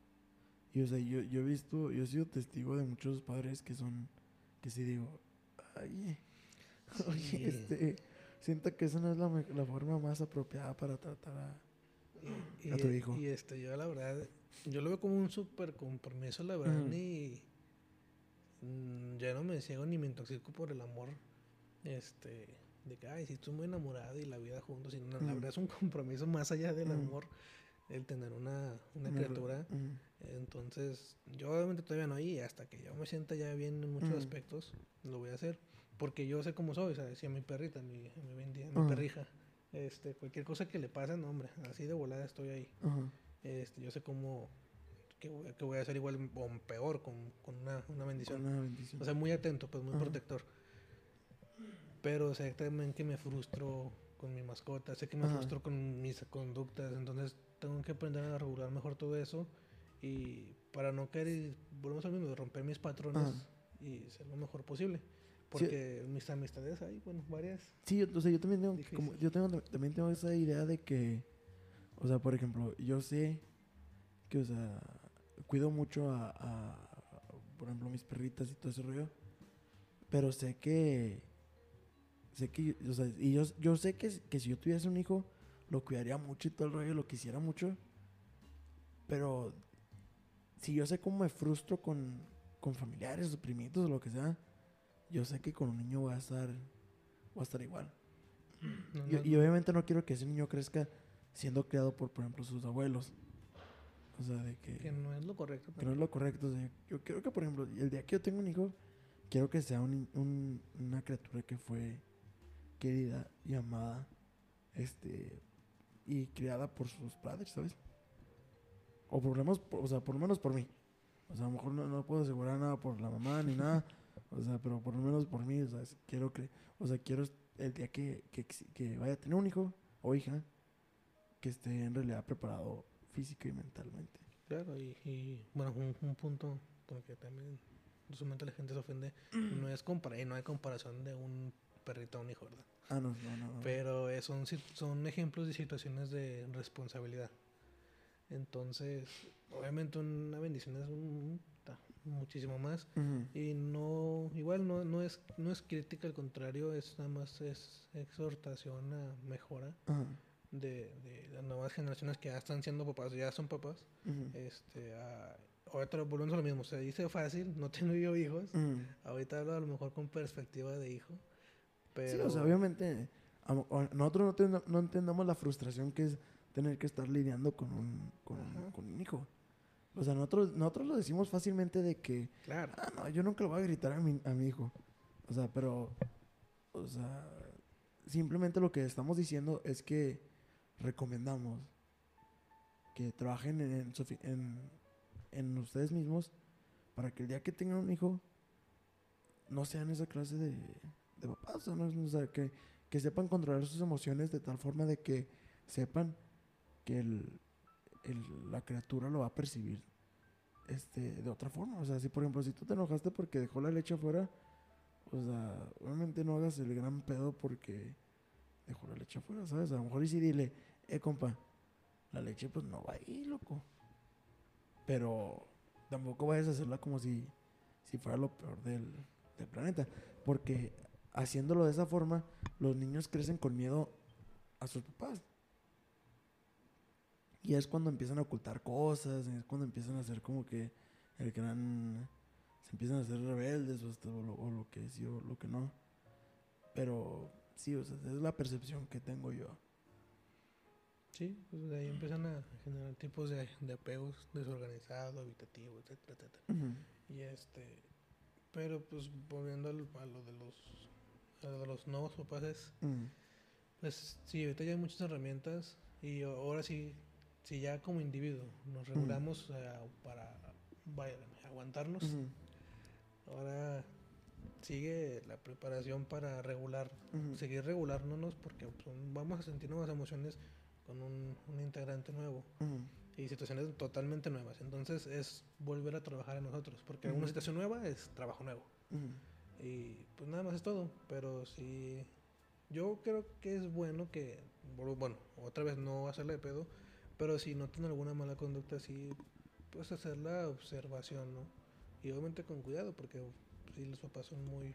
Y, o sea, yo, yo he visto, yo he sido testigo de muchos padres que son... Que sí digo, oye, (laughs) oye, Sí. este... Siento que esa no es la, la forma más apropiada para tratar a... y, a tu y- hijo. Y este, yo la verdad, yo lo veo como un súper compromiso, la verdad, ni... mm, Ya no me ciego ni me intoxico por el amor, este... De que, ay, si estoy muy enamorado y la vida juntos, y no, la verdad es un compromiso más allá del amor, el tener una, una criatura. Entonces, yo obviamente todavía no, y hasta que yo me sienta ya bien en muchos aspectos, lo voy a hacer. Porque yo sé cómo soy, o sea, si a mi perrita, mi, mi, mi perrija, este, cualquier cosa que le pase, no, hombre, así de volada estoy ahí. Ajá. Este, yo sé cómo, que voy, que voy a hacer igual o peor con, con una, una bendición. Una bendición. O sea, muy atento, pues muy Ajá. protector. Pero sé también que me frustro con mi mascota, sé que me Ajá. frustro con mis conductas, entonces tengo que aprender a regular mejor todo eso y para no caer volvemos al mismo, de romper mis patrones Ajá. y ser lo mejor posible. Porque mis amistades hay, bueno, varias. Sí, yo, o sea, yo también tengo, como, yo tengo, también tengo esa idea de que, o sea, por ejemplo, yo sé que, o sea, cuido mucho a, a, por ejemplo, mis perritas y todo ese rollo, pero sé que, sé que, o sea, y yo, yo sé que, que si yo tuviese un hijo, lo cuidaría mucho y todo el rollo, lo quisiera mucho, pero si yo sé cómo me frustro con, con familiares o primitos o lo que sea, yo sé que con un niño va a estar, va a estar igual. (clears throat) No, Y, no- y obviamente no quiero que ese niño crezca siendo criado por, por ejemplo, sus abuelos. O sea, de que, que no es lo correcto. que no es lo correcto. O sea, yo quiero que, por ejemplo, el día que yo tenga un hijo, quiero que sea un, un- una criatura que fue querida y amada, este, y criada por sus padres, ¿sabes? O por lo menos, por- o sea, por lo menos por mí. O sea, a lo mejor no, no puedo asegurar nada por la mamá ni nada. O sea, pero por lo menos por mí, o sea, quiero que, o sea, quiero el día que, que, que vaya a tener un hijo o hija, que esté en realidad preparado física y mentalmente. Claro, y, y, bueno, un, un punto el que también usualmente la gente se ofende, no es compara y no hay comparación de un perrito a un hijo, ¿verdad? Ah, no, no, no. no. Pero eh, son, son ejemplos de situaciones de responsabilidad. Entonces, obviamente una bendición es un, muchísimo más. Y no, igual no, no, es, no es crítica, al contrario, es nada más es exhortación a mejora de, de las nuevas generaciones que ya están siendo papás, ya son papás. Este, a, ahorita volvemos a lo mismo, se dice fácil, no (laughs) tengo yo hijos. Ahorita hablo a lo mejor con perspectiva de hijo. Pero, Sí, o sea, obviamente, a mo- a- nosotros no, ten- no entendamos la frustración que es tener que estar lidiando con un, con, con un hijo. O sea, nosotros, nosotros lo decimos fácilmente de que, Claro. ah, no, yo nunca le voy a gritar a mi, a mi hijo. O sea, pero, o sea, simplemente lo que estamos diciendo es que recomendamos que trabajen en, en, ustedes mismos para que el día que tengan un hijo no sean esa clase de, de papás, o sea, no- o sea, que, que sepan controlar sus emociones de tal forma de que sepan que el, el- la criatura lo va a percibir este, de otra forma. O sea, si por ejemplo, si tú te enojaste porque dejó la leche afuera, o sea, obviamente no hagas el gran pedo porque dejó la leche afuera, ¿sabes? A lo mejor y sí dile, eh, compa, la leche pues no va ahí, loco. Pero tampoco vayas a hacerla como si, si fuera lo peor del, del planeta. Porque haciéndolo de esa forma, los niños crecen con miedo a sus papás. Y es cuando empiezan a ocultar cosas, es cuando empiezan a hacer como que el gran... Se empiezan a hacer rebeldes o, hasta- o lo, o lo que sí o lo que no. Pero sí, o sea, es la percepción que tengo yo. Sí, pues de ahí empiezan a generar tipos de, de apegos desorganizados, habitativos, etcétera, etcétera. Y este, pero pues volviendo a lo de los, a lo de los nuevos papás es, Mm. pues sí, ahorita ya hay muchas herramientas y ahora sí, si ya como individuo nos regulamos para vaya, aguantarnos, ahora sigue la preparación para regular, seguir regulándonos porque pues, vamos a sentir nuevas emociones con un, un integrante nuevo y situaciones totalmente nuevas. Entonces es volver a trabajar en nosotros porque una situación nueva es trabajo nuevo. Y pues nada más es todo. Pero sí, yo creo que es bueno que, bueno, otra vez no hacerle de pedo, pero si notan alguna mala conducta, sí, pues hacer la observación, ¿no? Y obviamente con cuidado, porque sí, los papás son muy,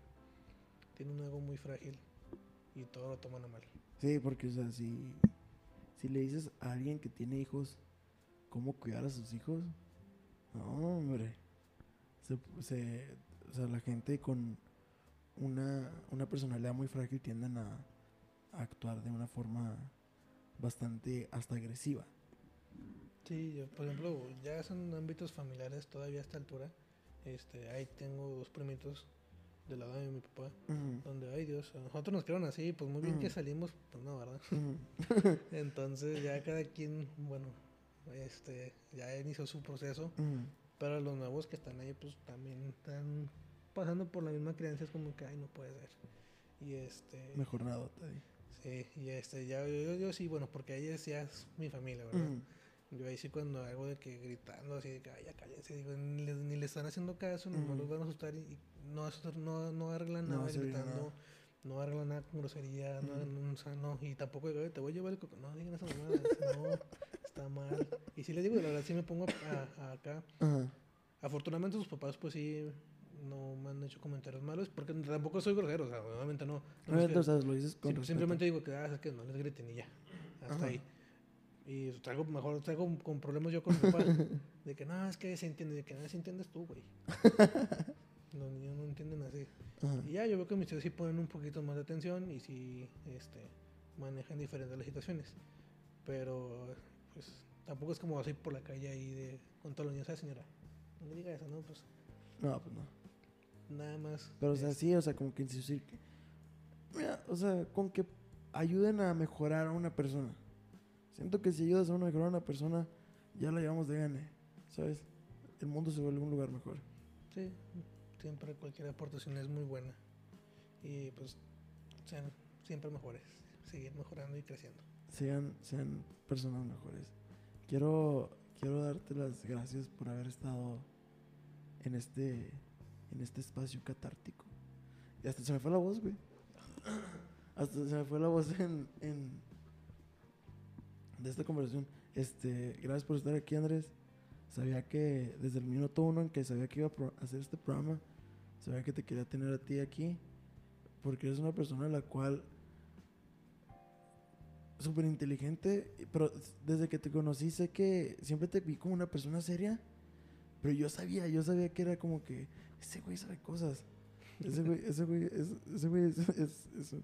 tienen un ego muy frágil y todo lo toman a mal. Sí, porque, o sea, si, si le dices a alguien que tiene hijos cómo cuidar a sus hijos, no, hombre. Se, se- o sea, la gente con una, una personalidad muy frágil tienden a, a actuar de una forma bastante hasta agresiva. Sí, yo, por ejemplo, ya son ámbitos familiares todavía a esta altura. Este, ahí tengo dos primitos del lado de mi papá. Donde, ay Dios, a nosotros nos quedaron así, pues muy bien que salimos, pues no, ¿verdad? (laughs) Entonces ya cada quien, bueno, este, ya inició su proceso, pero los nuevos que están ahí, pues también están pasando por la misma crianza, es como que, ay, no puede ser. Y este, Mejor nada, sí, y este, ya, yo, yo, yo sí, bueno, porque ahí ya es mi familia, ¿verdad? Yo ahí sí cuando algo de que gritando así de que ay, ya cállense, digo, ni le, ni le están haciendo caso, nomás Ujú. los van a asustar y, y no, no, no arreglan No nada sirve gritando, nada. no arreglan nada con grosería, no, no, o sea, no, y tampoco digo, "Oye, te voy a llevar el coco, no digan esa mamada, (laughs) no, está mal. Y sí les digo, la verdad sí me pongo a- a acá. Ajá. Afortunadamente sus papás pues sí no me han hecho comentarios malos, porque tampoco soy grosero, o sea, obviamente no. no es que- o sea, lo dices con respeto. simplemente digo que, ah, es que no les griten y ya. Hasta Ajá. ahí. Y traigo, mejor traigo con problemas yo con mi papá. (laughs) de que no, es que se entiende, de que no, si entiendes tú, güey. (laughs) Los niños no entienden así. Ajá. Y ya, yo veo que mis tíos sí ponen un poquito más de atención y sí este, manejan diferentes las situaciones. Pero, pues, tampoco es como así por la calle ahí de, con todos los niños, ah, señora, no me diga eso, ¿no? Pues, No, pues no. nada más. Pero, o sea, es- sí, o sea, como que insistir que. Mira, o sea, con que ayuden a mejorar a una persona. Siento que si ayudas a una mejorar a una persona, ya la llevamos de gane, ¿sabes? El mundo se vuelve un lugar mejor. Sí, siempre cualquier aportación es muy buena. Y pues sean siempre mejores, seguir mejorando y creciendo. Sean, sean personas mejores. Quiero, quiero darte las gracias por haber estado en este, en este espacio catártico. Y hasta se me fue la voz, güey. (clears throat) Hasta se me fue la voz en, en de esta conversación. Este, gracias por estar aquí, Andrés. Sabía que desde el minuto uno en que sabía que iba a hacer este programa, sabía que te quería tener a ti aquí, porque eres una persona a la cual súper inteligente, pero desde que te conocí sé que siempre te vi como una persona seria, pero yo sabía, yo sabía que era como que ese güey sabe cosas. Ese güey, ese güey, es- ese güey es, es- es-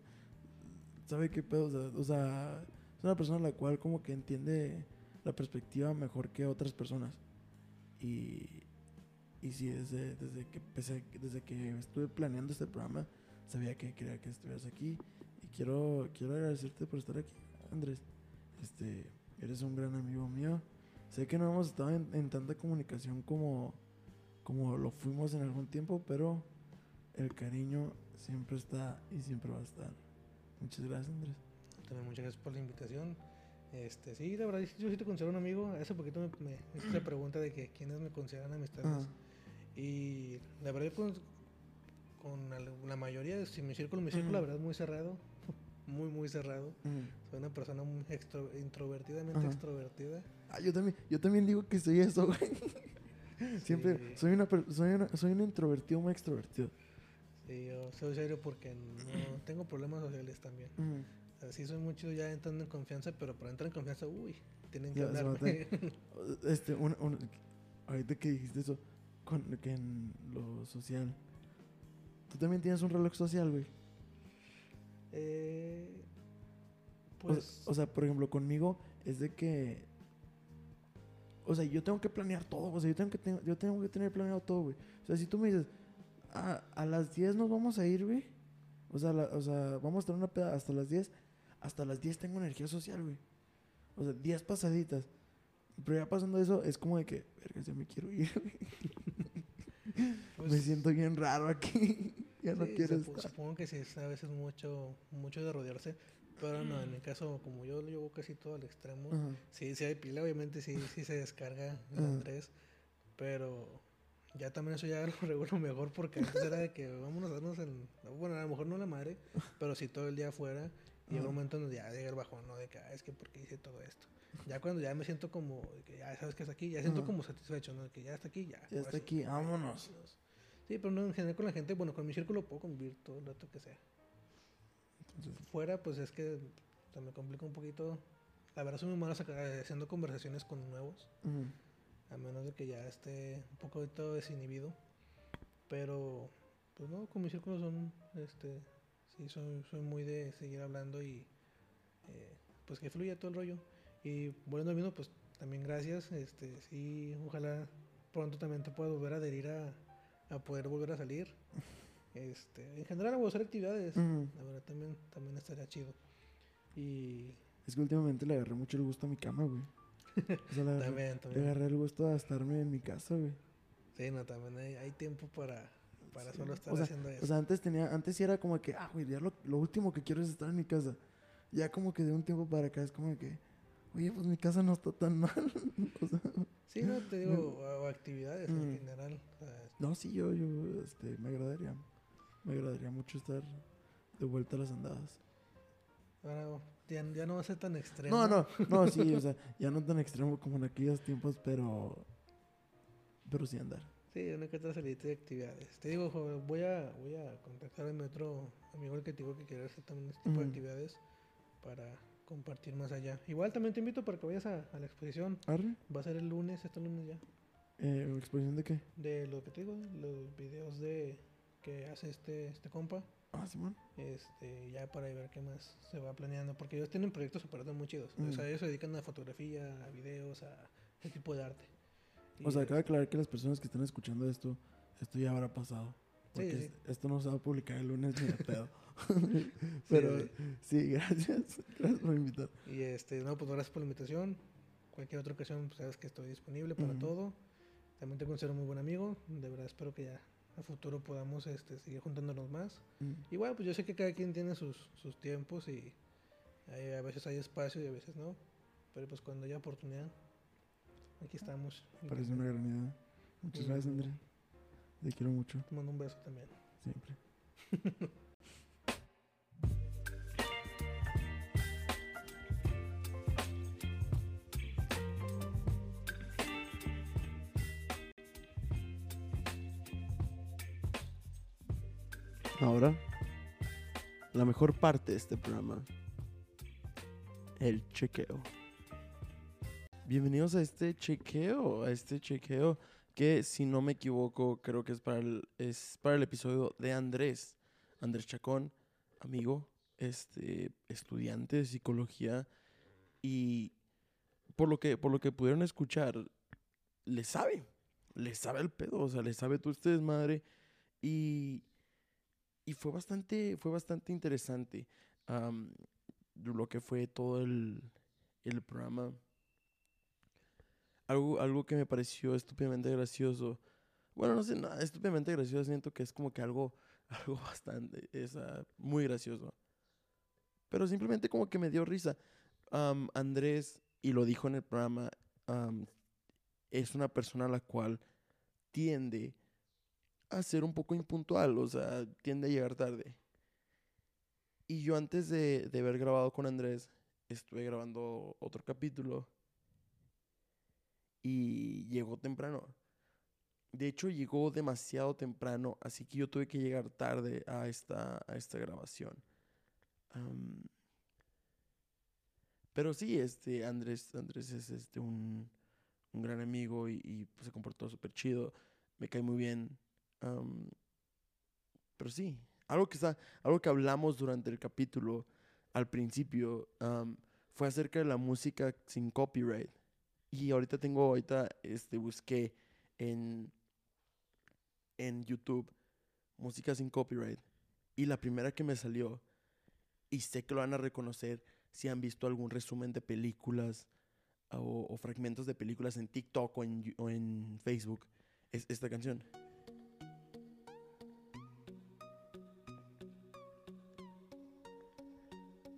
sabe qué pedo, o sea, o sea, es una persona la cual como que entiende la perspectiva mejor que otras personas. Y, y sí, desde, desde, que empecé, desde que estuve planeando este programa, sabía que quería que estuvieras aquí. Y quiero, quiero agradecerte por estar aquí, Andrés. Este, eres un gran amigo mío. Sé que no hemos estado en, en tanta comunicación como, como lo fuimos en algún tiempo, pero el cariño siempre está y siempre va a estar. Muchas gracias, Andrés. También muchas gracias por la invitación. Este, sí, la verdad, yo sí te considero un amigo. Hace poquito me, me hice esa pregunta de que quiénes me consideran amistades. Ajá. Y la verdad, con, con al- la mayoría, si mi círculo, mi círculo, la Ujú. verdad, es muy cerrado. (laughs) Muy, muy cerrado. Ujú. Soy una persona muy extro- introvertidamente extrovertida. Ah, yo también, yo también digo que soy eso, güey. (laughs) Siempre Sí. soy una soy una- soy un introvertido muy extrovertido. Sí, yo soy serio porque no tengo problemas sociales también. Ujú. O sea, sí soy mucho ya entrando en confianza, pero para entrar en confianza, uy, tienen que hablarme. (laughs) Este, un, un- ahorita que dijiste eso, con, que en lo social. Tú también tienes un reloj social, güey. eh, O- pues, o, sea, por ejemplo, conmigo es de que. O sea, yo tengo que planear todo. O sea, yo tengo que, ten- yo tengo que tener planeado todo, güey. O sea, si tú me dices, "Ah, a las 10 nos vamos a ir, güey. O sea, la- o sea, vamos a tener una peda hasta las 10. Hasta las 10 tengo energía social, güey. O sea, 10 pasaditas. Pero ya pasando eso, es como de que, verga, ya me quiero ir, güey. (laughs) pues, me siento bien raro aquí. (laughs) ya no Sí, quiero estar. Supongo que sí es a veces mucho, mucho de rodearse. Pero no, en mi caso, como yo lo llevo casi todo al extremo, Ajá. sí, sí hay pila, obviamente sí, sí se descarga el. Andrés. Pero ya también eso ya (laughs) lo regulo mejor porque antes era de que vamos a darnos el. Bueno, a lo mejor no la madre, pero sí todo el día afuera. Y llega un momento donde ya llega el bajón, ¿no? De que, ah, es que porque hice todo esto. Ya cuando ya me siento como, de que ya sabes que está aquí, ya siento como satisfecho, ¿no? De que ya está aquí, ya. Ya ahora está sí, aquí, vámonos. Sí, pero no, en general con la gente, bueno, con mi círculo puedo convivir todo el rato que sea. Entonces, Fuera, pues es que se me complica un poquito. La verdad soy muy malo saca- haciendo conversaciones con nuevos, a menos de que ya esté un poquito desinhibido. Pero, pues no, con mi círculo son, este, sí, soy, soy muy de seguir hablando y eh, pues que fluya todo el rollo. Y volviendo al mismo, pues también gracias, este, sí, ojalá pronto también te pueda volver a adherir a, a poder volver a salir. (laughs) Este, en general a hacer actividades. La verdad también, también estaría chido. Y Es que últimamente le agarré mucho el gusto a mi cama, güey. O sea, le (laughs) agarré, también, le también. agarré el gusto a estarme en mi casa, güey. Sí, no, también hay, hay tiempo para, para Sí. solo estar O sea, haciendo eso. O sea, antes tenía, antes sí era como que, ah, güey, ya lo, lo último que quiero es estar en mi casa. Ya como que de un tiempo para acá es como que, oye, pues mi casa no está tan (laughs) mal. o sea, sí, no, te digo, actividades en Mm. general. o sea, no, sí, yo, yo, este, me agradaría, me agradaría mucho estar de vuelta a las andadas. ahora ya, ya no va a ser tan extremo. No, no, no, sí, o sea, ya no tan extremo como en aquellos tiempos, pero, pero sí andar. Sí, una que otra salida de actividades. Te digo, jo, voy a, voy a contactar a mi otro amigo el que te digo que quiere hacer también este tipo de actividades para compartir más allá. Igual también te invito para que vayas a, a la exposición. ¿Arre? Va a ser el lunes, este lunes ya. Eh, ¿Exposición de qué? De lo que te digo, los videos de que hace este, este compa. Ah, Simón. Este, ya para ver qué más se va planeando. Porque ellos tienen proyectos super muy chidos. O Mm. sea, ellos se dedican a fotografía, a videos, a ese tipo de arte. O sea, cabe aclarar que las personas que están escuchando esto, esto ya habrá pasado. Porque sí. es- esto no se va a publicar el lunes ni de pedo. (laughs) Pero sí. sí, gracias. Gracias por invitar. Y este, no, pues gracias por la invitación. Cualquier otra ocasión, pues sabes que estoy disponible para Ujú. todo. También te considero muy buen amigo. De verdad espero que ya a futuro podamos este, seguir juntándonos más. Mm. Igual, pues yo sé que cada quien tiene sus, sus tiempos y hay- a veces hay espacio y a veces no. Pero pues cuando haya oportunidad, aquí estamos. Parece una gran idea. Muchas gracias. André. Te quiero mucho, Te mando un beso también. siempre. Ahora, la mejor parte de este programa, el chequeo. Bienvenidos a este chequeo, a este chequeo que si no me equivoco creo que es para el, es para el episodio de Andrés, Andrés Chacón, amigo, este estudiante de psicología. Y por lo que por lo que pudieron escuchar le sabe, le sabe el pedo, o sea, le sabe tú ustedes madre. Y y fue bastante, fue bastante interesante lo que fue todo el, el programa. Algo, algo que me pareció estúpidamente gracioso. Bueno, no sé, nada, estúpidamente gracioso. Siento que es como que algo, (laughs) algo bastante, es ah, muy gracioso. Pero simplemente como que me dio risa. Am, Andrés, y lo dijo en el programa, am, es una persona a la cual tiende a ser un poco impuntual, o sea, tiende a llegar tarde. Y yo antes de, de haber grabado con Andrés, estuve grabando otro capítulo y llegó temprano. De hecho, llegó demasiado temprano, así que yo tuve que llegar tarde a esta, a esta grabación. Am, pero sí, este, Andrés, Andrés es este, un, un gran amigo y, y, pues, se comportó súper chido. Me cae muy bien. Am, pero sí, algo que está, algo que hablamos durante el capítulo al principio am, fue acerca de la música sin copyright. Y ahorita tengo, ahorita este, busqué en, en YouTube música sin copyright. Y la primera que me salió, y sé que lo van a reconocer si han visto algún resumen de películas o, fragmentos de películas en TikTok o en, o en Facebook, es esta canción.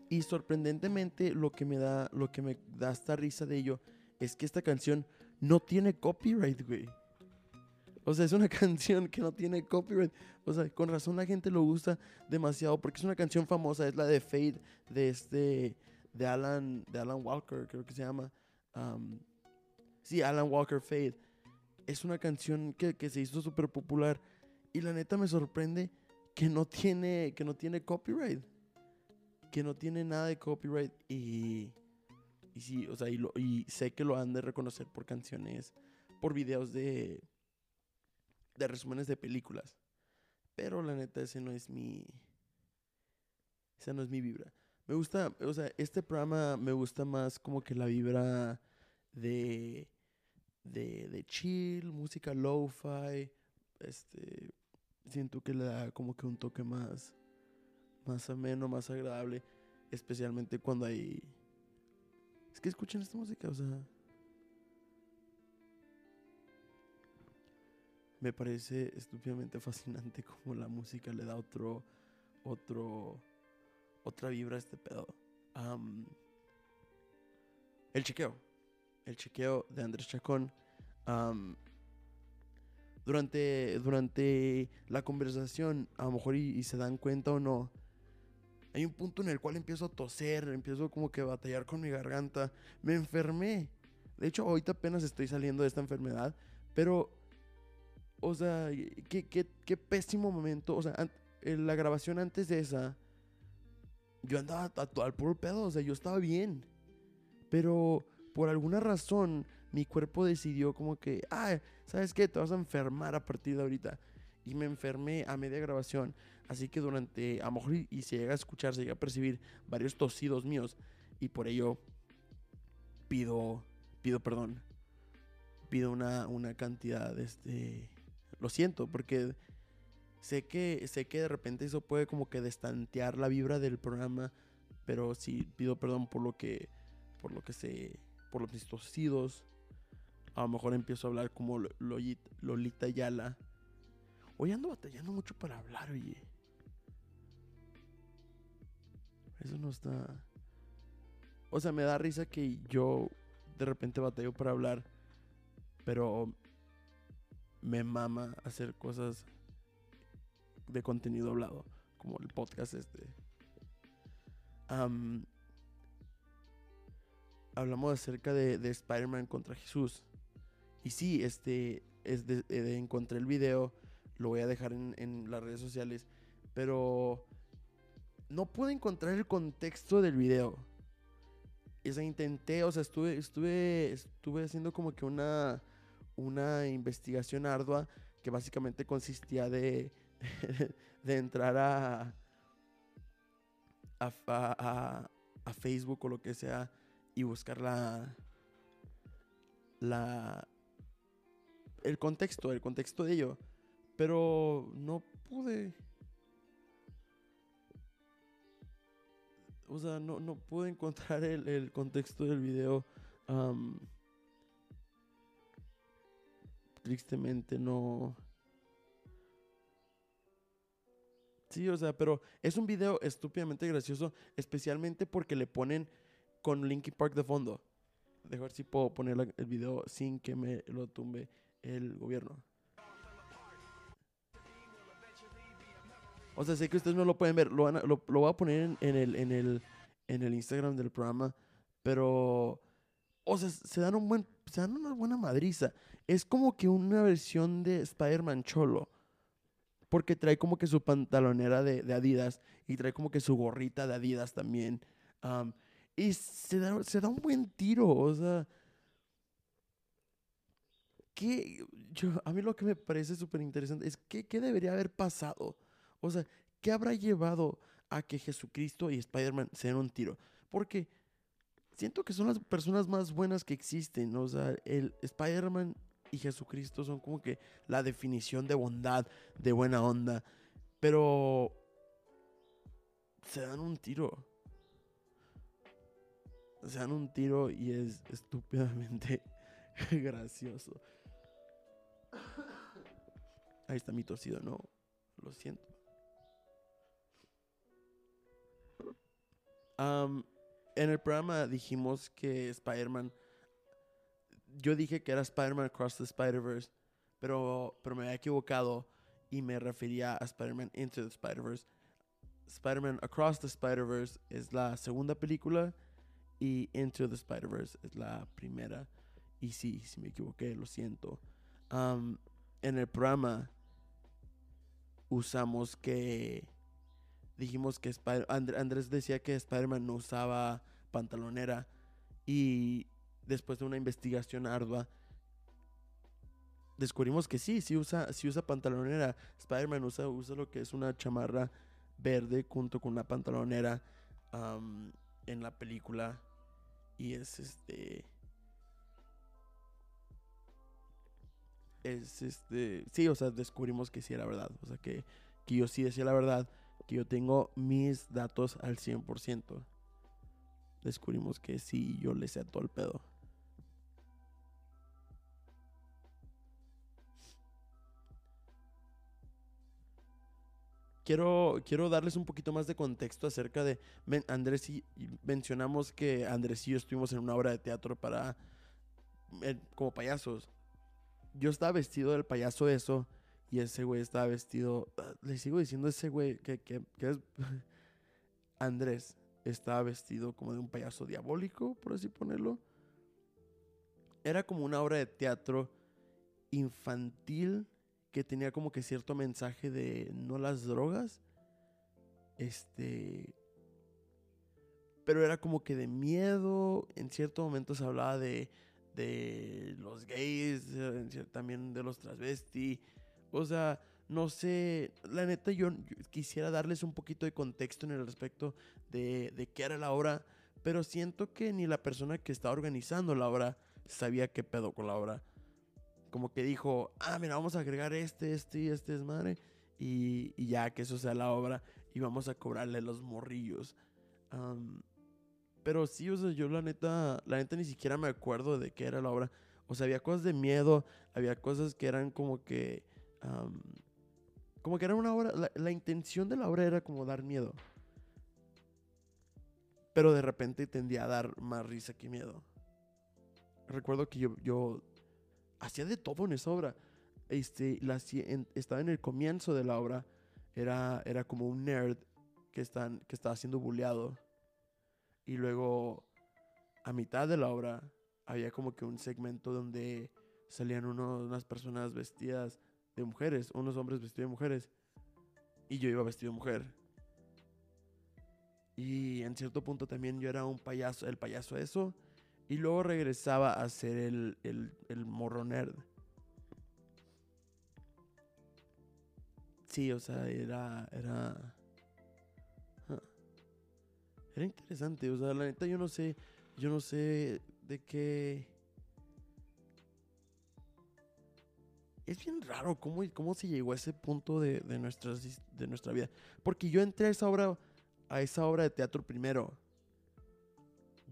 Y sorprendentemente lo que me da, lo que me da esta risa de ello es que esta canción no tiene copyright, güey. O sea, es una (laughs) canción que no tiene copyright. O sea, con razón la gente lo gusta demasiado porque es una canción famosa, es la de Fade de este de Alan de Alan Walker, creo que se llama. Sí, Alan Walker Fade. Es una canción que, que se hizo súper popular y la neta me sorprende que no tiene que no tiene copyright. Que no tiene nada de copyright y y sí, o sea, y, sé que lo han de reconocer por canciones, por videos de de resúmenes de películas. Pero la neta, ese no es mi. Esa no es mi vibra. Me gusta, o sea, este programa me gusta más como que la vibra de. de, de chill, música lo-fi. Este. Siento que le da como que un toque más. más ameno, más agradable. Especialmente cuando hay. Es que escuchen esta música, o sea. me parece estúpidamente fascinante como la música le da otro, otro, otra vibra a este pedo. El chequeo, el chequeo de Andrés Chacón. durante, durante la conversación, a lo mejor y se dan cuenta o no, hay un punto en el cual empiezo a toser, empiezo como que a batallar con mi garganta. Me enfermé. De hecho, ahorita apenas estoy saliendo de esta enfermedad, pero o sea, qué, qué, qué pésimo momento. O sea, en la grabación antes de esa, yo andaba al puro pedo. O sea, yo estaba bien. Pero por alguna razón, mi cuerpo decidió como que, ah, ¿sabes qué? Te vas a enfermar a partir de ahorita. Y me enfermé a media grabación. Así que durante, a lo mejor, y, se llega a escuchar, se llega a percibir varios tosidos míos. Y por ello, pido, pido perdón. Pido una, una cantidad, este, lo siento, porque sé que, sé que de repente eso puede como que destantear la vibra del programa, pero sí pido perdón por lo que, por lo que se, por los mis tosidos. A lo mejor empiezo a hablar como Lolita Yala. Hoy ando batallando mucho para hablar, oye. Eso no está... O sea, me da risa que yo de repente batallo para hablar, pero me mama hacer cosas de contenido hablado, como el podcast este. Am, hablamos acerca de, de Spider-Man contra Jesús. Y sí, este, es de, de- encontré el video, lo voy a dejar en las redes sociales, pero no pude encontrar el contexto del video. O sea, intenté, o sea, estuve, estuve, estuve haciendo como que una, una investigación ardua que básicamente consistía de, (laughs) de entrar a, a, a Facebook o lo que sea y buscar la, la, el contexto, el contexto de ello. Pero no pude. O sea, no, no pude encontrar el, el contexto del video. am, tristemente no. Sí, o sea, pero es un video estúpidamente gracioso, especialmente porque le ponen con Linkin Park de fondo. Dejo ver si puedo poner el video sin que me lo tumbe el gobierno. O sea, sé que ustedes no lo pueden ver. Lo, van lo, lo voy a poner en, el, en, el, en el Instagram del programa. Pero, o sea, se dan, un buen, se dan una buena madriza. Es como que una versión de Spider-Man Cholo. Porque trae como que su pantalonera de, Adidas. Y trae como que su gorrita de Adidas también. Am, y se da, se da un buen tiro. O sea, ¿qué? Yo, a mí lo que me parece súper interesante es que, qué debería haber pasado. O sea, ¿qué habrá llevado a que Jesucristo y Spider-Man se den un tiro? Porque siento que son las personas más buenas que existen. O sea, el Spider-Man y Jesucristo son como que la definición de bondad, de buena onda. Pero se dan un tiro. Se dan un tiro y es estúpidamente (laughs) gracioso. Ahí está mi tosido, no. Lo siento. Am, en el programa dijimos que Spider-Man. Yo dije que era Spider-Man Across the Spider-Verse, pero, pero me había equivocado y me refería a Spider-Man Into the Spider-Verse. Spider-Man Across the Spider-Verse es la segunda película y Into the Spider-Verse es la primera. Y sí, sí me equivoqué, lo siento. En el programa usamos que dijimos que Andrés decía que Spider-Man no usaba pantalonera y después de una investigación ardua descubrimos que sí, sí usa, sí usa pantalonera. Spider-Man usa, usa lo que es una chamarra verde junto con una pantalonera en la película. Y es este es este sí, o sea, descubrimos que sí era verdad, o sea que que yo sí decía la verdad, que yo tengo mis datos al 100%. Descubrimos que sí, yo le sé todo el pedo. Quiero, quiero darles un poquito más de contexto acerca de Andrés y y mencionamos que Andrés y yo estuvimos en una obra de teatro para eh, como payasos. Yo estaba vestido del payaso eso y ese güey estaba vestido. ah, Le sigo diciendo a ese güey que, que, es. (laughs) Andrés estaba vestido como de un payaso diabólico, por así ponerlo. Era como una obra de teatro infantil que tenía como que cierto mensaje de no las drogas. Este. Pero era como que de miedo. En cierto momento se hablaba de, de los gays, eh, también de los transvesti. O sea, no sé, la neta yo, yo quisiera darles un poquito de contexto en el respecto de, de qué era la obra, pero siento que ni la persona que estaba organizando la obra sabía qué pedo con la obra. Como que dijo, ah, mira, vamos a agregar este, este y este desmadre, y, y ya que eso sea la obra, y vamos a cobrarle los morrillos. Pero sí, o sea, yo la neta, la neta ni siquiera me acuerdo de qué era la obra. O sea, había cosas de miedo, había cosas que eran como que... am, como que era una obra... La, la intención de la obra era como dar miedo. Pero de repente tendía a dar más risa que miedo. Recuerdo que yo, yo hacía de todo en esa obra. Este, la en- estaba en el comienzo de la obra. Era, era como un nerd que, están, que estaba siendo bulleado. Y luego, a mitad de la obra, había como que un segmento donde salían uno- unas personas vestidas de mujeres, unos hombres vestidos de mujeres. Y yo iba vestido de mujer. Y en cierto punto también yo era un payaso, el payaso eso. Y luego regresaba a ser el, el, el morro nerd. Sí, o sea, era. Era. Era interesante. O sea, la neta, yo no sé. Yo no sé de qué. Es bien raro cómo, cómo se llegó a ese punto de, de, nuestras, de nuestra vida. Porque yo entré a esa obra, a esa obra de teatro primero.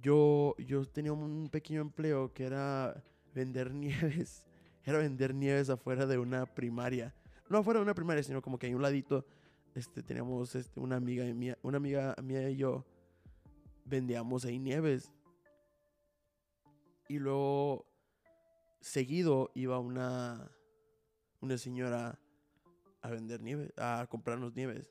Yo, yo tenía un pequeño empleo que era vender (laughs) nieves. Era vender nieves afuera de una primaria. No afuera de una primaria, sino como que hay un ladito. Este, teníamos este, una amiga mía, una amiga mía y yo vendíamos ahí nieves. Y luego, seguido, iba una, una señora a vender nieve, a comprarnos nieves.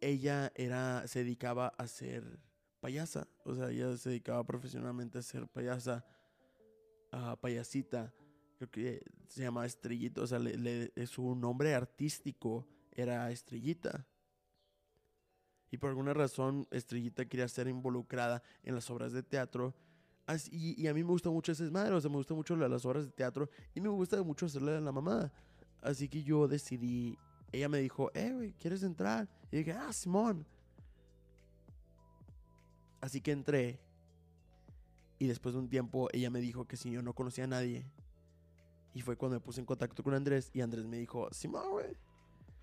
Ella era, se dedicaba a ser payasa, o sea, ella se dedicaba profesionalmente a ser payasa, a payasita, creo que se llama Estrellita, o sea, le- su nombre artístico era Estrellita. Y por alguna razón, Estrellita quería ser involucrada en las obras de teatro. Así- y, y a mí me gusta mucho ese desmadre, o sea, me gusta mucho la- las obras de teatro y me gusta mucho hacerle a la mamá. Así que yo decidí, ella me dijo, eh, güey, ¿quieres entrar? Y dije, ah, Simón. Así que entré. Y después de un tiempo, ella me dijo que si yo no conocía a nadie. Y fue cuando me puse en contacto con Andrés y Andrés me dijo, Simón, güey.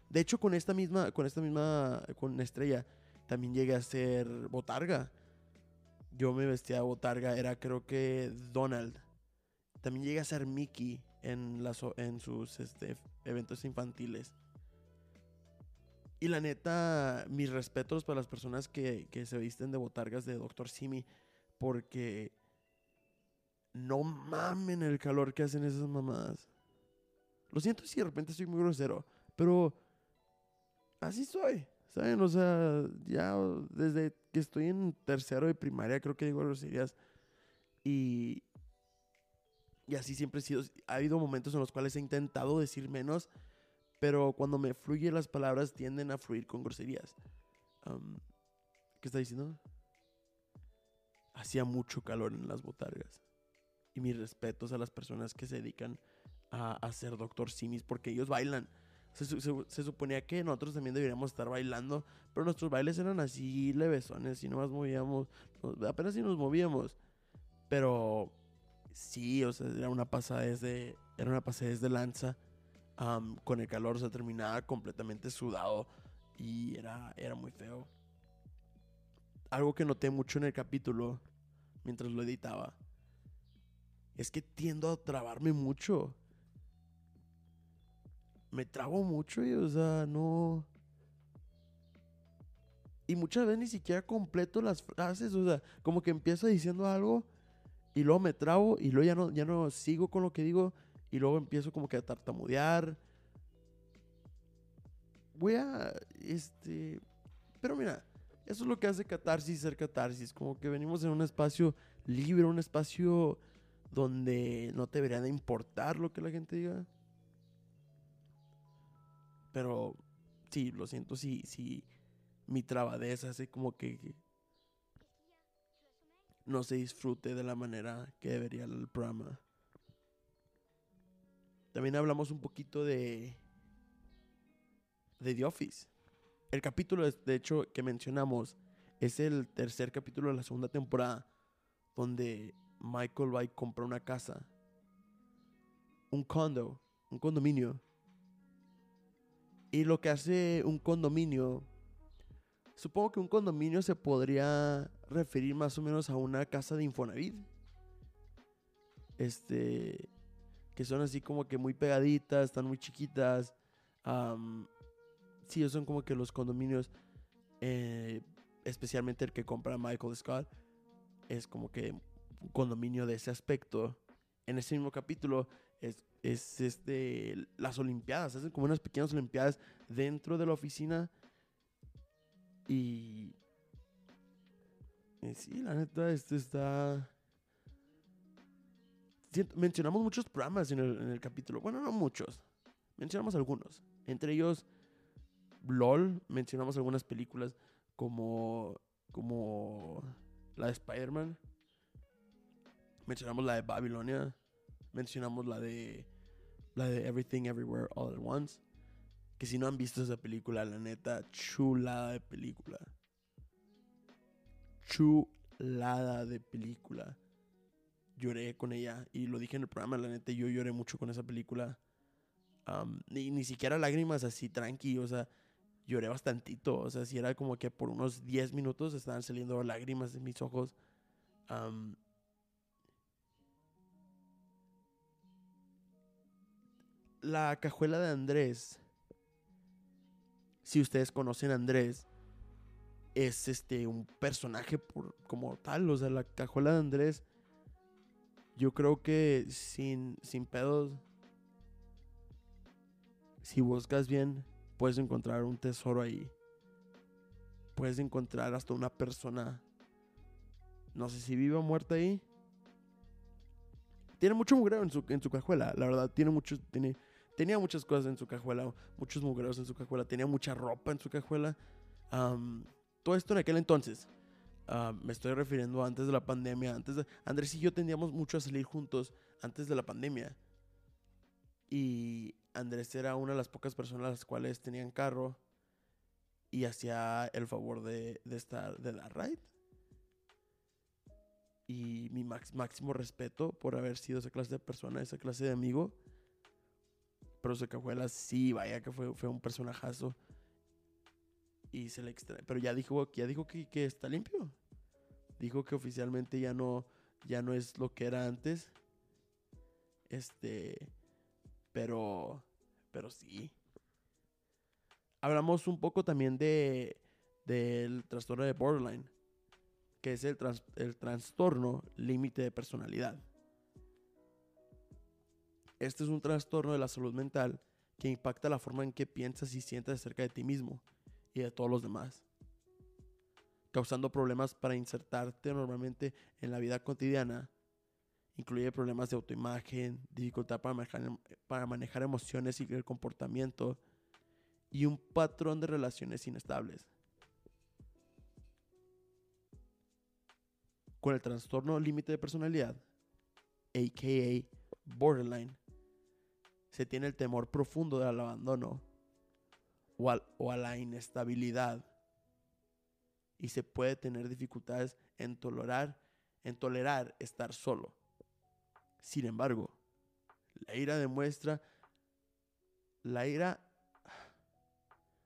De hecho, con esta misma, con esta misma, con Estrella, también llegué a ser botarga. Yo me vestía de botarga, era creo que Donald. También llegué a ser Mickey en, las, en sus este, eventos infantiles. Y la neta, mis respetos para las personas que, que se visten de botargas de Dr. Simi, porque no mamen el calor que hacen esas mamadas. Lo siento si de repente soy muy grosero, pero así soy. ¿Saben? O sea, ya desde que estoy en tercero de primaria creo que digo groserías. Y, y así siempre he sido. Ha habido momentos en los cuales he intentado decir menos, pero cuando me fluyen las palabras tienden a fluir con groserías. Am, ¿Qué está diciendo? Hacía mucho calor en las botargas. Y mis respetos a las personas que se dedican a hacer Doctor Simis porque ellos bailan. Se, su- se- se suponía que nosotros también deberíamos estar bailando, pero nuestros bailes eran así levesones y nomás movíamos, apenas si nos movíamos. Pero sí, o sea, era una pasadez de, era una pasadez de lanza. con el calor se terminaba completamente sudado y era, era muy feo. Algo que noté mucho en el capítulo mientras lo editaba es que tiendo a trabarme mucho. Me trabo mucho y, o sea, no. Y muchas veces ni siquiera completo las frases, o sea, como que empiezo diciendo algo y luego me trabo y luego ya no, ya no sigo con lo que digo y luego empiezo como que a tartamudear. Voy a, este, pero mira, eso es lo que hace catarsis ser catarsis, como que venimos en un espacio libre, un espacio donde no te debería de importar lo que la gente diga. Pero sí, lo siento, sí, mi trabadez hace como que no se disfrute de la manera que debería el programa. También hablamos un poquito de de The Office. El capítulo, de hecho, que mencionamos es el tercer capítulo de la segunda temporada, donde Michael va y compra una casa, un condo, un condominio. Y lo que hace un condominio, supongo que un condominio se podría referir más o menos a una casa de Infonavit. Este, que son así como que muy pegaditas, están muy chiquitas. am, sí, son como que los condominios, eh, especialmente el que compra Michael Scott, es como que un condominio de ese aspecto. En ese mismo capítulo es, es este, las Olimpiadas, hacen como unas pequeñas Olimpiadas dentro de la oficina. Y, y sí, la neta, esto está... Mencionamos muchos programas en el, en el capítulo. Bueno, no muchos. Mencionamos algunos. Entre ellos, LOL. Mencionamos algunas películas como, como la de Spider-Man. Mencionamos la de Babilonia. Mencionamos la de la de Everything Everywhere All at Once. Que si no han visto esa película, la neta, chulada de película. Chulada de película. Lloré con ella y lo dije en el programa, la neta, yo lloré mucho con esa película. Am, ni, siquiera lágrimas así tranqui, o sea, lloré bastantito. O sea, si era como que por unos 10 minutos estaban saliendo lágrimas de mis ojos. La cajuela de Andrés, si ustedes conocen a Andrés, es este un personaje por, como tal. O sea, la cajuela de Andrés, yo creo que sin, sin pedos, si buscas bien, puedes encontrar un tesoro ahí. Puedes encontrar hasta una persona, no sé si viva o muerta ahí. Tiene mucho mugrero en su, en su cajuela, la verdad, tiene mucho, tiene, tenía muchas cosas en su cajuela, muchos mugreros en su cajuela, tenía mucha ropa en su cajuela. Am, todo esto en aquel entonces. Ah, me estoy refiriendo antes de la pandemia. Antes de, Andrés y yo tendíamos mucho a salir juntos antes de la pandemia. Y Andrés era una de las pocas personas las cuales tenían carro y hacía el favor de, de estar, de dar ride. Y mi max- máximo respeto por haber sido esa clase de persona, esa clase de amigo. Pero su cajuela sí, vaya que fue, fue un personajazo. Y se le extrae. Pero ya dijo, ya dijo que, que está limpio. Dijo que oficialmente ya no, ya no es lo que era antes. Este. Pero. Pero sí. hablamos un poco también de del trastorno de borderline, que es el, trans- el trastorno límite de personalidad. Este es un trastorno de la salud mental que impacta la forma en que piensas y sientes acerca de ti mismo y de todos los demás, causando problemas para insertarte normalmente en la vida cotidiana. Incluye problemas de autoimagen, dificultad para manejar, emociones y el comportamiento, y un patrón de relaciones inestables. Con el trastorno límite de personalidad, aka borderline, se tiene el temor profundo del abandono o, al- o a la inestabilidad y se puede tener dificultades en tolerar, en tolerar estar solo. Sin embargo, la ira demuestra, la ira,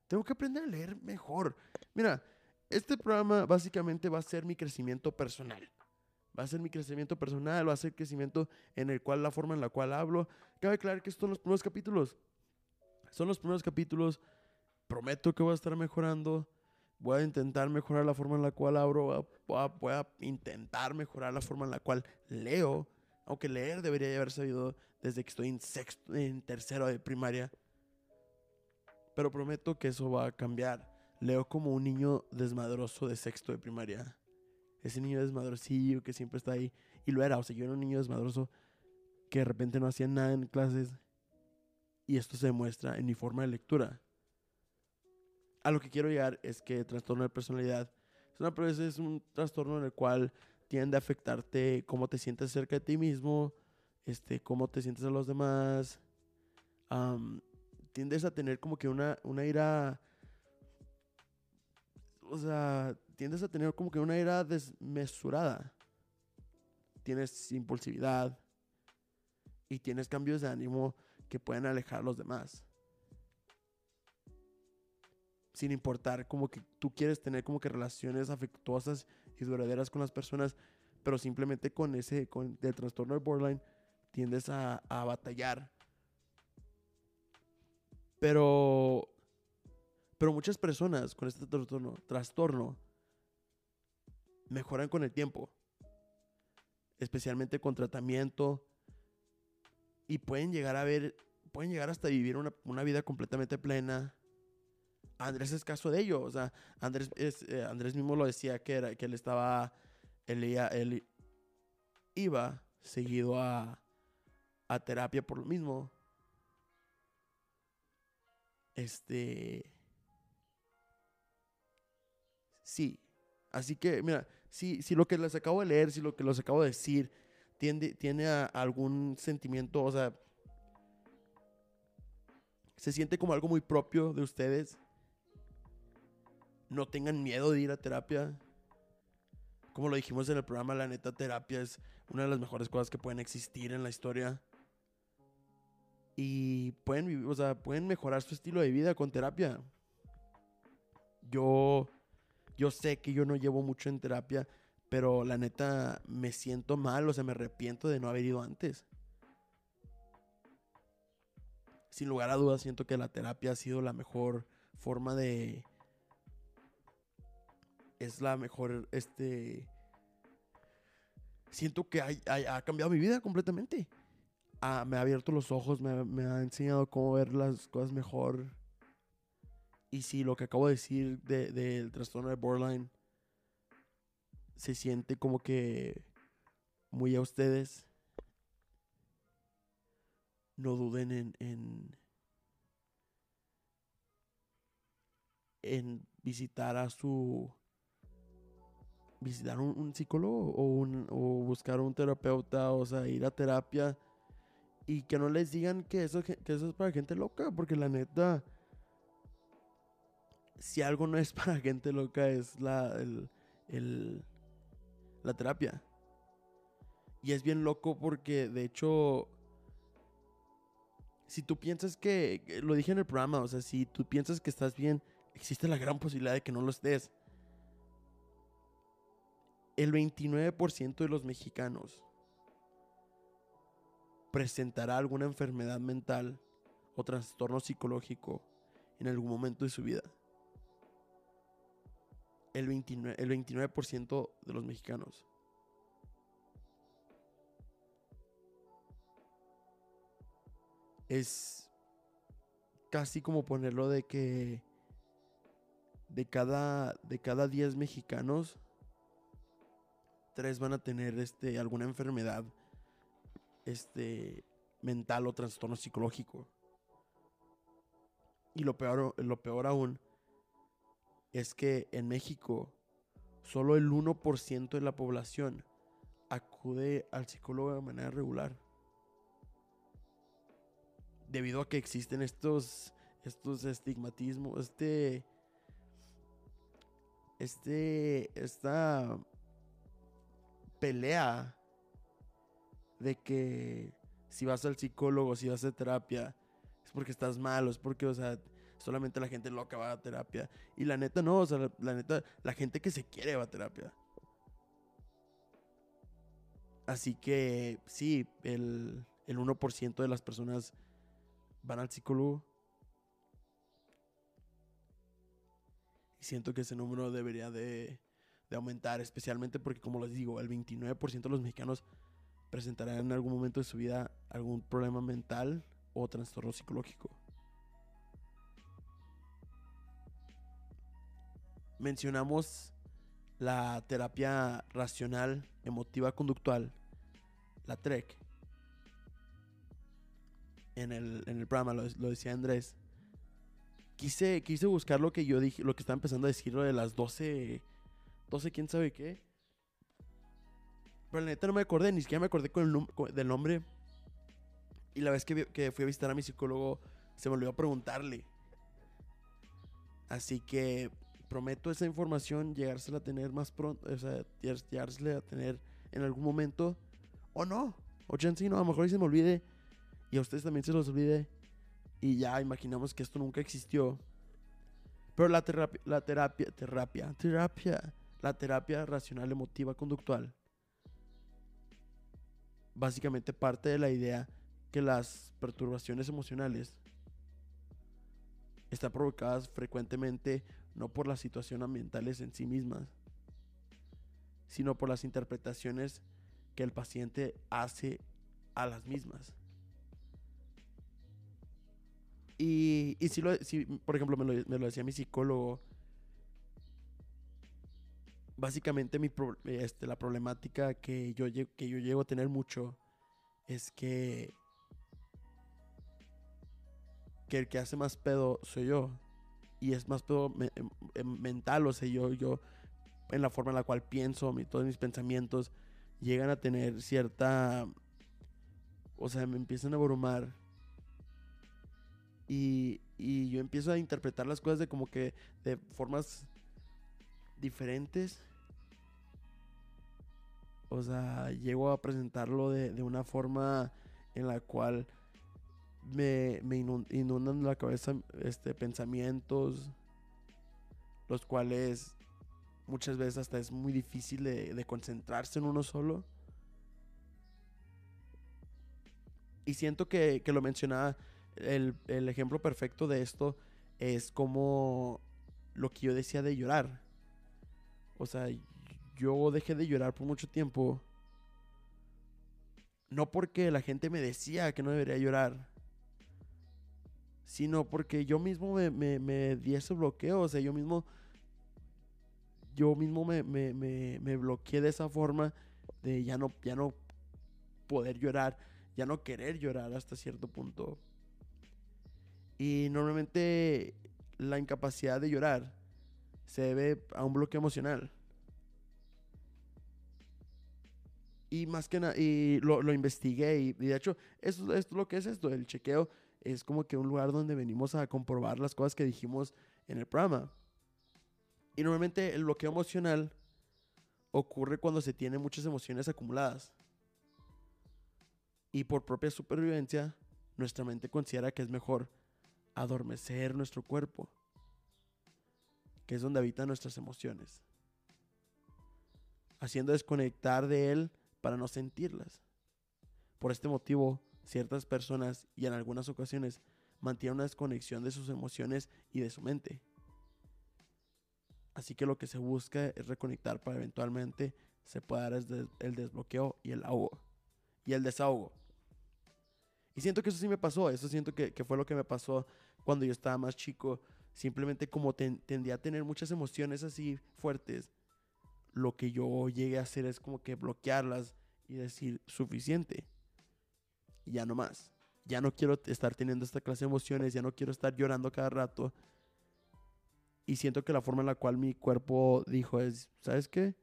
tengo que aprender a leer mejor. Mira, este programa básicamente va a ser mi crecimiento personal. Va a ser mi crecimiento personal, va a ser crecimiento en el cual la forma en la cual hablo. Cabe aclarar que estos son los primeros capítulos. Son los primeros capítulos. Prometo que voy a estar mejorando. Voy a intentar mejorar la forma en la cual abro. Voy a, voy a- voy a intentar mejorar la forma en la cual leo. Aunque leer debería haber sabido desde que estoy en sexto, en tercero de primaria. Pero prometo que eso va a cambiar. Leo como un niño desmadroso de sexto de primaria. Ese niño desmadrosillo que siempre está ahí. Y lo era. O sea, yo era un niño desmadroso que de repente no hacía nada en clases. Y esto se demuestra en mi forma de lectura. A lo que quiero llegar es que el trastorno de personalidad es, una, es un trastorno en el cual tiende a afectarte cómo te sientes cerca de ti mismo, este, cómo te sientes a los demás. am, tiendes a tener como que una, una ira. O sea, tiendes a tener como que una ira desmesurada. Tienes impulsividad y tienes cambios de ánimo que pueden alejar a los demás. Sin importar como que tú quieres tener como que relaciones afectuosas y duraderas con las personas, pero simplemente con ese, con el trastorno de borderline, tiendes a, batallar. Pero, pero muchas personas con este trastorno mejoran con el tiempo, especialmente con tratamiento, y pueden llegar a ver, pueden llegar hasta vivir una, una vida completamente plena. Andrés es caso de ello, o sea, Andrés, eh, Andrés mismo lo decía que, era, que él estaba, él, él iba seguido a, a terapia por lo mismo. Este. Sí. Así que, mira, si, si lo que les acabo de leer, si lo que les acabo de decir, tiende, tiene algún sentimiento, o sea, se siente como algo muy propio de ustedes, no tengan miedo de ir a terapia. Como lo dijimos en el programa, la neta terapia es una de las mejores cosas que pueden existir en la historia. Y pueden vivir, o sea, pueden mejorar su estilo de vida con terapia. Yo, yo sé que yo no llevo mucho en terapia, pero la neta me siento mal, o sea, me arrepiento de no haber ido antes. Sin lugar a dudas, siento que la terapia ha sido la mejor forma de. Es la mejor, este. Siento que hay- ha cambiado mi vida completamente ah, me ha abierto los ojos, me ha enseñado cómo ver las cosas mejor. Y si lo que acabo de decir de- del trastorno de borderline se siente como que muy a ustedes, no duden en, en, en visitar a su visitar un, un psicólogo o, un, o buscar un terapeuta, o sea, ir a terapia y que no les digan que eso, que eso es para gente loca, porque la neta, si algo no es (laughs) para gente loca, es la, el, el- la terapia. Y es bien loco porque, de hecho, si tú piensas que, lo dije en el programa, o sea, si tú piensas que estás bien, existe la gran posibilidad de que no lo estés. El 29% de los mexicanos presentará alguna enfermedad mental o trastorno psicológico en algún momento de su vida. El 29%, el 29 de los mexicanos. Es casi como ponerlo de que de cada de cada 10 mexicanos tres van a tener este alguna enfermedad este mental o trastorno psicológico. Y lo peor, lo peor aún es que en México solo el 1% de la población acude al psicólogo de manera regular. Debido a que existen estos, estos estigmatismos, este, este, esta pelea de que si vas al psicólogo, si vas a terapia, es porque estás mal, o es porque, o sea, solamente la gente loca va a terapia. Y la neta no, o sea, la, neta, la gente que se quiere va a terapia. Así que sí, el, el 1% de las personas van al psicólogo. Y siento que ese número debería de, de aumentar, especialmente porque, como les digo, el 29% de los mexicanos presentarán en algún momento de su vida algún problema mental o trastorno psicológico. Mencionamos la terapia racional emotiva conductual, la TREC. En el, en el programa lo, decía Andrés. Quise, quise buscar lo que yo dije, lo que estaba empezando a decir, lo de las 12, 12, quién sabe qué. Pero la neta no me acordé, ni siquiera me acordé con el del nombre. Y la vez que, que, fui a visitar a mi psicólogo, se me olvidó preguntarle. Así que prometo esa información, llegársela a tener más pronto, o sea, llegársela a tener en algún momento. O no, o chance no, a lo mejor se me olvide. Y a ustedes también se los olvide. Y ya imaginamos que esto nunca existió. Pero la terapia, la terapia, terapia, terapia, la terapia racional emotiva conductual básicamente parte de la idea que las perturbaciones emocionales están provocadas frecuentemente no por las situaciones ambientales en sí mismas, sino por las interpretaciones que el paciente hace a las mismas. Y, y si, lo, si, por ejemplo, me lo, me lo decía mi psicólogo, básicamente mi este, la problemática que yo, que yo llego a tener mucho es que, que el que hace más pedo soy yo. Y es más pedo em, em, mental, o sea, yo, yo en la forma en la cual pienso, todos mis pensamientos llegan a tener cierta... O sea, me empiezan a abrumar. Y, y yo empiezo a interpretar las cosas de como que de formas diferentes. O sea, llego a presentarlo de, una forma en la cual me, me inundan la cabeza este, pensamientos, los cuales muchas veces hasta es muy difícil de, concentrarse en uno solo. Y siento que, que lo mencionaba, el, el, ejemplo perfecto de esto es como lo que yo decía de llorar. O sea, yo dejé de llorar por mucho tiempo. No porque la gente me decía que no debería llorar. Sino porque yo mismo me, me, di ese bloqueo. O sea, yo mismo. Yo mismo me, me, bloqueé de esa forma. De ya no, ya no poder llorar. Ya no querer llorar hasta cierto punto. Y normalmente la incapacidad de llorar se debe a un bloqueo emocional. Y más que nada, y lo, lo, investigué y, de hecho, esto, es lo que es esto, el chequeo es como que un lugar donde venimos a comprobar las cosas que dijimos en el programa. Y normalmente el bloqueo emocional ocurre cuando se tienen muchas emociones acumuladas. Y por propia supervivencia, nuestra mente considera que es mejor adormecer nuestro cuerpo, que es donde habitan nuestras emociones, haciendo desconectar de él para no sentirlas. Por este motivo, ciertas personas y en algunas ocasiones mantiene una desconexión de sus emociones y de su mente. Así que lo que se busca es reconectar para eventualmente se pueda dar el desbloqueo y el ahogo. Y el desahogo. Y siento que eso sí me pasó. Eso siento que, fue lo que me pasó cuando yo estaba más chico. Simplemente como tendía a tener muchas emociones así fuertes. Lo que yo llegué a hacer es como que bloquearlas y decir suficiente. Ya no más. Ya no quiero estar teniendo esta clase de emociones. Ya no quiero estar llorando cada rato y siento que la forma en la cual mi cuerpo dijo es, ¿sabes qué?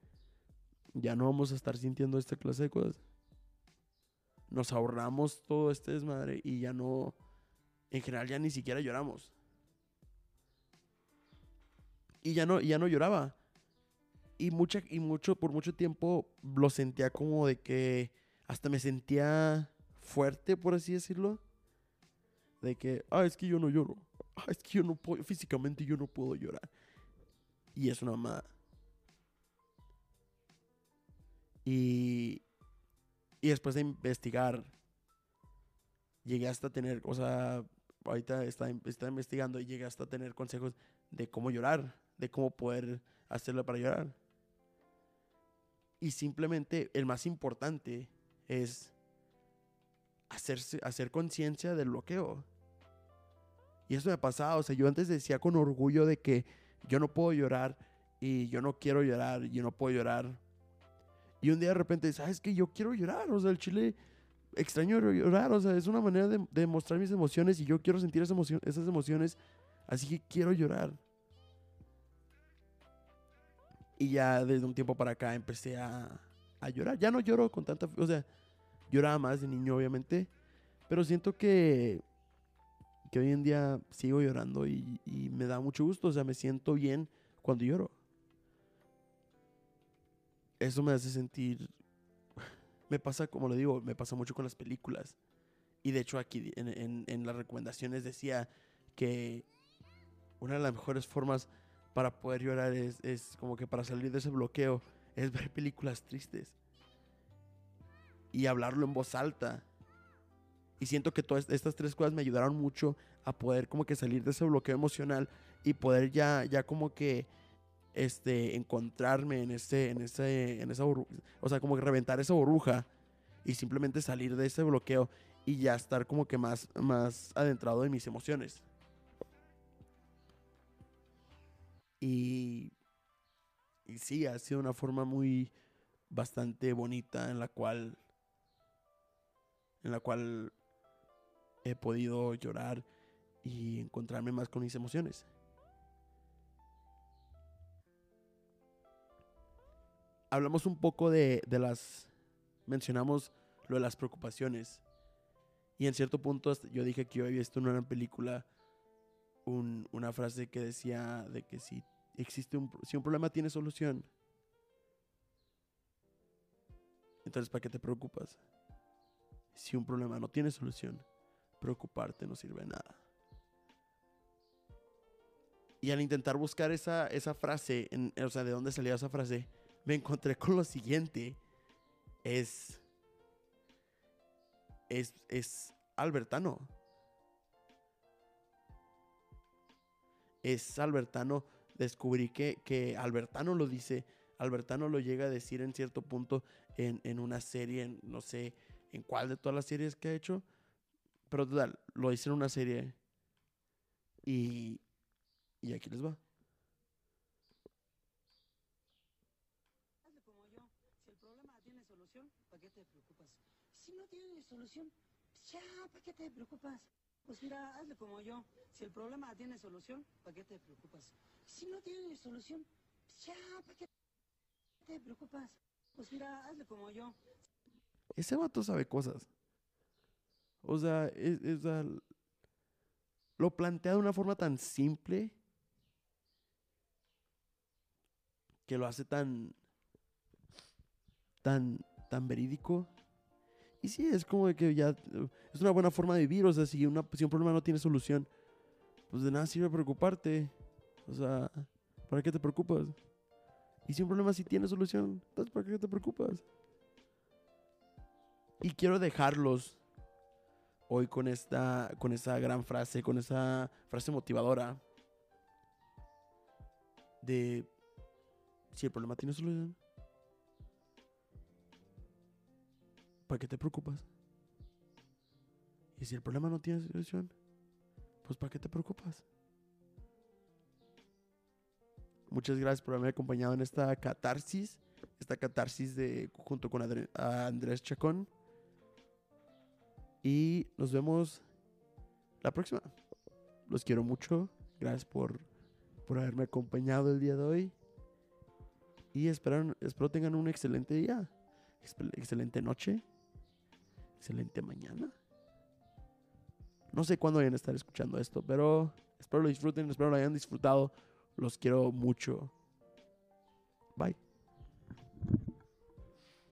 Ya no vamos a estar sintiendo esta clase de cosas. Nos ahorramos todo este desmadre y ya no, en general ya ni siquiera lloramos. Y ya no, ya no lloraba. Y, mucha, y mucho, por mucho tiempo lo sentía como de que hasta me sentía fuerte, por así decirlo. De que, ah, es que yo no lloro es que yo no puedo, físicamente yo no puedo llorar. Y es una mamada. Y, y después de investigar, llegué hasta tener, o sea, ahorita está, está investigando y llegué hasta tener consejos de cómo llorar, de cómo poder hacerlo para llorar. Y simplemente el más importante es hacerse, hacer conciencia del bloqueo. Y eso me ha pasado. O sea, yo antes decía con orgullo de que yo no puedo llorar y yo no quiero llorar y yo no puedo llorar. Y un día de repente, ¿sabes que Yo quiero llorar. O sea, el chile extraño llorar. O sea, es una manera de, mostrar mis emociones y yo quiero sentir esas, esas emociones. Así que quiero llorar. Y ya desde un tiempo para acá empecé a, a llorar. Ya no lloro con tanta... O sea, lloraba más de niño, obviamente. Pero siento que que hoy en día sigo llorando y, me da mucho gusto, o sea, me siento bien cuando lloro. Eso me hace sentir, me pasa, como lo digo, me pasa mucho con las películas. Y de hecho aquí en, las recomendaciones decía que una de las mejores formas para poder llorar es como que para salir de ese bloqueo es ver películas tristes y hablarlo en voz alta y siento que todas estas tres cosas me ayudaron mucho a poder como que salir de ese bloqueo emocional y poder ya, ya como que este, encontrarme en ese, en ese, en esa burbuja, o sea, como que reventar esa burbuja y simplemente salir de ese bloqueo y ya estar como que más, más adentrado en mis emociones. Y, y sí, ha sido una forma muy bastante bonita en la cual en la cual he podido llorar y encontrarme más con mis emociones. Hablamos un poco de, las... Mencionamos lo de las preocupaciones. Y en cierto punto yo dije que yo había visto en una película una frase que decía de que si existe un, si un problema tiene solución, entonces ¿para qué te preocupas? Si un problema no tiene solución, preocuparte no sirve nada. Y al intentar buscar esa, esa frase, en, o sea, de dónde salió esa frase, me encontré con lo siguiente. Es. Es, es albertano. Es albertano. Descubrí que, que Albertano lo dice. Albertano lo llega a decir en cierto punto en, en una serie, no sé en cuál de todas las series que ha hecho, pero total, lo hice en una serie. Y, y aquí les va. Como yo. Si el problema tiene solución, ¿para qué te preocupas? Si no tiene solución, ya, ¿para qué te preocupas? Pues mira, hazle como yo. Si el problema tiene solución, ¿para qué te preocupas? Si no tiene solución, ya, ¿para qué te preocupas? Pues mira, hazle como yo. Ese vato sabe cosas. O sea, es, lo plantea de una forma tan simple que lo hace tan, tan, tan verídico. Y sí, es como que ya es una buena forma de vivir. O sea, si, una, si un problema no tiene solución, pues de nada sirve preocuparte. O sea, ¿para qué te preocupas? Y si un problema sí tiene solución, entonces ¿para qué te preocupas? Y quiero dejarlos hoy con esta, con esa gran frase, con esa frase motivadora de si el problema tiene solución, ¿para qué te preocupas? Y si el problema no tiene solución, pues ¿para qué te preocupas? Muchas gracias por haberme acompañado en esta catarsis, esta catarsis de junto con Andrés Chacón. Y nos vemos la próxima. Los quiero mucho. Gracias por, por haberme acompañado el día de hoy. Y espero, espero tengan un excelente día. Excelente noche. Excelente mañana. No sé cuándo vayan a estar escuchando esto, pero espero lo disfruten, espero lo hayan disfrutado. Los quiero mucho. Bye.